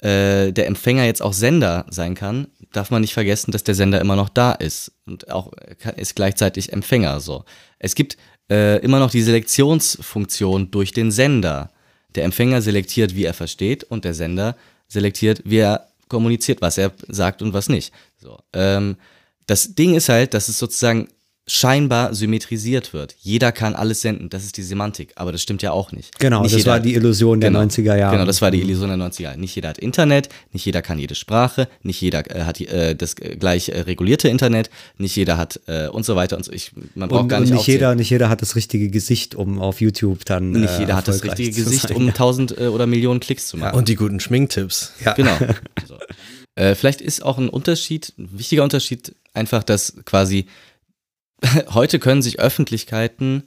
äh, der Empfänger jetzt auch Sender sein kann, darf man nicht vergessen, dass der Sender immer noch da ist und auch äh, ist gleichzeitig Empfänger. So. Es gibt äh, immer noch die Selektionsfunktion durch den Sender. Der Empfänger selektiert, wie er versteht, und der Sender selektiert, wie er kommuniziert, was er sagt und was nicht. So. Ähm, das Ding ist halt, dass es sozusagen scheinbar symmetrisiert wird. Jeder kann alles senden, das ist die Semantik, aber das stimmt ja auch nicht. Genau, nicht das jeder war die Illusion der genau, 90er Jahre. Genau, das war die Illusion der 90er Jahre. Nicht jeder hat Internet, nicht jeder kann jede Sprache, nicht jeder äh, hat äh, das äh, gleich äh, regulierte Internet, nicht jeder hat äh, und so weiter und so. Ich, man braucht und, gar und nicht nicht aufzählen. jeder, nicht jeder hat das richtige Gesicht, um auf YouTube dann. nicht äh, jeder hat das richtige Gesicht, sein. um tausend äh, oder Millionen Klicks zu machen. Und die guten Schminktipps. Ja. Genau. So. Äh, vielleicht ist auch ein Unterschied, ein wichtiger Unterschied, einfach, dass quasi heute können sich Öffentlichkeiten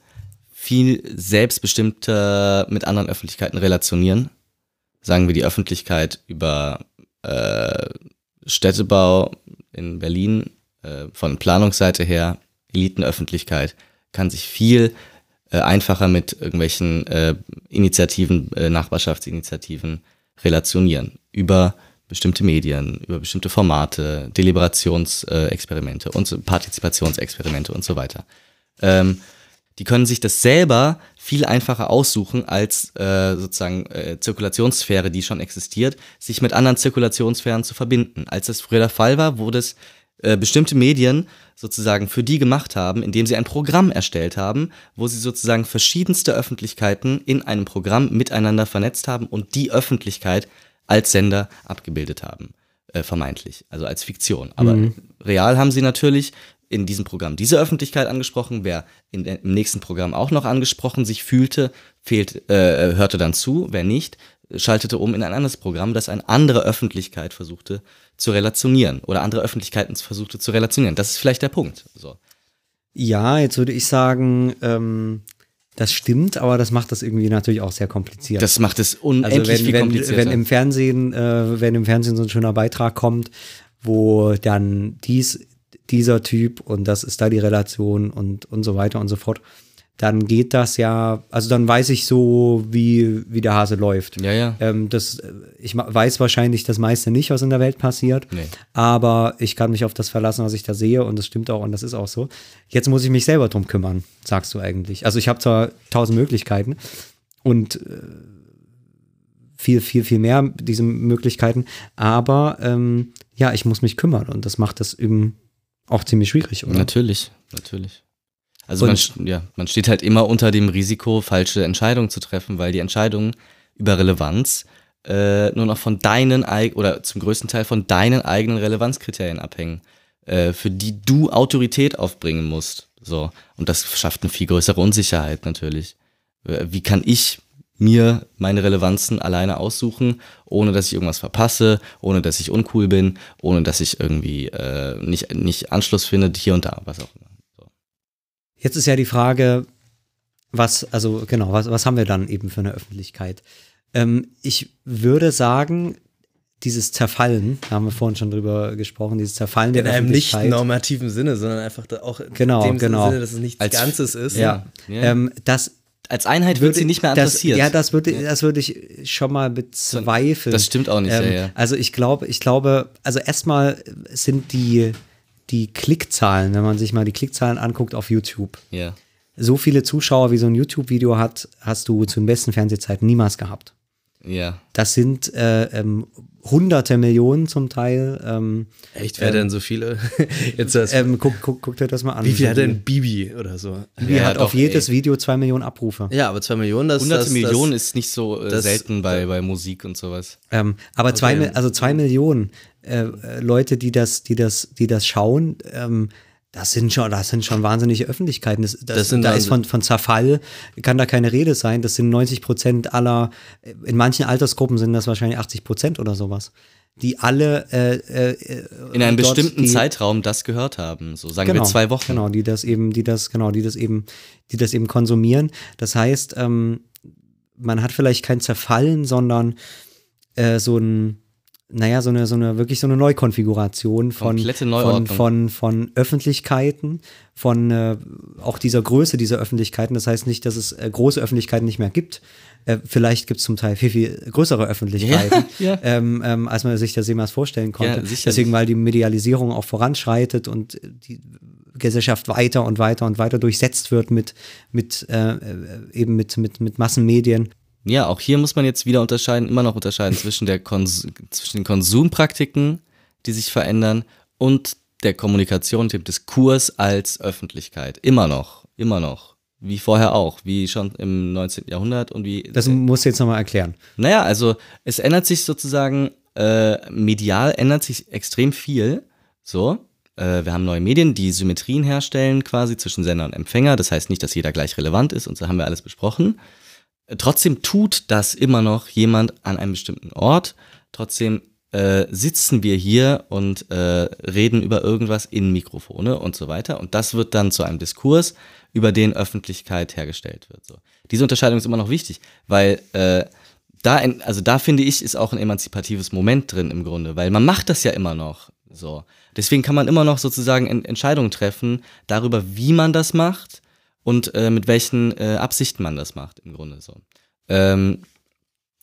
viel selbstbestimmter mit anderen Öffentlichkeiten relationieren. Sagen wir die Öffentlichkeit über äh, Städtebau in Berlin äh, von Planungsseite her, Elitenöffentlichkeit, kann sich viel äh, einfacher mit irgendwelchen äh, Initiativen, äh, Nachbarschaftsinitiativen relationieren. Über bestimmte Medien, über bestimmte Formate, Deliberationsexperimente Experimente und Partizipationsexperimente und so weiter. Ähm, die können sich das selber viel einfacher aussuchen als äh, sozusagen äh, Zirkulationssphäre, die schon existiert, sich mit anderen Zirkulationssphären zu verbinden. Als das früher der Fall war, wurde es äh, bestimmte Medien sozusagen für die gemacht haben, indem sie ein Programm erstellt haben, wo sie sozusagen verschiedenste Öffentlichkeiten in einem Programm miteinander vernetzt haben und die Öffentlichkeit als Sender abgebildet haben. äh, vermeintlich, also als Fiktion. Aber real haben sie natürlich in diesem Programm diese Öffentlichkeit angesprochen. Wer in, im nächsten Programm auch noch angesprochen sich fühlte, fehlt, äh, hörte dann zu. Wer nicht, schaltete um in ein anderes Programm, das eine andere Öffentlichkeit versuchte zu relationieren oder andere Öffentlichkeiten versuchte zu relationieren. Das ist vielleicht der Punkt. So. Ja, jetzt würde ich sagen, ähm, das stimmt, aber das macht das irgendwie natürlich auch sehr kompliziert. Das macht es also unendlich wenn, viel wenn, komplizierter. wenn im Fernsehen, äh, wenn im Fernsehen so ein schöner Beitrag kommt, wo dann dies, dieser Typ und das ist da die Relation und, und so weiter und so fort, dann geht das ja, also dann weiß ich so, wie, wie der Hase läuft. Ja, ja. Ähm, das, ich weiß wahrscheinlich das meiste nicht, was in der Welt passiert, Nee. aber ich kann mich auf das verlassen, was ich da sehe und das stimmt auch und das ist auch so. Jetzt muss ich mich selber drum kümmern, sagst du eigentlich. Also ich habe zwar tausend Möglichkeiten und äh, viel, viel, viel mehr diese Möglichkeiten, aber ähm, ja, ich muss mich kümmern und das macht das eben auch ziemlich schwierig, oder? Natürlich, natürlich. Also man, ja, man steht halt immer unter dem Risiko, falsche Entscheidungen zu treffen, weil die Entscheidungen über Relevanz äh, nur noch von deinen oder zum größten Teil von deinen eigenen Relevanzkriterien abhängen, äh, für die du Autorität aufbringen musst. So. Und das schafft eine viel größere Unsicherheit natürlich. Äh, Wie kann ich mir meine Relevanzen alleine aussuchen, ohne dass ich irgendwas verpasse, ohne dass ich uncool bin, ohne dass ich irgendwie äh, nicht, nicht Anschluss finde, hier und da, was auch immer. Jetzt ist ja die Frage, was, also genau, was, was haben wir dann eben für eine Öffentlichkeit? Ähm, ich würde sagen, dieses Zerfallen, da haben wir vorhin schon drüber gesprochen, dieses Zerfallen der In einem nicht normativen Sinne, sondern einfach da auch in Genau, dem genau. Sinne, dass es nichts Als- Ganzes ist. ja, Ja. Ähm, das Als Einheit wird würde sie nicht mehr das, adressiert. Ja, das würde, das würde ich schon mal bezweifeln. Das stimmt auch nicht, ja, Ähm, ja. Also ich glaube, ich glaube, also erstmal sind die, die Klickzahlen, wenn man sich mal die Klickzahlen anguckt auf YouTube, ja. so viele Zuschauer wie so ein YouTube-Video hat, hast du zu den besten Fernsehzeiten niemals gehabt. Ja. Das sind äh, ähm, hunderte Millionen zum Teil. Ähm, Echt, wer denn so viele? Jetzt das, ähm, guck, guck, guck dir das mal an. wie viel hat denn Bibi oder so? Bibi Ja, hat auf doch, jedes ey. Video zwei Millionen Abrufe. Ja, aber zwei Millionen, das Hunderte das, Millionen das, ist nicht so äh, das- selten bei, bei Musik und sowas. Ähm, aber zwei, Mi- also zwei Millionen äh, äh, Leute, die das, die das, die das schauen, ähm, das sind schon, das sind schon wahnsinnige Öffentlichkeiten. Das, das, Das sind da ist von, von Zerfall, kann da keine Rede sein. Das sind 90 Prozent aller, in manchen Altersgruppen sind das wahrscheinlich 80 Prozent oder sowas. Die alle äh, äh, In einem bestimmten die, Zeitraum das gehört haben. So sagen genau, wir zwei Wochen. Genau, die das eben, die das, genau, die das eben, die das eben konsumieren. Das heißt, ähm, man hat vielleicht kein Zerfallen, sondern äh, so ein, naja, so eine, so eine, wirklich so eine Neukonfiguration von, von, von, von Öffentlichkeiten, von äh, auch dieser Größe dieser Öffentlichkeiten. Das heißt nicht, dass es äh, große Öffentlichkeiten nicht mehr gibt. Äh, vielleicht gibt es zum Teil viel, viel größere Öffentlichkeiten, Ja, ja. Ähm, ähm, als man sich das jemals vorstellen konnte. Ja. Deswegen, weil die Medialisierung auch voranschreitet und die Gesellschaft weiter und weiter und weiter durchsetzt wird mit, mit äh, äh, eben mit, mit, mit Massenmedien. Ja, auch hier muss man jetzt wieder unterscheiden, immer noch unterscheiden zwischen, der Kons zwischen den Konsumpraktiken, die sich verändern, und der Kommunikation, dem Diskurs als Öffentlichkeit. Immer noch, immer noch. Wie vorher auch, wie schon im 19. Jahrhundert und wie. Das musst du jetzt nochmal erklären. Naja, also es ändert sich sozusagen, äh, medial ändert sich extrem viel. So. Äh, wir haben neue Medien, die Symmetrien herstellen quasi zwischen Sender und Empfänger. Das heißt nicht, dass jeder gleich relevant ist und so haben wir alles besprochen. Trotzdem tut das immer noch jemand an einem bestimmten Ort. Trotzdem äh, sitzen wir hier und äh, reden über irgendwas in Mikrofone und so weiter. Und das wird dann zu einem Diskurs, über den Öffentlichkeit hergestellt wird. So. Diese Unterscheidung ist immer noch wichtig, weil äh, da, en- also da finde ich, ist auch ein emanzipatives Moment drin im Grunde, weil man macht das ja immer noch. So. Deswegen kann man immer noch sozusagen en Entscheidungen treffen darüber, wie man das macht und äh, mit welchen äh, Absichten man das macht, im Grunde so. Ähm,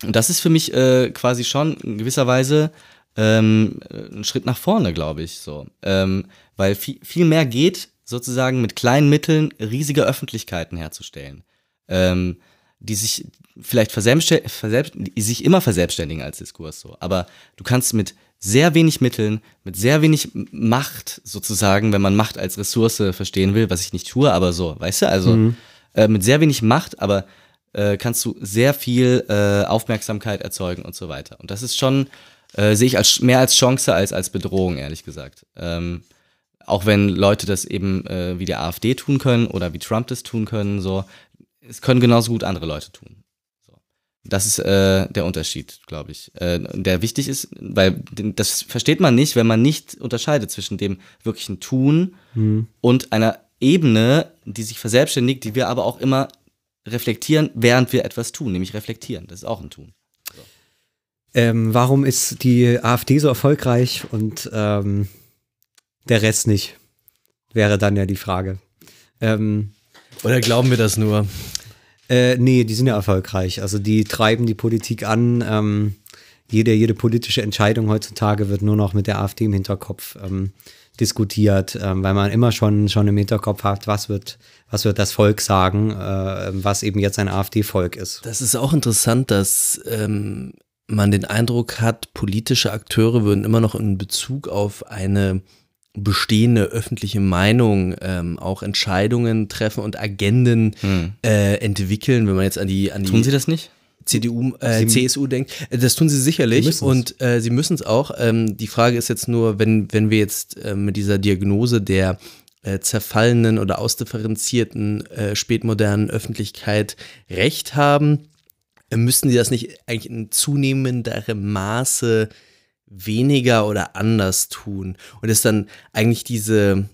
und das ist für mich äh, quasi schon in gewisser Weise ähm, äh, ein Schritt nach vorne, glaube ich, so. Ähm, weil viel, viel mehr geht, sozusagen mit kleinen Mitteln riesige Öffentlichkeiten herzustellen. Ähm, die sich vielleicht verselbstständigen, sich immer verselbstständigen als Diskurs so. Aber du kannst mit sehr wenig Mitteln, mit sehr wenig Macht sozusagen, wenn man Macht als Ressource verstehen will, was ich nicht tue, aber so, weißt du, also äh, mit sehr wenig Macht, aber äh, kannst du sehr viel äh, Aufmerksamkeit erzeugen und so weiter. Und das ist schon Äh, Sehe ich als, mehr als Chance als als Bedrohung, ehrlich gesagt. Ähm, auch wenn Leute das eben äh, wie der AfD tun können oder wie Trump das tun können, so, es können genauso gut andere Leute tun. So. Das ist äh, der Unterschied, glaube ich. Äh, der wichtig ist, weil das versteht man nicht, wenn man nicht unterscheidet zwischen dem wirklichen Tun und einer Ebene, die sich verselbstständigt, die wir aber auch immer reflektieren, während wir etwas tun, nämlich reflektieren. Das ist auch ein Tun. Ähm, warum ist die AfD so erfolgreich und ähm, der Rest nicht? Wäre dann ja die Frage. Ähm, Oder glauben wir das nur? Äh, nee, die sind ja erfolgreich. Also die treiben die Politik an. Ähm, jede, jede politische Entscheidung heutzutage wird nur noch mit der AfD im Hinterkopf ähm, diskutiert, ähm, weil man immer schon, schon im Hinterkopf hat, was wird, was wird das Volk sagen, äh, was eben jetzt ein AfD-Volk ist. Das ist auch interessant, dass ähm, man den Eindruck hat, politische Akteure würden immer noch in Bezug auf eine bestehende öffentliche Meinung ähm, auch Entscheidungen treffen und Agenden äh, entwickeln, wenn man jetzt an die, an die Tun Sie das nicht? CDU, äh, CSU denkt. Äh, Das tun sie sicherlich müssen's. und äh, sie müssen es auch. Ähm, die Frage ist jetzt nur, wenn, wenn wir jetzt äh, mit dieser Diagnose der äh, zerfallenen oder ausdifferenzierten äh, spätmodernen Öffentlichkeit recht haben, äh, müssten sie das nicht eigentlich in zunehmenderem Maße weniger oder anders tun? Und ist dann eigentlich diese,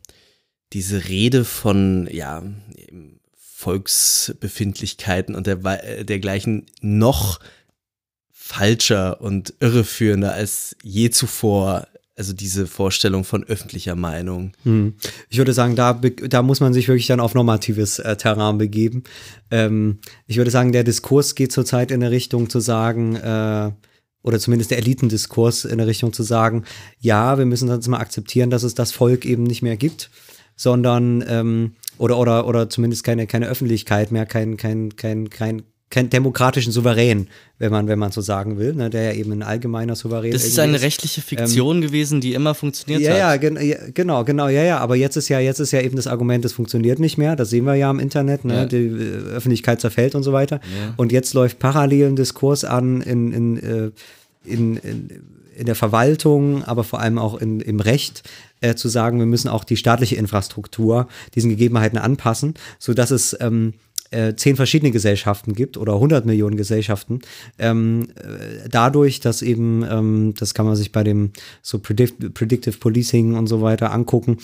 diese Rede von, ja, Volksbefindlichkeiten und der, dergleichen noch falscher und irreführender als je zuvor. Also diese Vorstellung von öffentlicher Meinung. Hm. Ich würde sagen, da, da muss man sich wirklich dann auf normatives äh, Terrain begeben. Ähm, ich würde sagen, der Diskurs geht zurzeit in eine Richtung zu sagen, äh, oder zumindest der Elitendiskurs in eine Richtung zu sagen, ja, wir müssen jetzt mal akzeptieren, dass es das Volk eben nicht mehr gibt, sondern ähm, oder oder oder zumindest keine keine Öffentlichkeit mehr, kein kein kein kein demokratischen Souverän, wenn man wenn man so sagen will, ne, der ja eben ein allgemeiner Souverän Das ist eine rechtliche Fiktion gewesen, die immer funktioniert ja, hat. ja, gen ja, genau, genau, ja, ja. Aber jetzt ist ja, jetzt ist ja eben das Argument, das funktioniert nicht mehr. Das sehen wir ja im Internet, ne? Ja. Die äh, Öffentlichkeit zerfällt und so weiter. Und jetzt läuft parallel ein Diskurs an in, in, äh, in, in, in der Verwaltung, aber vor allem auch in, im Recht, äh, zu sagen, wir müssen auch die staatliche Infrastruktur diesen Gegebenheiten anpassen, sodass es ähm, äh, zehn verschiedene Gesellschaften gibt oder 100 Millionen Gesellschaften, ähm, äh, dadurch, dass eben, ähm, das kann man sich bei dem so Predict Predictive Policing und so weiter angucken,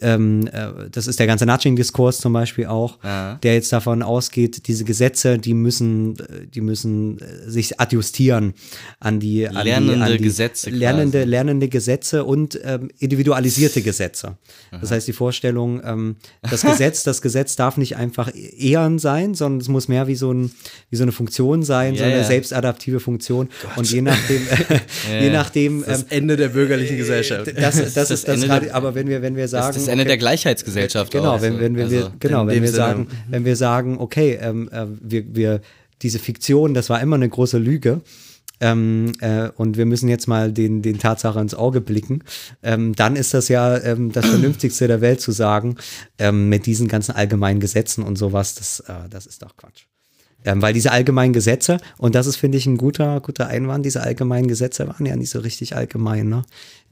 ähm, äh, das ist der ganze Nudging-Diskurs zum Beispiel auch, Ja. der jetzt davon ausgeht, diese Gesetze, die müssen, äh, die müssen äh, sich adjustieren an die, an Lernende die, an die Gesetze lernende, quasi. lernende Gesetze und ähm, individualisierte Gesetze. Das heißt, die Vorstellung, ähm, das Gesetz, das Gesetz darf nicht einfach ehren sein, sondern es muss mehr wie so, ein, wie so eine Funktion sein, so Ja, eine selbstadaptive Funktion. Und je nachdem, je nachdem, Das ähm, Ende der bürgerlichen Gesellschaft. das, das, das ist das Ende gerade, der- aber wenn wir, wenn wir Das sagen. Das Ende okay, der Gleichheitsgesellschaft. Genau, auch, wenn, so. wenn, wenn wir, Also, genau, in wenn wir Sinne. sagen, wenn wir sagen, okay, ähm, äh, wir, wir, diese Fiktion, das war immer eine große Lüge. Ähm, äh, und wir müssen jetzt mal den, den Tatsache ins Auge blicken, ähm, dann ist das ja ähm, das Vernünftigste der Welt zu sagen, ähm, mit diesen ganzen allgemeinen Gesetzen und sowas, das, äh, das ist doch Quatsch. Ähm, weil diese allgemeinen Gesetze, und das ist, finde ich, ein guter, guter Einwand, diese allgemeinen Gesetze waren ja nicht so richtig allgemein, ne?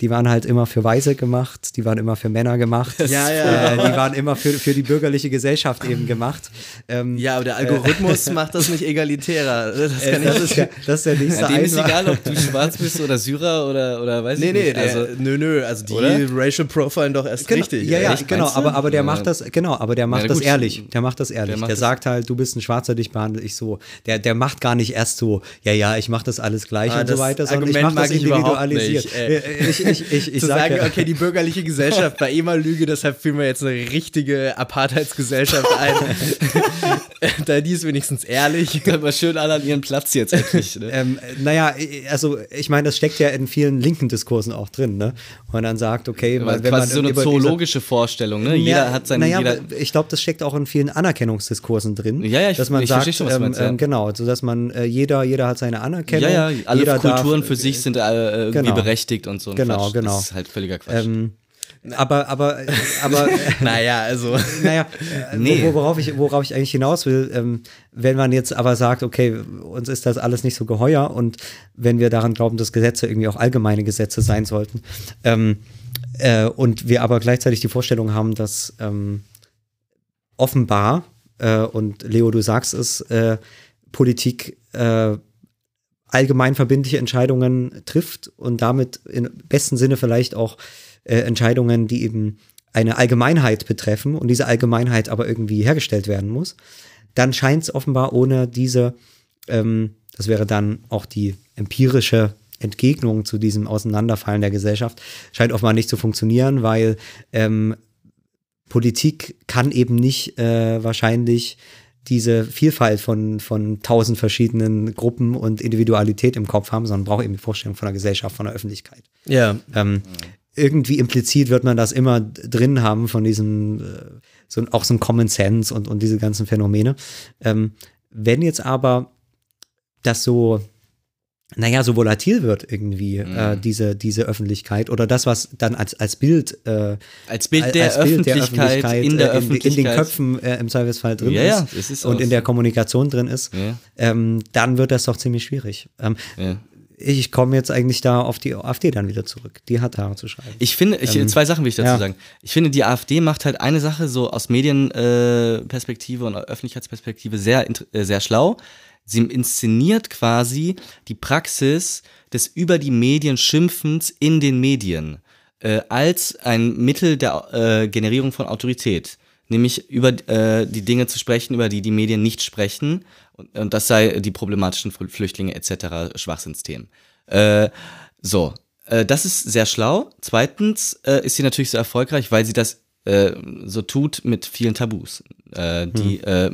Die waren halt immer für Weise gemacht, die waren immer für Männer gemacht, Ja, ja. Äh, die waren immer für, für die bürgerliche Gesellschaft eben gemacht. Ähm, Ja, aber der Algorithmus macht das nicht egalitärer. Das äh, kann das, ich ist ja, das ist der nächste Ja, dem ist egal, ob du schwarz bist oder Syrer oder, oder weiß Nee, ich nee, nicht. der, Also, nö, nö, also die Oder? Racial Profilen doch erst Genau, richtig. ja, ja, Echt, genau, aber, aber der Ja. macht das, genau, aber der macht Ja, das ehrlich. Der macht das ehrlich. Der, macht das- sagt halt, du bist ein Schwarzer, dich behandle ich so. Der, der macht gar nicht erst so, ja, ja, ich mache das alles gleich Ah, und so das weiter, sondern ich Argument mache das individualisiert. nicht. Äh, ich, ich, ich, ich zu sag sagen, ja- okay, die bürgerliche Gesellschaft war immer Lüge, deshalb führen wir jetzt eine richtige Apartheidsgesellschaft ein. da die ist wenigstens ehrlich. aber schön alle an ihren Platz jetzt endlich. Ne? Ähm, naja, also ich meine, das steckt ja in vielen linken Diskursen auch drin, ne? Und man dann sagt, okay, Aber wenn quasi man so eine zoologische Vorstellung, ne? Jeder Ja, hat seinen. Naja, jeder, ich glaube, das steckt auch in vielen Anerkennungsdiskursen drin. Ja, ja, ich- dass man ich sagt, verstehe schon, was ähm, meinst, ja. genau, so dass man äh, jeder, jeder hat seine Anerkennung. ja, ja, alle Kulturen darf, für sich sind äh, irgendwie genau. berechtigt und so. ein Genau, genau. Das ist halt völliger Quatsch. Ähm, Aber, aber, aber, Naja, also. naja, äh, Nee. wo- worauf, ich, worauf ich eigentlich hinaus will, ähm, wenn man jetzt aber sagt, okay, uns ist das alles nicht so geheuer und wenn wir daran glauben, dass Gesetze irgendwie auch allgemeine Gesetze sein sollten, ähm, äh, und wir aber gleichzeitig die Vorstellung haben, dass ähm, offenbar, äh, und Leo, du sagst es, äh, Politik äh, allgemein verbindliche Entscheidungen trifft und damit im besten Sinne vielleicht auch äh, Entscheidungen, die eben eine Allgemeinheit betreffen und diese Allgemeinheit aber irgendwie hergestellt werden muss, dann scheint es offenbar ohne diese, ähm, das wäre dann auch die empirische Entgegnung zu diesem Auseinanderfallen der Gesellschaft, scheint offenbar nicht zu funktionieren, weil ähm, Politik kann eben nicht äh, wahrscheinlich diese Vielfalt von, von tausend verschiedenen Gruppen und Individualität im Kopf haben, sondern braucht eben die Vorstellung von der Gesellschaft, von der Öffentlichkeit. Ja, Ähm, irgendwie implizit wird man das immer drin haben von diesem, äh, so, auch so ein Common Sense und, und diese ganzen Phänomene. Ähm, wenn jetzt aber das so, naja, so volatil wird irgendwie, äh, diese, diese Öffentlichkeit oder das, was dann als, als Bild, äh, Als Bild als der Bild Öffentlichkeit, in der äh, Öffentlichkeit. in den Köpfen äh, im Zweifelsfall drin Ja, ja, ist, es ist und in der. Kommunikation drin ist, Ja. ähm, dann wird das doch ziemlich schwierig. Ähm, Ja. Ich komme jetzt eigentlich da auf die AfD dann wieder zurück. Die hat da zu schreiben. Ich finde, ich, zwei Sachen will ich dazu ja. sagen. Ich finde, die AfD macht halt eine Sache so aus Medienperspektive äh, und Öffentlichkeitsperspektive sehr, äh, sehr schlau. Sie inszeniert quasi die Praxis des über die Medien Schimpfens in den Medien äh, als ein Mittel der äh, Generierung von Autorität. Nämlich über äh, die Dinge zu sprechen, über die die Medien nicht sprechen. Und, und das sei die problematischen Fl- Flüchtlinge etc. Schwachsinnsthemen. Äh, so, äh, das ist sehr schlau. Zweitens äh, ist sie natürlich so erfolgreich, weil sie das äh, so tut mit vielen Tabus, äh, die äh,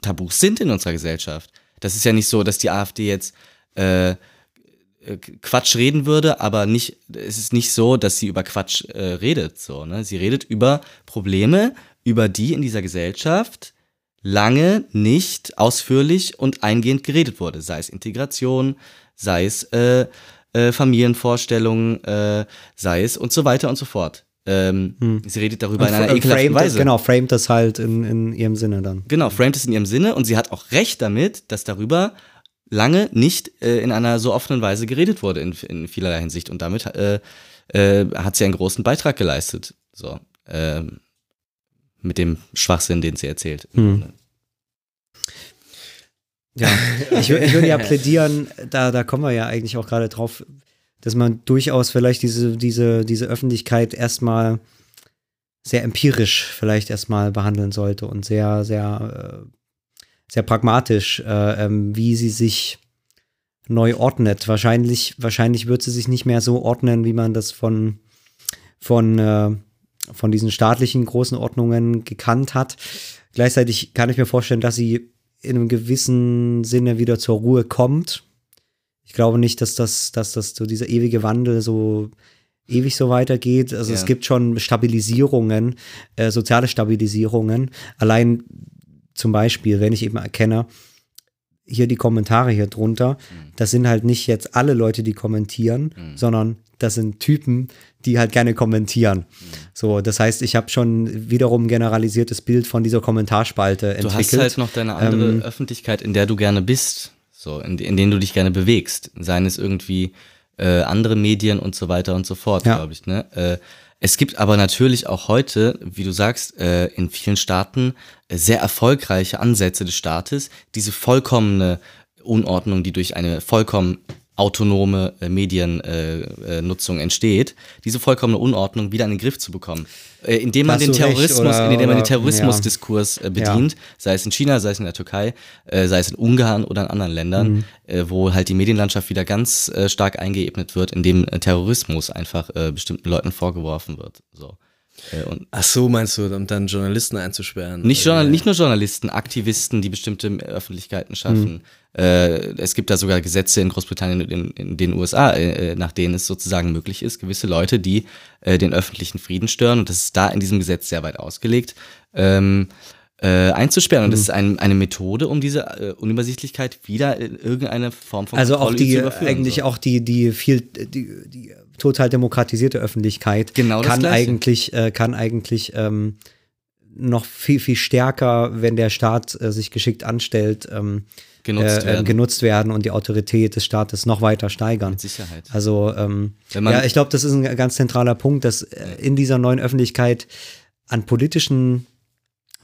Tabus sind in unserer Gesellschaft. Das ist ja nicht so, dass die AfD jetzt äh, äh, Quatsch reden würde, aber nicht, es ist nicht so, dass sie über Quatsch äh, redet. So, ne? Sie redet über Probleme, über die in dieser Gesellschaft lange nicht ausführlich und eingehend geredet wurde. Sei es Integration, sei es äh, äh, Familienvorstellungen, äh, sei es und so weiter und so fort. Ähm, Sie redet darüber in einer Und ekelhaften Weise. genau, framed das halt in, in ihrem Sinne dann. Genau, framed es in ihrem Sinne und sie hat auch recht damit, dass darüber lange nicht äh, in einer so offenen Weise geredet wurde in, in vielerlei Hinsicht und damit äh, äh, hat sie einen großen Beitrag geleistet. So, ähm, mit dem Schwachsinn, den sie erzählt. Hm. Ja, ich, ich würde ja plädieren, da, da kommen wir ja eigentlich auch gerade drauf, dass man durchaus vielleicht diese, diese, diese Öffentlichkeit erstmal sehr empirisch vielleicht erstmal behandeln sollte und sehr, sehr, äh, sehr pragmatisch, äh, ähm, wie sie sich neu ordnet. Wahrscheinlich, wahrscheinlich wird sie sich nicht mehr so ordnen, wie man das von, von, äh, von diesen staatlichen großen Ordnungen gekannt hat. Gleichzeitig kann ich mir vorstellen, dass sie in einem gewissen Sinne wieder zur Ruhe kommt. Ich glaube nicht, dass das, dass das so dieser ewige Wandel so ewig so weitergeht. Also es Ja. gibt schon Stabilisierungen, äh, soziale Stabilisierungen. Allein zum Beispiel, wenn ich eben erkenne, hier die Kommentare hier drunter, das sind halt nicht jetzt alle Leute, die kommentieren, sondern das sind Typen, die halt gerne kommentieren. So, das heißt, ich habe schon wiederum ein generalisiertes Bild von dieser Kommentarspalte Du entwickelt. hast halt noch deine andere Ähm, Öffentlichkeit, in der du gerne bist, so, in, in denen du dich gerne bewegst. Seien es irgendwie äh, andere Medien und so weiter und so fort, Ja. glaube ich. Ne? Äh, es gibt aber natürlich auch heute, wie du sagst, äh, in vielen Staaten äh, sehr erfolgreiche Ansätze des Staates, diese vollkommene Unordnung, die durch eine vollkommen autonome äh, Mediennutzung äh, äh, entsteht, diese vollkommene Unordnung wieder in den Griff zu bekommen. Äh, indem man den Terrorismus, oder- indem man den Terrorismusdiskurs äh, bedient, sei es in China, sei es in der Türkei, äh, sei es in Ungarn oder in anderen Ländern, Mhm. äh, wo halt die Medienlandschaft wieder ganz äh, stark eingeebnet wird, indem Terrorismus einfach äh, bestimmten Leuten vorgeworfen wird. So. Äh, und Ach so, meinst du, um dann Journalisten einzusperren? nicht, Journal nicht nur Journalisten, Aktivisten, die bestimmte Öffentlichkeiten schaffen. Äh, es gibt da sogar Gesetze in Großbritannien und in, in den USA, äh, nach denen es sozusagen möglich ist, gewisse Leute, die äh, den öffentlichen Frieden stören, und das ist da in diesem Gesetz sehr weit ausgelegt, ähm, äh, einzusperren. Mhm. Und das ist ein, eine Methode, um diese äh, Unübersichtlichkeit wieder in irgendeine Form von Also auch Kontrolle die, zu überführen. eigentlich so. auch die, die viel, die, die total demokratisierte Öffentlichkeit Genau kann Gleiche. eigentlich, äh, kann eigentlich ähm, noch viel, viel stärker, wenn der Staat äh, sich geschickt anstellt, ähm, Genutzt äh, werden. genutzt werden und die Autorität des Staates noch weiter steigern. Mit Sicherheit. Also ähm, ja, ich glaube, das ist ein ganz zentraler Punkt, dass äh, in dieser neuen Öffentlichkeit an politischen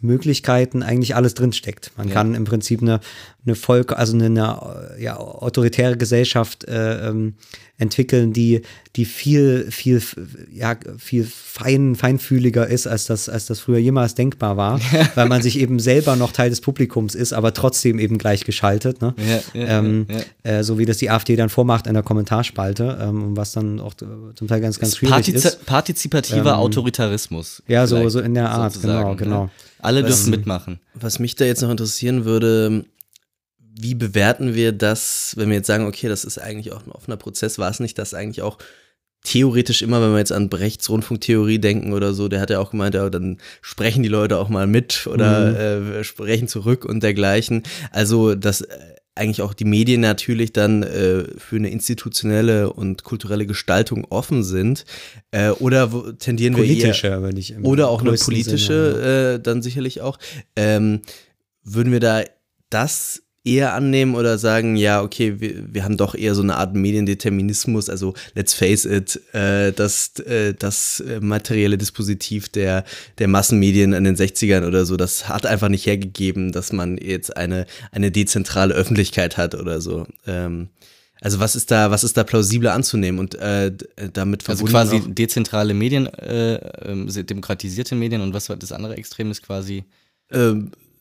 Möglichkeiten eigentlich alles drinsteckt. Man Ja. kann im Prinzip eine, eine Volk, also eine, eine ja, autoritäre Gesellschaft äh, ähm, entwickeln, die, die viel, viel, ja, viel fein, feinfühliger ist, als das, als das früher jemals denkbar war, weil man sich eben selber noch Teil des Publikums ist, aber trotzdem eben gleichgeschaltet. Ne? Ja, ja, ähm, ja, Äh, so wie das die AfD dann vormacht in der Kommentarspalte, ähm, was dann auch äh, zum Teil ganz, ganz schwierig Partizi ist. partizipativer Autoritarismus. Ja, so- so in der Art, genau, genau. Alle dürfen mitmachen. Was mich da jetzt noch interessieren würde, wie bewerten wir das, wenn wir jetzt sagen, okay, das ist eigentlich auch ein offener Prozess, war es nicht das eigentlich auch theoretisch immer, wenn wir jetzt an Brechts Rundfunktheorie denken oder so, der hat ja auch gemeint, ja, dann sprechen die Leute auch mal mit oder äh, sprechen zurück und dergleichen. Also, dass äh, eigentlich auch die Medien natürlich dann äh, für eine institutionelle und kulturelle Gestaltung offen sind. Äh, oder wo, tendieren wir eher Politische, würde ich im oder auch eine politische, Sinne, äh, dann sicherlich auch. Ähm, würden wir da das eher annehmen oder sagen, ja, okay, wir, wir haben doch eher so eine Art Mediendeterminismus, also let's face it, äh, das, äh, das äh, materielle Dispositiv der, der Massenmedien in den 60ern oder so, das hat einfach nicht hergegeben, dass man jetzt eine, eine dezentrale Öffentlichkeit hat oder so. Ähm, also was ist da, was ist da plausibler anzunehmen und äh, d- damit Also verbunden quasi auch- dezentrale Medien, äh, ähm, demokratisierte Medien und was war das andere Extrem ist quasi.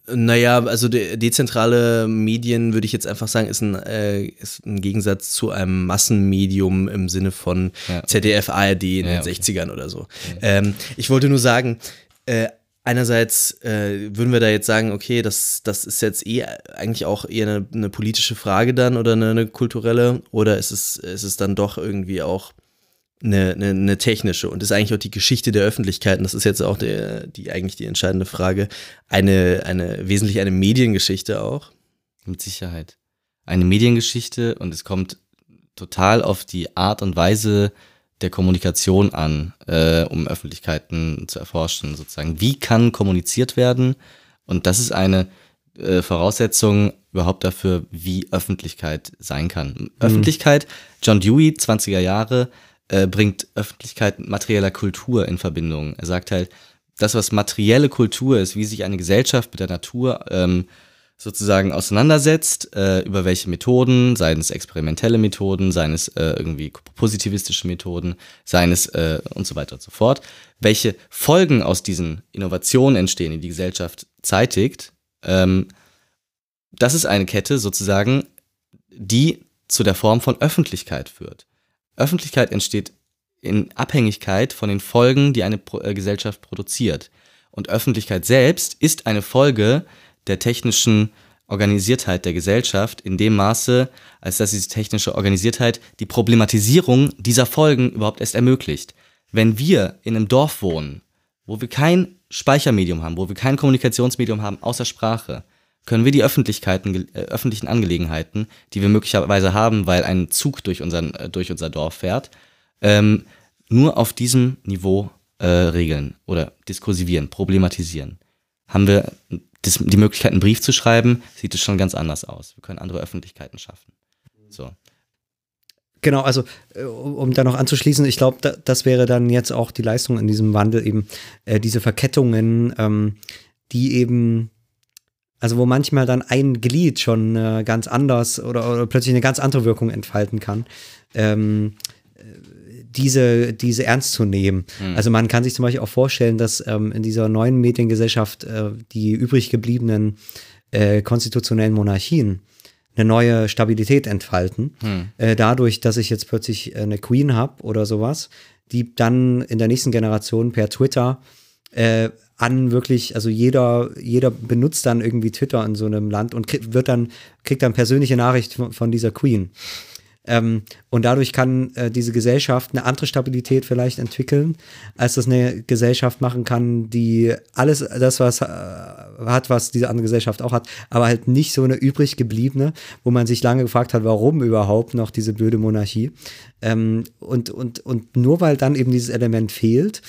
Naja, also de dezentrale Medien würde ich jetzt einfach sagen, ist ein, äh, ist ein Gegensatz zu einem Massenmedium im Sinne von Ja. ZDF, ARD in Ja, den okay. 60ern oder so. Ähm, ich wollte nur sagen, äh, einerseits äh, würden wir da jetzt sagen, okay, das, das ist jetzt eh eigentlich auch eher eine, eine politische Frage dann oder eine, eine kulturelle oder ist es, ist es dann doch irgendwie auch eine, eine, eine technische und ist eigentlich auch die Geschichte der Öffentlichkeit, und das ist jetzt auch der, die eigentlich die entscheidende Frage, eine, eine wesentlich eine Mediengeschichte auch. Mit Sicherheit. Eine Mediengeschichte und es kommt total auf die Art und Weise der Kommunikation an, äh, um Öffentlichkeiten zu erforschen, sozusagen. Wie kann kommuniziert werden? Und das ist eine äh, Voraussetzung überhaupt dafür, wie Öffentlichkeit sein kann. Öffentlichkeit, John Dewey, 20er Jahre, äh, bringt Öffentlichkeit mit materieller Kultur in Verbindung. Er sagt halt, das, was materielle Kultur ist, wie sich eine Gesellschaft mit der Natur ähm, sozusagen auseinandersetzt, äh, über welche Methoden, seien es experimentelle Methoden, seien es äh, irgendwie positivistische Methoden, seien es äh, und so weiter und so fort, welche Folgen aus diesen Innovationen entstehen, die die Gesellschaft zeitigt, ähm, das ist eine Kette sozusagen, die zu der Form von Öffentlichkeit führt. Öffentlichkeit entsteht in Abhängigkeit von den Folgen, die eine Pro äh, Gesellschaft produziert. Und Öffentlichkeit selbst ist eine Folge der technischen Organisiertheit der Gesellschaft in dem Maße, als dass diese technische Organisiertheit die Problematisierung dieser Folgen überhaupt erst ermöglicht. Wenn wir in einem Dorf wohnen, wo wir kein Speichermedium haben, wo wir kein Kommunikationsmedium haben außer Sprache, können wir die Öffentlichkeiten, äh, öffentlichen Angelegenheiten, die wir möglicherweise haben, weil ein Zug durch, unseren, äh, durch unser Dorf fährt, ähm, nur auf diesem Niveau äh, regeln oder diskursivieren, problematisieren. Haben wir das, die Möglichkeit, einen Brief zu schreiben, sieht es schon ganz anders aus. Wir können andere Öffentlichkeiten schaffen. So. Genau, also äh, um da noch anzuschließen, ich glaube, da, das wäre dann jetzt auch die Leistung in diesem Wandel eben äh, diese Verkettungen, ähm, die eben, also wo manchmal dann ein Glied schon äh, ganz anders oder, oder plötzlich eine ganz andere Wirkung entfalten kann. Ähm, äh, diese, diese ernst zu nehmen. Also man kann sich zum Beispiel auch vorstellen, dass ähm, in dieser neuen Mediengesellschaft äh, die übrig gebliebenen äh, konstitutionellen Monarchien eine neue Stabilität entfalten. Äh, dadurch, dass ich jetzt plötzlich äh, eine Queen habe oder sowas, die dann in der nächsten Generation per Twitter äh, an wirklich, also jeder, jeder benutzt dann irgendwie Twitter in so einem Land und krieg, wird dann, kriegt dann persönliche Nachricht von, von dieser Queen. Ähm, und dadurch kann äh, diese Gesellschaft eine andere Stabilität vielleicht entwickeln, als das eine Gesellschaft machen kann, die alles das, was äh, hat, was diese andere Gesellschaft auch hat, aber halt nicht so eine übrig gebliebene, wo man sich lange gefragt hat, warum überhaupt noch diese blöde Monarchie. Ähm, und, und, und nur weil dann eben dieses Element fehlt,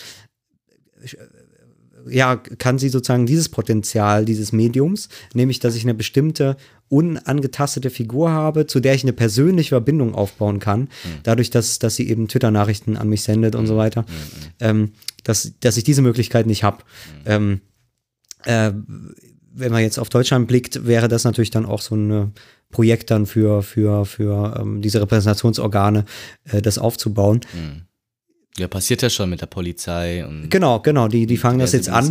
ja, kann sie sozusagen dieses Potenzial dieses Mediums, nämlich dass ich eine bestimmte unangetastete Figur habe, zu der ich eine persönliche Verbindung aufbauen kann, dadurch, dass, dass sie eben Twitter-Nachrichten an mich sendet und so weiter, ähm, dass, dass ich diese Möglichkeit nicht habe. Ähm, äh, wenn man jetzt auf Deutschland blickt, wäre das natürlich dann auch so ein Projekt dann für, für, für ähm, diese Repräsentationsorgane, äh, das aufzubauen. Ja, passiert ja schon mit der Polizei und Genau, genau, die, die fangen das jetzt an.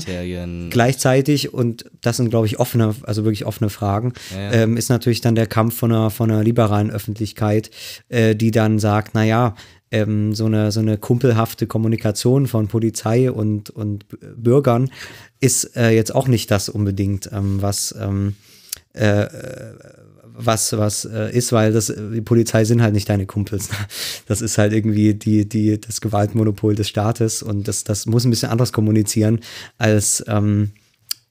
Gleichzeitig, und das sind, glaube ich, offene, also wirklich offene Fragen, Ja, ja. Ähm, ist natürlich dann der Kampf von einer, von einer liberalen Öffentlichkeit, äh, die dann sagt, naja, ähm, so, eine, so eine kumpelhafte Kommunikation von Polizei und, und Bürgern ist äh, jetzt auch nicht das unbedingt, ähm, was, ähm, äh, was, was äh, ist, weil das, die Polizei sind halt nicht deine Kumpels. Das ist halt irgendwie die, die, das Gewaltmonopol des Staates und das, das muss ein bisschen anders kommunizieren als, ähm,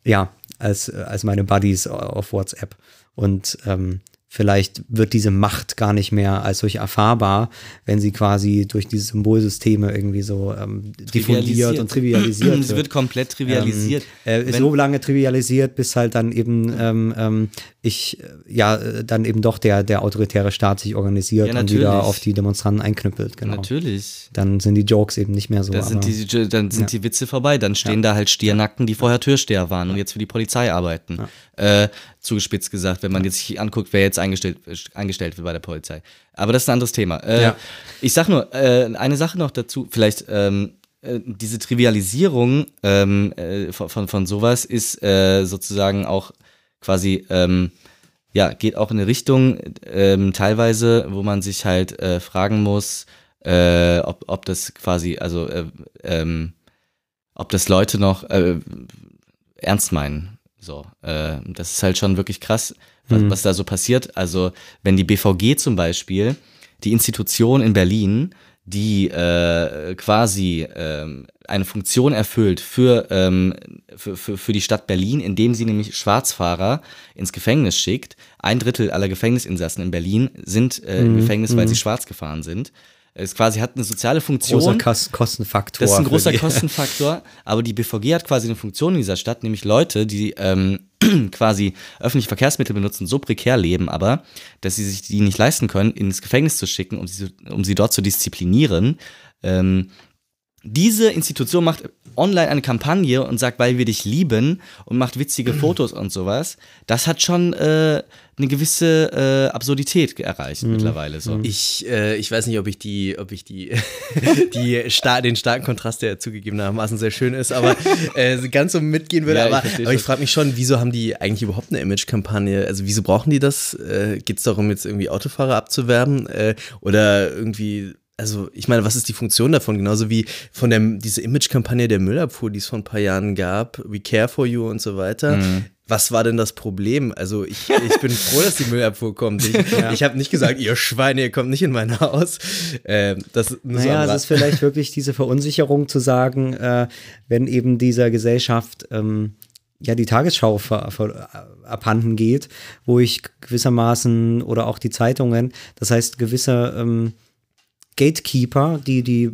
ja, als, als meine Buddies auf WhatsApp. Und ähm, vielleicht wird diese Macht gar nicht mehr als solch erfahrbar, wenn sie quasi durch diese Symbolsysteme irgendwie so ähm, diffundiert und trivialisiert Sie wird komplett trivialisiert. ähm, äh, so lange trivialisiert, bis halt dann eben ähm, ähm, ich äh, ja dann eben doch der der autoritäre Staat sich organisiert Ja, und wieder auf die Demonstranten einknüppelt. Genau. Natürlich. Dann sind die Jokes eben nicht mehr so. Da sind, die, dann sind die Witze vorbei. Dann stehen da halt Stiernacken, die vorher Türsteher waren und jetzt für die Polizei arbeiten. Äh, zugespitzt gesagt, wenn man jetzt sich anguckt, wer jetzt eingestellt, eingestellt wird bei der Polizei. Aber das ist ein anderes Thema. Äh, Ja. Ich sag nur, äh, eine Sache noch dazu, vielleicht ähm, äh, diese Trivialisierung ähm, äh, von, von, von sowas ist äh, sozusagen auch quasi, ähm, ja, geht auch in eine Richtung ähm, teilweise, wo man sich halt fragen muss, ob, ob das quasi, also äh, ähm, ob das Leute noch ernst meinen. So, äh, das ist halt schon wirklich krass, was, was da so passiert. Also, wenn die BVG zum Beispiel, die Institution in Berlin, die äh, quasi ähm, eine Funktion erfüllt für, ähm, für, für, für die Stadt Berlin, indem sie nämlich Schwarzfahrer ins Gefängnis schickt. Ein Drittel aller Gefängnisinsassen in Berlin sind äh, im Gefängnis, weil sie schwarz gefahren sind. Es quasi hat eine soziale Funktion. großer Kostenfaktor. Das ist ein großer Kostenfaktor, aber die BVG hat quasi eine Funktion in dieser Stadt, nämlich Leute, die ähm, quasi öffentliche Verkehrsmittel benutzen, so prekär leben, aber dass sie sich die nicht leisten können, ins Gefängnis zu schicken, um sie, um sie dort zu disziplinieren. Ähm, diese Institution macht online eine Kampagne und sagt, weil wir dich lieben und macht witzige Fotos und sowas. Das hat schon äh, eine gewisse äh, Absurdität erreicht mittlerweile. So. Ich, äh, ich weiß nicht, ob ich die, ob ich die, die sta den starken Kontrast, der zugegebenermaßen sehr schön ist, aber äh, ganz so mitgehen würde. Ja, ich aber ich schon. frage mich schon, wieso haben die eigentlich überhaupt eine Image-Kampagne? Also wieso brauchen die das? Äh, Geht es darum, jetzt irgendwie Autofahrer abzuwerben? Äh, oder irgendwie also ich meine, was ist die Funktion davon? Genauso wie von der, diese Image-Kampagne der Müllabfuhr, die es vor ein paar Jahren gab, We Care for You und so weiter. Mhm. Was war denn das Problem? Also ich, ich bin froh, dass die Müllabfuhr kommt. Ich, ich habe nicht gesagt, ihr Schweine, ihr kommt nicht in mein Haus. Ähm, das so Naja, am es ist vielleicht wirklich diese Verunsicherung zu sagen, äh, wenn eben dieser Gesellschaft ähm, ja die Tagesschau ver, ver, abhanden geht, wo ich gewissermaßen oder auch die Zeitungen, das heißt gewisse ähm, Gatekeeper, die die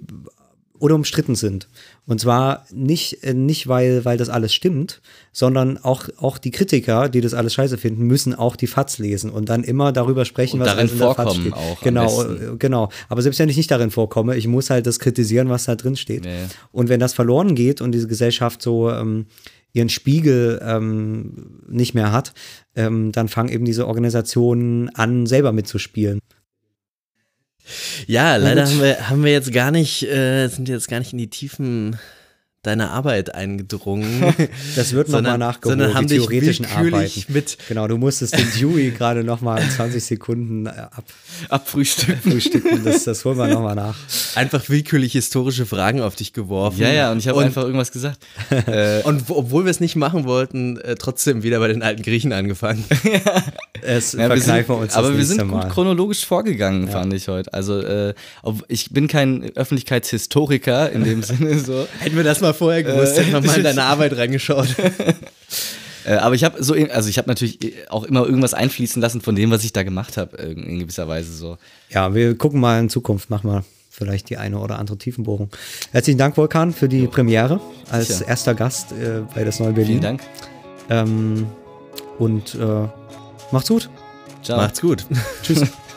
unumstritten sind. Und zwar nicht, äh, nicht weil, weil das alles stimmt, sondern auch, auch die Kritiker, die das alles scheiße finden, müssen auch die FATS lesen und dann immer darüber sprechen, Und was darin in der FATS steht. auch Genau, äh, genau. Aber selbst wenn ich nicht darin vorkomme, ich muss halt das kritisieren, was da drin steht. Ja. Und wenn das verloren geht und diese Gesellschaft so ähm, ihren Spiegel ähm, nicht mehr hat, ähm, dann fangen eben diese Organisationen an, selber mitzuspielen. Ja, leider haben wir, haben wir jetzt gar nicht, äh, sind jetzt gar nicht in die Tiefen deiner Arbeit eingedrungen. Das wird nochmal nachgeholt, sondern haben die dich theoretischen Arbeiten. mit- Genau, du musstest den Dewey gerade nochmal in 20 Sekunden äh, Abfrühstück. abfrühstücken. Das, das holen wir nochmal nach. Einfach willkürlich historische Fragen auf dich geworfen. Ja, ja, und ich habe einfach irgendwas gesagt. äh, Und wo, obwohl wir es nicht machen wollten, äh, trotzdem wieder bei den alten Griechen angefangen. Es Ja, wir sind, uns das aber wir sind gut Mal. chronologisch vorgegangen, fand ich heute. Also äh, ich bin kein Öffentlichkeitshistoriker in dem Sinne so. Hätten wir das mal vorher gewusst, hätten wir mal in deine Arbeit reingeschaut. Äh, aber ich habe so, also ich habe natürlich auch immer irgendwas einfließen lassen von dem, was ich da gemacht habe, in in gewisser Weise so. Ja, wir gucken mal in Zukunft, machen wir vielleicht die eine oder andere Tiefenbohrung. Herzlichen Dank, Volkan, für die Premiere als Sicher. erster Gast äh, bei das Neue Berlin. Vielen Dank. Ähm, und äh, macht's gut. Ciao. Macht's gut. Tschüss.